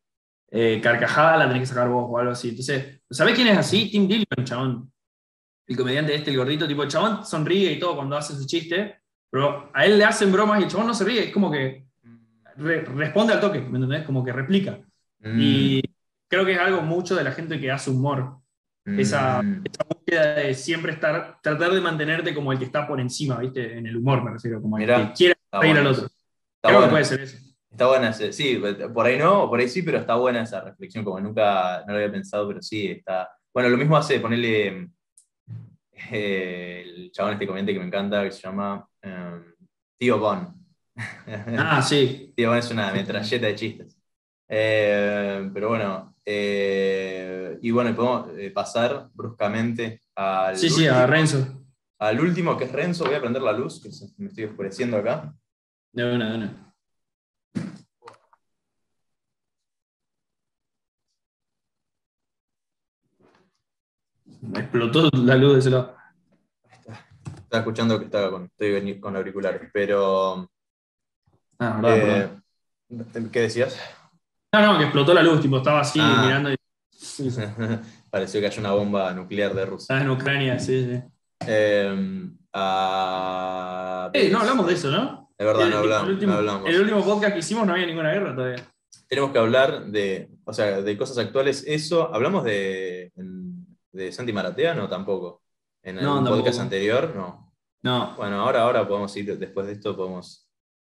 S2: eh, carcajada, la tenés que sacar vos, o algo así. Entonces, ¿sabés quién es así? Tim Dillon, chabón el comediante este, el gordito, tipo, el chabón sonríe y todo cuando hace su chiste, pero a él le hacen bromas y el chabón no se ríe, es como que re- responde al toque, ¿me entendés? Como que replica.
S1: Mm,
S2: Y creo que es algo mucho de la gente que hace humor,
S1: mm,
S2: esa búsqueda de siempre estar, tratar de mantenerte como el que está por encima, ¿viste? En el humor me refiero, como el que quiere
S1: está
S2: reír al
S1: bueno
S2: otro.
S1: eso. Está
S2: Creo que
S1: bueno.
S2: puede ser eso.
S1: Está buena, sí, por ahí no, por ahí sí, pero está buena esa reflexión, como nunca no lo había pensado, pero sí, está. Bueno, lo mismo hace ponerle eh, el chabón este comediante que me encanta, que se llama eh, Tío Bon.
S2: Ah, sí. <laughs>
S1: Tío Bon es una metralleta de chistes. Eh, pero bueno, eh, y bueno, podemos eh, pasar bruscamente al,
S2: Sí, sí, a
S1: último,
S2: Renzo.
S1: al último, que es Renzo. Voy a prender la luz, que me estoy oscureciendo acá.
S2: De una, de una. Me explotó la luz de ese lado.
S1: Estaba escuchando que estaba con, estoy con auriculares, pero.
S2: Ah, verdad,
S1: eh. ¿Qué decías?
S2: No, no, que explotó la luz, tipo, estaba así
S1: Ah.
S2: mirando y <laughs>
S1: Pareció que hay una bomba nuclear de Rusia.
S2: estaba en Ucrania, sí, sí.
S1: Eh, a-
S2: Eh, no hablamos de eso, ¿no?
S1: Es verdad,
S2: El-
S1: no
S2: el
S1: hablamos.
S2: último,
S1: no hablamos.
S2: el último podcast que hicimos no había ninguna guerra todavía.
S1: Tenemos que hablar de, o sea, de cosas actuales. Eso, ¿hablamos de, de Santi Maratea? No, tampoco. En el
S2: No,
S1: podcast
S2: tampoco.
S1: anterior, no.
S2: No.
S1: Bueno, ahora, ahora podemos ir, después de esto podemos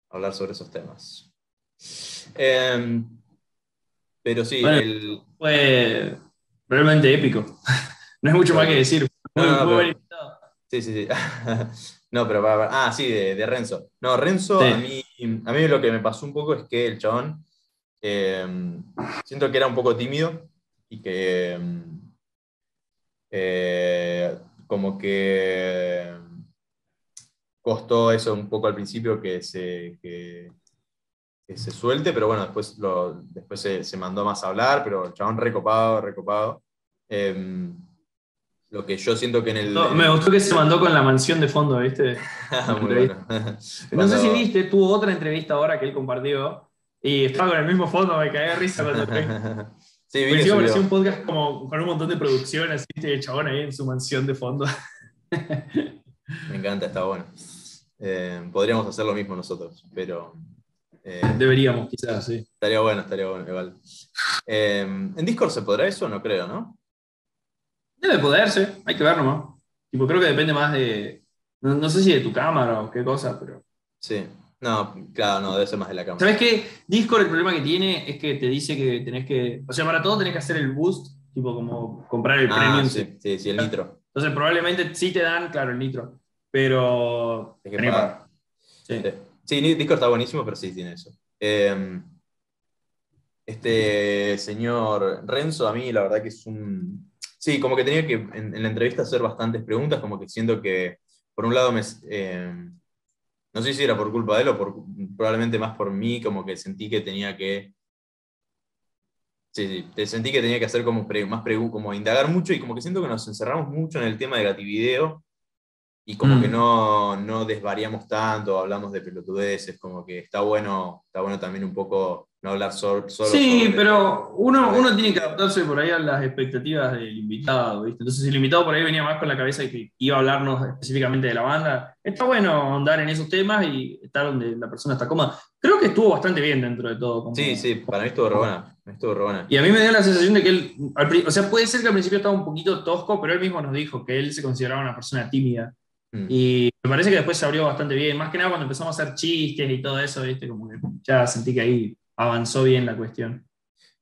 S1: hablar sobre esos temas. Eh, pero sí,
S2: Bueno.
S1: el,
S2: Fue realmente épico. <laughs> no hay mucho más que decir.
S1: No, no, pero-. Sí, sí, sí. <laughs> no, pero para, para- Ah, sí, de, de Renzo. No, Renzo,
S2: Sí.
S1: a, mí, a mí lo que me pasó un poco es que el chabón, eh, siento que era un poco tímido y que mm, eh, como que costó eso un poco al principio, que, se, que se suelte, pero bueno, después, lo, después se, se mandó más a hablar, pero el chabón recopado, recopado. Em, lo que yo siento que en el.
S2: No, me gustó que se mandó con la mansión de fondo, ¿viste? <laughs>
S1: Muy bueno.
S2: No sé si viste, tuvo otra entrevista ahora que él compartió y estaba con el mismo fondo, me caí de risa cuando. <laughs>
S1: Sí, vi que
S2: parecía un podcast como con un montón de producción, así, el chabón ahí en su mansión de fondo. <laughs>
S1: Me encanta, está bueno. Eh, podríamos hacer lo mismo nosotros, pero eh,
S2: Deberíamos, quizás, sí.
S1: estaría bueno, estaría bueno, igual. Eh, ¿En Discord se podrá eso? No creo, ¿no?
S2: Debe poderse, hay que ver nomás. Tipo, creo que depende más de. No, no sé si de tu cámara o qué cosa, pero.
S1: Sí. No, claro, no, debe ser más de la cámara.
S2: ¿Sabes qué? Discord el problema que tiene es que te dice que tenés que. O sea, para todo tenés que hacer el boost, tipo como comprar el
S1: Ah,
S2: premium.
S1: sí, sí, sí, el nitro.
S2: Entonces, probablemente sí te dan, claro, el nitro. Pero.
S1: Hay que
S2: tenés
S1: pagar.
S2: Sí.
S1: Sí. Sí, Discord está buenísimo, pero sí tiene eso. Eh, este señor Renzo, a mí la verdad que es un... Sí, como que tenía que en, la entrevista hacer bastantes preguntas, como que siento que, por un lado, me, eh, no sé si era por culpa de él o probablemente más por mí, como que sentí que tenía que... Sí, sí, sentí que tenía que hacer como pre- más preguntas, como indagar mucho y como que siento que nos encerramos mucho en el tema de Gativideo y como
S2: Mm.
S1: que no, no desvariamos tanto, hablamos de pelotudeces, como que está bueno, está bueno también un poco no hablar sol- solo
S2: Sí,
S1: sobre-
S2: pero uno, uno tiene que adaptarse por ahí a las expectativas del invitado, ¿viste? Entonces, si el invitado por ahí venía más con la cabeza de que iba a hablarnos específicamente de la banda, está bueno andar en esos temas y estar donde la persona está cómoda. Creo que estuvo bastante bien dentro de todo. como-
S1: Sí, sí, para mí estuvo re buena, estuvo re buena.
S2: Y a mí me dio la sensación de que él, al o sea, puede ser que al principio estaba un poquito tosco, pero él mismo nos dijo que él se consideraba una persona tímida.
S1: Mm.
S2: Y me parece que después se abrió bastante bien, más que nada cuando empezamos a hacer chistes y todo eso, ¿viste? Como que ya sentí que ahí avanzó bien la cuestión.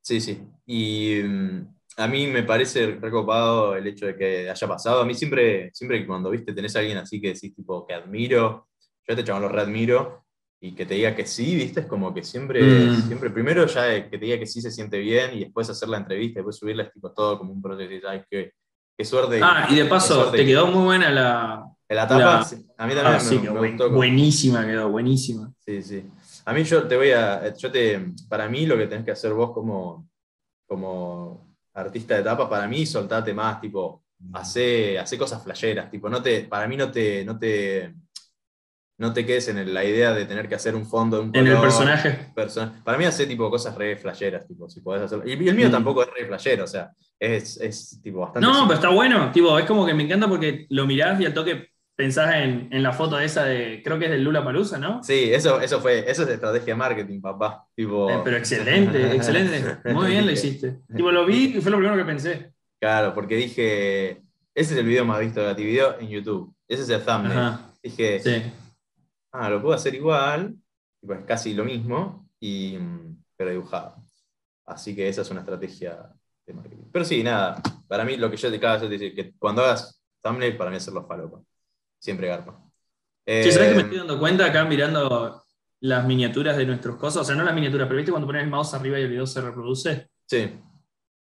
S1: Sí, sí. Y mm, a mí me parece recopado el hecho de que haya pasado. A mí siempre, siempre que cuando viste tenés a alguien así que decís tipo que admiro, yo a este chabón lo readmiro, y que te diga que sí, viste, es como que siempre,
S2: Mm.
S1: siempre, primero ya que te diga que sí se siente bien, y después hacer la entrevista, después subirla es tipo todo como un proceso, ay, qué, qué suerte.
S2: Ah, y de paso, te quedó muy buena la.
S1: En la tapa,
S2: la-
S1: sí, a mí también
S2: Ah, sí,
S1: me,
S2: quedó
S1: me
S2: buen-
S1: gustó. como-
S2: buenísima, quedó buenísima.
S1: Sí, sí. A mí yo te voy a, yo te, para mí lo que tenés que hacer vos como, como artista de tapa, para mí soltate más, tipo, hace, hace cosas flasheras, tipo, no te, para mí no te, no te, no te quedes en la idea de tener que hacer un fondo
S2: En el personaje.
S1: persona- Para mí hace tipo cosas re flasheras, tipo, si podés hacerlo. Y, y el mío
S2: Mm.
S1: tampoco es re flashero, o sea, es, es tipo bastante.
S2: No,
S1: simple.
S2: pero está bueno. Tipo, es como que me encanta porque lo mirás y al toque pensás en, en la foto esa de. Creo que es del Lula Palusa, ¿no?
S1: Sí, eso, eso fue, eso es estrategia de marketing, papá. Tipo,
S2: Eh, pero excelente, <laughs> excelente. Muy bien lo hiciste. Tipo, lo vi y fue lo primero que pensé.
S1: Claro, porque dije, ese es el video más visto de Gativideo en YouTube. Ese es el thumbnail.
S2: Ajá.
S1: Dije,
S2: Sí.
S1: ah, lo puedo hacer igual, y pues casi lo mismo, y, pero dibujado. Así que esa es una estrategia de marketing. Pero sí, nada, para mí lo que yo te vez te digo, que cuando hagas thumbnail, para mí hacerlo falopa. Siempre garpa.
S2: Sí, ¿sabes que me
S1: Eh,
S2: estoy dando cuenta acá mirando las miniaturas de nuestros cosas? O sea, no las miniaturas, pero ¿viste cuando pones el mouse arriba y el video se reproduce?
S1: Sí.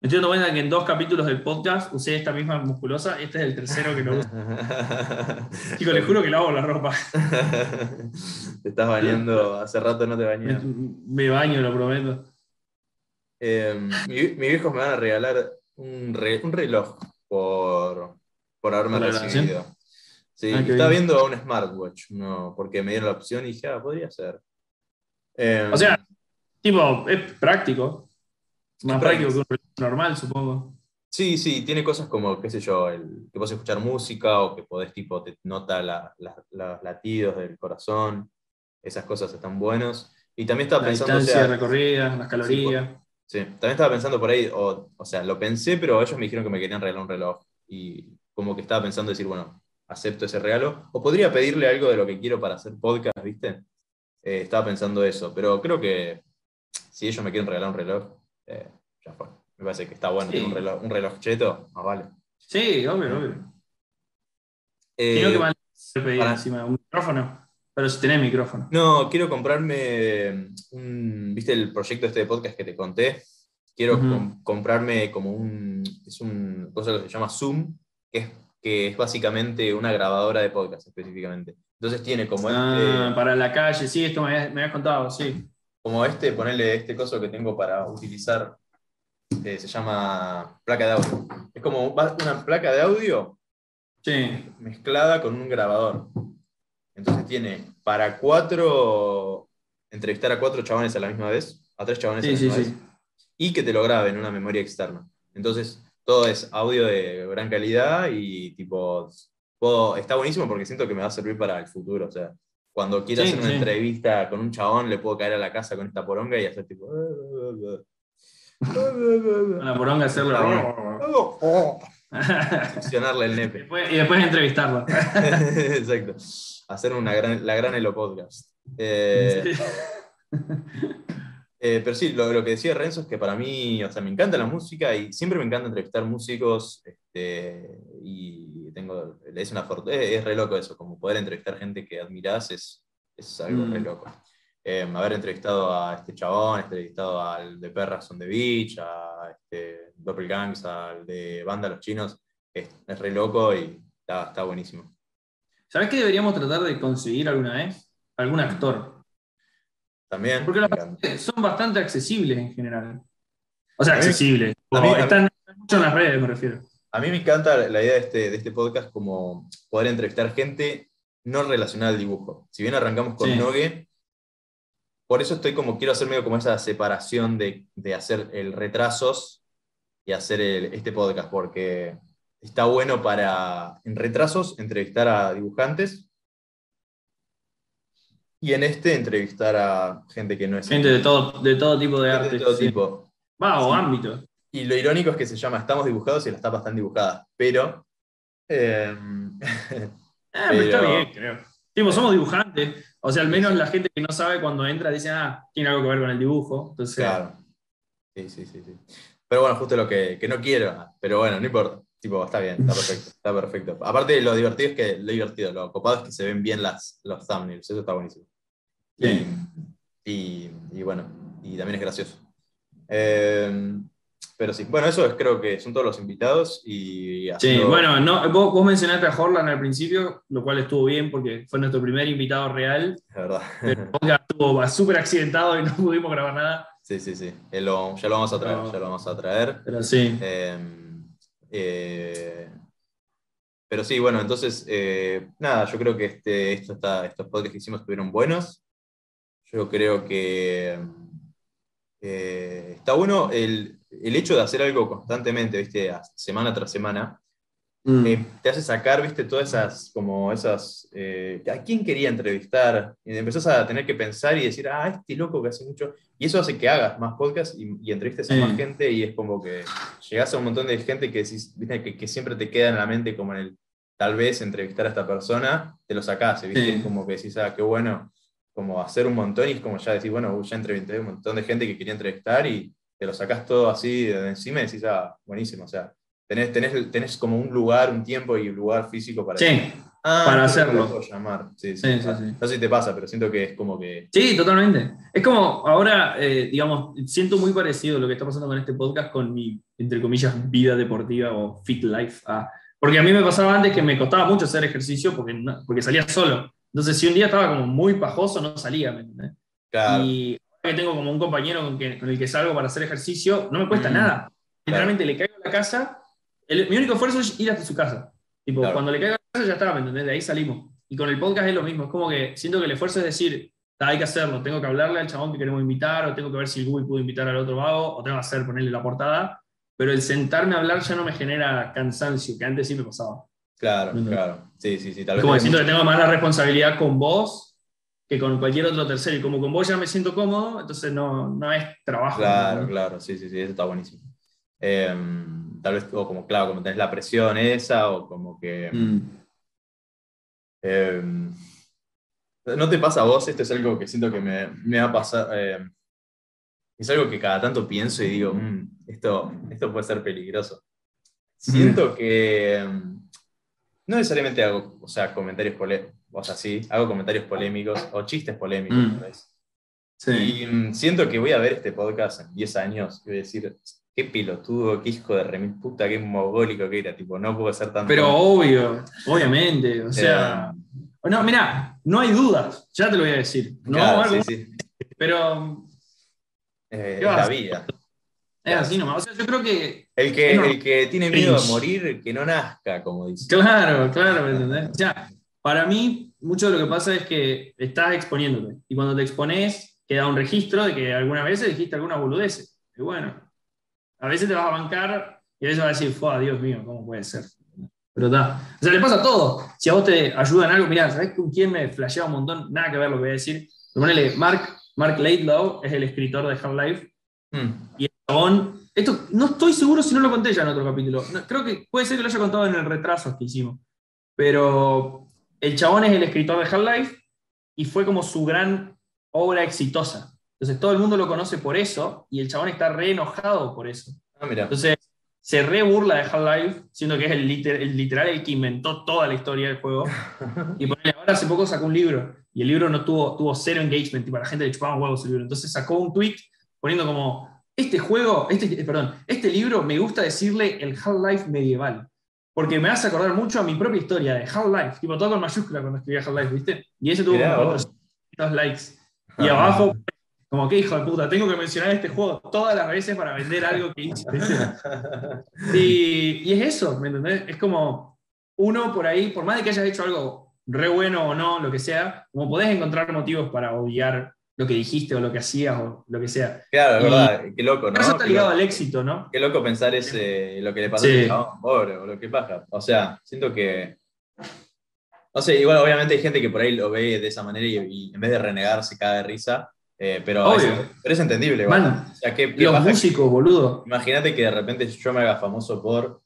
S2: Me estoy dando cuenta que en dos capítulos del podcast usé esta misma musculosa. Este es el tercero que lo uso. <laughs> Chicos, les juro que lavo la ropa.
S1: te estás bañando, hace rato no te
S2: Me,
S1: bañas.
S2: me baño, lo prometo.
S1: Eh, mi- mis viejos me van a regalar un, re- un reloj por, por haberme
S2: ¿Por la
S1: recibido. Sí,
S2: Ah,
S1: estaba
S2: bien.
S1: viendo un smartwatch, no, porque me dieron la opción y dije, ah, podría ser. Eh,
S2: O sea, tipo, es práctico. Más
S1: práctico.
S2: práctico que un normal, supongo.
S1: sí, sí, tiene cosas como, qué sé yo, el, que podés escuchar música o que podés, tipo, te nota la- la- los latidos del corazón. Esas cosas están buenos. Y también estaba
S2: La
S1: pensando, o
S2: distancia
S1: sea,
S2: recorrida, las calorías.
S1: Sí, también estaba pensando por ahí, o, o sea, lo pensé, pero ellos me dijeron que me querían regalar un reloj. Y como que estaba pensando decir, bueno, acepto ese regalo. O podría pedirle algo de lo que quiero para hacer podcast, ¿viste? Eh, estaba pensando eso, pero creo que si ellos me quieren regalar un reloj, eh, ya fue. Me parece que está bueno
S2: Sí.
S1: tener un reloj, un reloj cheto, más vale.
S2: Sí, obvio, obvio.
S1: Eh,
S2: Sino que mal se pedía
S1: para-
S2: encima un micrófono. Pero si tenés micrófono.
S1: No, quiero comprarme un, ¿viste el proyecto este de podcast que te conté? Quiero com- comprarme como un, es un cosa que se llama Zoom, que es, que es básicamente una grabadora de podcast específicamente. Entonces tiene como
S2: Ah,
S1: este,
S2: para la calle, sí, esto me habías, me contado, sí.
S1: como este, ponerle este coso que tengo para utilizar, eh, se llama placa de audio. Es como una placa de audio
S2: Sí.
S1: mezclada con un grabador. Entonces tiene para cuatro, entrevistar a cuatro chabones a la misma vez, a tres chabones a
S2: Sí,
S1: la
S2: sí,
S1: misma
S2: sí.
S1: vez, y que te lo grabe en una memoria externa. Entonces todo es audio de gran calidad y tipo, puedo- está buenísimo porque siento que me va a servir para el futuro. O sea, cuando quiera
S2: Sí,
S1: hacer una
S2: sí.
S1: entrevista con un chabón, le puedo caer a la casa con esta poronga y hacer tipo... <laughs>
S2: La poronga hacerlo. <laughs>
S1: Funcionarle el nepe.
S2: Después- y después entrevistarlo. <laughs>
S1: Exacto. Hacer una gran, la gran Elo Podcast. Eh, eh, pero sí, lo, lo que decía Renzo es que para mí, o sea, me encanta la música y siempre me encanta entrevistar músicos. este, y tengo, es una fortuna, es, re loco eso, como poder entrevistar gente que admirás es, es algo
S2: Mm.
S1: re loco. Eh, haber entrevistado a este chabón, entrevistado al de Perras on the Beach, a este, Doppelgangs, al de Banda Los Chinos, es, es re loco y está, está buenísimo.
S2: ¿Sabes qué deberíamos tratar de conseguir alguna vez? Algún actor.
S1: También.
S2: Porque actores son bastante accesibles en general. O sea, accesibles. están mucho en las redes, me refiero.
S1: A mí me encanta la idea de este, de este podcast como poder entrevistar gente no relacionada al dibujo. Si bien arrancamos con
S2: Sí.
S1: Nogue, por eso estoy como, quiero hacer medio como esa separación de, de hacer el retrasos y hacer el- este podcast, porque está bueno para, en retrasos, entrevistar a dibujantes y en este entrevistar a gente que no es...
S2: Gente de todo, de todo tipo de
S1: gente
S2: arte.
S1: de todo
S2: sí.
S1: tipo.
S2: Va, o
S1: Sí.
S2: ámbito.
S1: Y lo irónico es que se llama Estamos dibujados y las tapas están dibujadas, pero... eh, <laughs>
S2: Eh, pero está bien, creo. Tipo, somos dibujantes. O sea, al menos la gente que no sabe cuando entra dice, ah, tiene algo que ver con el dibujo. Entonces,
S1: Claro. Sí, sí, sí, sí. Pero bueno, justo lo que, que no quiero. Pero bueno, no importa. Tipo, está bien, está perfecto. Está perfecto. Aparte, lo divertido es que, lo divertido, lo copado es que se ven bien las, los thumbnails. Eso está buenísimo.
S2: Sí.
S1: Y, y- bueno, y también es gracioso. Eh, pero sí, bueno, eso es, creo que son todos los invitados. Y
S2: Sí, bueno, no, vos, vos mencionaste a Horland al principio, lo cual estuvo bien porque fue nuestro primer invitado real.
S1: Es verdad.
S2: Pero el podcast estuvo súper accidentado y no <laughs> pudimos grabar nada.
S1: Sí, sí, sí. Eh, lo- ya lo vamos a traer,
S2: No.
S1: ya lo vamos a traer.
S2: Pero sí.
S1: Eh, eh, pero sí, bueno, entonces, eh, nada, yo creo que este, esto está, estos podcasts que hicimos estuvieron buenos. Yo creo que eh, está bueno el, el hecho de hacer algo constantemente, ¿viste? Semana tras semana.
S2: Mm.
S1: eh, te hace sacar, ¿viste? Todas esas, como esas, eh, ¿a quién quería entrevistar? Y empezás a tener que pensar y decir, ah, este loco que hace mucho. Y eso hace que hagas más podcasts y, y entrevistes a más gente y es como que llegás a un montón de gente que, decís, ¿viste? que, que siempre te queda en la mente como en el, tal vez entrevistar a esta persona, te lo sacás, ¿viste?
S2: Sí.
S1: Como que decís, ah, qué bueno, como hacer un montón y es como ya decir, bueno, ya entrevisté un montón de gente que quería entrevistar y te lo sacás todo así de encima y decís, ah, buenísimo, o sea, tenés, tenés, tenés como un lugar, un tiempo y un lugar físico para
S2: Sí,
S1: ah,
S2: para hacerlo.
S1: llamar. Sí, sí,
S2: Sí,
S1: Ah. No sé si te pasa, pero siento que es como que...
S2: sí, totalmente. Es como ahora, eh, digamos, siento muy parecido lo que está pasando con este podcast con mi, entre comillas, vida deportiva o fit life. ah. Porque a mí me pasaba antes que me costaba mucho hacer ejercicio porque, porque salía solo. Entonces, si un día estaba como muy pajoso, no salía. ¿me entendés?
S1: Claro,
S2: Y ahora que tengo como un compañero con, que- con el que salgo para hacer ejercicio, no me cuesta
S1: Mm.
S2: nada. Literalmente le caigo a la casa. el- mi único esfuerzo es ir hasta su casa. Tipo,
S1: Claro.
S2: cuando le caigo a la casa ya está, ¿me entendés? De ahí salimos. Y con el podcast es lo mismo. Es como que siento que el esfuerzo es decir, "Ah, hay que hacerlo. Tengo que hablarle al chabón que queremos invitar, o tengo que ver si el Google pudo invitar al otro vago, o tengo que hacer, ponerle la portada. Pero el sentarme a hablar ya no me genera cansancio, que antes sí me pasaba.
S1: Claro, claro. Sí, sí, sí. Tal vez
S2: como siento que tengo más la responsabilidad con vos que con cualquier otro tercero. Y como con vos ya me siento cómodo, entonces no, no es trabajo.
S1: Claro,
S2: ¿no?
S1: claro, sí, sí, sí, eso está buenísimo. Eh, tal vez, o como, claro, como tenés la presión esa, o como que...
S2: Mm.
S1: eh, ¿No te pasa a vos? Esto es algo que siento que me, me va a pasar... eh, es algo que cada tanto pienso y digo, "Mm, esto, esto puede ser peligroso. Siento que... No necesariamente hago, o sea, comentarios polémicos, o sea, sí, hago comentarios polémicos o chistes polémicos,
S2: Mm.
S1: tal vez.
S2: Sí.
S1: Y mm, siento que voy a ver este podcast en 10 años y voy a decir, qué pelotudo, qué hijo de remil puta, qué mogólico que era, tipo, no puedo ser tan...
S2: Pero obvio, obviamente. O sea,
S1: Eh,
S2: no, mira, no hay dudas, ya te lo voy a decir. No,
S1: claro, sí, sí.
S2: Pero
S1: Eh, es
S2: ¿Qué
S1: la vida.
S2: Es así nomás. O sea, yo creo que.
S1: El que,
S2: normal.
S1: el que tiene miedo a
S2: Cringe.
S1: morir, que no nazca, como dice.
S2: Claro, claro, ¿me entendés? O sea, para mí, mucho de lo que pasa es que estás exponiéndote. Y cuando te expones, queda un registro de que alguna vez dijiste alguna boludez. Y bueno, a veces te vas a bancar y a veces vas a decir, fue, Dios mío, ¿cómo puede ser? Pero está. O sea, le pasa a todo. Si a vos te ayuda en algo, mirá, ¿sabés con quién me flasheaba un montón? Nada que ver lo que voy a decir. Pero ponele, Mark, Mark Laidlaw es el escritor de Half-Life.
S1: Mm.
S2: Y chabón, esto no estoy seguro si no lo conté ya en otro capítulo. No, creo que puede ser que lo haya contado en el retraso que hicimos. Pero el chabón es el escritor de Half-Life y fue como su gran obra exitosa. Entonces todo el mundo lo conoce por eso y el chabón está re enojado por eso.
S1: Ah, mira.
S2: Entonces se re burla de Half-Life, siendo que es el, liter- el literal el que inventó toda la historia del juego. <laughs> Y ponele, ahora hace poco sacó un libro y el libro no tuvo, tuvo cero engagement y para la gente le chupaban huevos el libro. Entonces sacó un tweet poniendo como, este juego, este, eh, perdón, este libro me gusta decirle el Half-Life medieval. Porque me hace acordar mucho a mi propia historia de Half-Life, tipo todo con mayúscula cuando escribía Half-Life, ¿viste? Y ese tuvo como
S1: vos.
S2: 400 likes. Y abajo, como que hijo de puta, tengo que mencionar este juego todas las veces para vender algo que hice. <laughs> Y, y es eso, ¿me entendés? Es como uno por ahí, por más de que hayas hecho algo re bueno o no, lo que sea, como podés encontrar motivos para odiar lo que dijiste o lo que hacías o lo que sea.
S1: Claro, es verdad. Qué loco, ¿no?
S2: Eso está
S1: Qué
S2: ligado
S1: loco.
S2: al éxito, ¿no?
S1: Qué loco pensar ese, lo que le pasó
S2: Sí.
S1: a ese chabón, pobre, o lo que pasa. O sea, siento que. No sé, igual obviamente hay gente que por ahí lo ve de esa manera y, y en vez de renegar se cae de risa. eh, pero, es, pero es entendible.
S2: Man,
S1: O sea, ¿qué, qué
S2: los músicos, boludo.
S1: Imagínate que de repente yo me haga famoso por.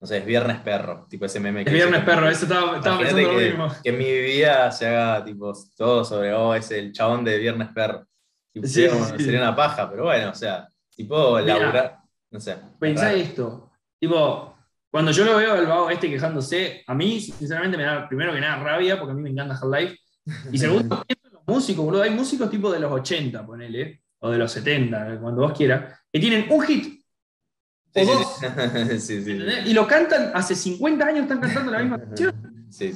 S1: No sé, es Viernes Perro, tipo ese meme que
S2: Es viernes perro, eso estaba, estaba pensando lo
S1: que,
S2: mismo.
S1: que en mi vida se haga tipo todo sobre, oh, es el chabón de Viernes Perro. Tipo,
S2: Sí,
S1: sería,
S2: sí, sí.
S1: sería una paja, pero bueno, o sea, tipo
S2: Mira.
S1: laburar, no sé.
S2: Pensá esto. Tipo, cuando yo lo veo al vago este quejándose, a mí, sinceramente, me da primero que nada rabia, porque a mí me encanta Half-Life. Y <laughs> segundo, los músicos, boludo. Hay músicos tipo de los 80, ponele, o de los 70, cuando vos quieras, que tienen un hit. <laughs> Y lo cantan, hace 50 años están cantando la misma canción.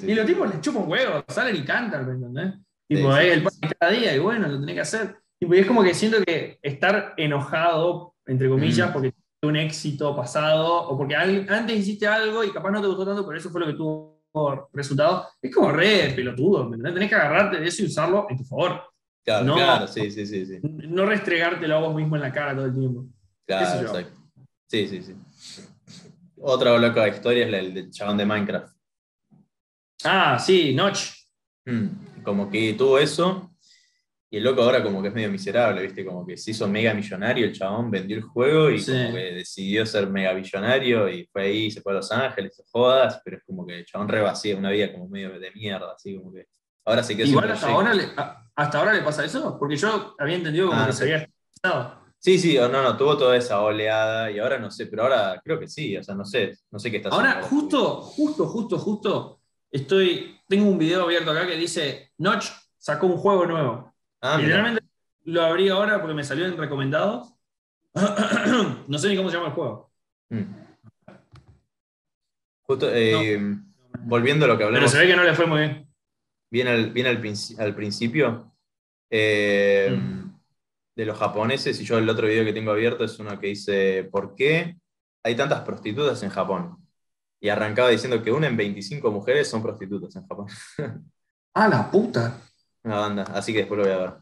S2: Y los tipos les chupan huevos, salen y cantan, ¿me entendés? Tipo, es el pan de cada día, y bueno, lo tenés que hacer. Tipo, y es como que siento que estar enojado, entre comillas,
S1: Mm.
S2: porque un éxito pasado, o porque antes hiciste algo y capaz no te gustó tanto, pero eso fue lo que tuvo resultado, es como re pelotudo. Tenés que agarrarte de eso y usarlo en tu favor.
S1: Claro,
S2: no.
S1: claro, sí, sí, sí, sí.
S2: No restregártelo a vos mismo en la cara todo el tiempo.
S1: Claro, exacto. Sí, sí, sí. Otra loca historia es la del chabón de Minecraft.
S2: Ah, sí, Notch.
S1: Mm, Como que tuvo eso, y el loco ahora como que es medio miserable, ¿viste? Como que se hizo mega millonario, el chabón vendió el juego y
S2: Sí.
S1: como que decidió ser mega millonario y fue ahí, se fue a Los Ángeles, se jodas, pero es como que el chabón re una vida como medio de mierda, así como que ahora se quedó
S2: Igual hasta ahora, le, hasta ahora le pasa eso, porque yo había entendido como
S1: Ah,
S2: que se había.
S1: Sí, sí, o no, no, tuvo toda esa oleada y ahora no sé, pero ahora creo que sí, o sea, no sé, no sé qué está haciendo.
S2: Ahora, justo, justo, justo, justo, estoy, tengo un video abierto acá que dice, Notch sacó un juego nuevo.
S1: Ah, mira.
S2: Literalmente lo abrí ahora porque me salió en recomendados. <clears throat> no sé ni cómo se llama el juego.
S1: Mm. Justo, eh, volviendo a lo que
S2: Pero
S1: hablamos
S2: se ve que no le fue muy bien.
S1: bien al, bien al, princi- al principio, eh,
S2: Mm.
S1: De los japoneses, y yo el otro video que tengo abierto es uno que dice, ¿por qué hay tantas prostitutas en Japón? Y arrancaba diciendo que una en 25 mujeres son prostitutas en Japón. <laughs>
S2: Ah, la puta.
S1: Una banda, así que después lo voy a ver.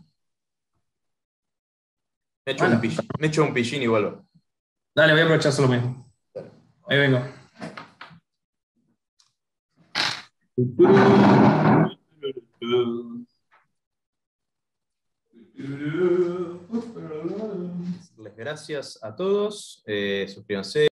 S1: Me echo,
S2: Bueno.
S1: un, pillín, me echo un pillín y vuelvo.
S2: Dale, voy a aprovechar lo mismo. Ahí vengo.
S1: Les gracias a todos. Eh, suscríbanse.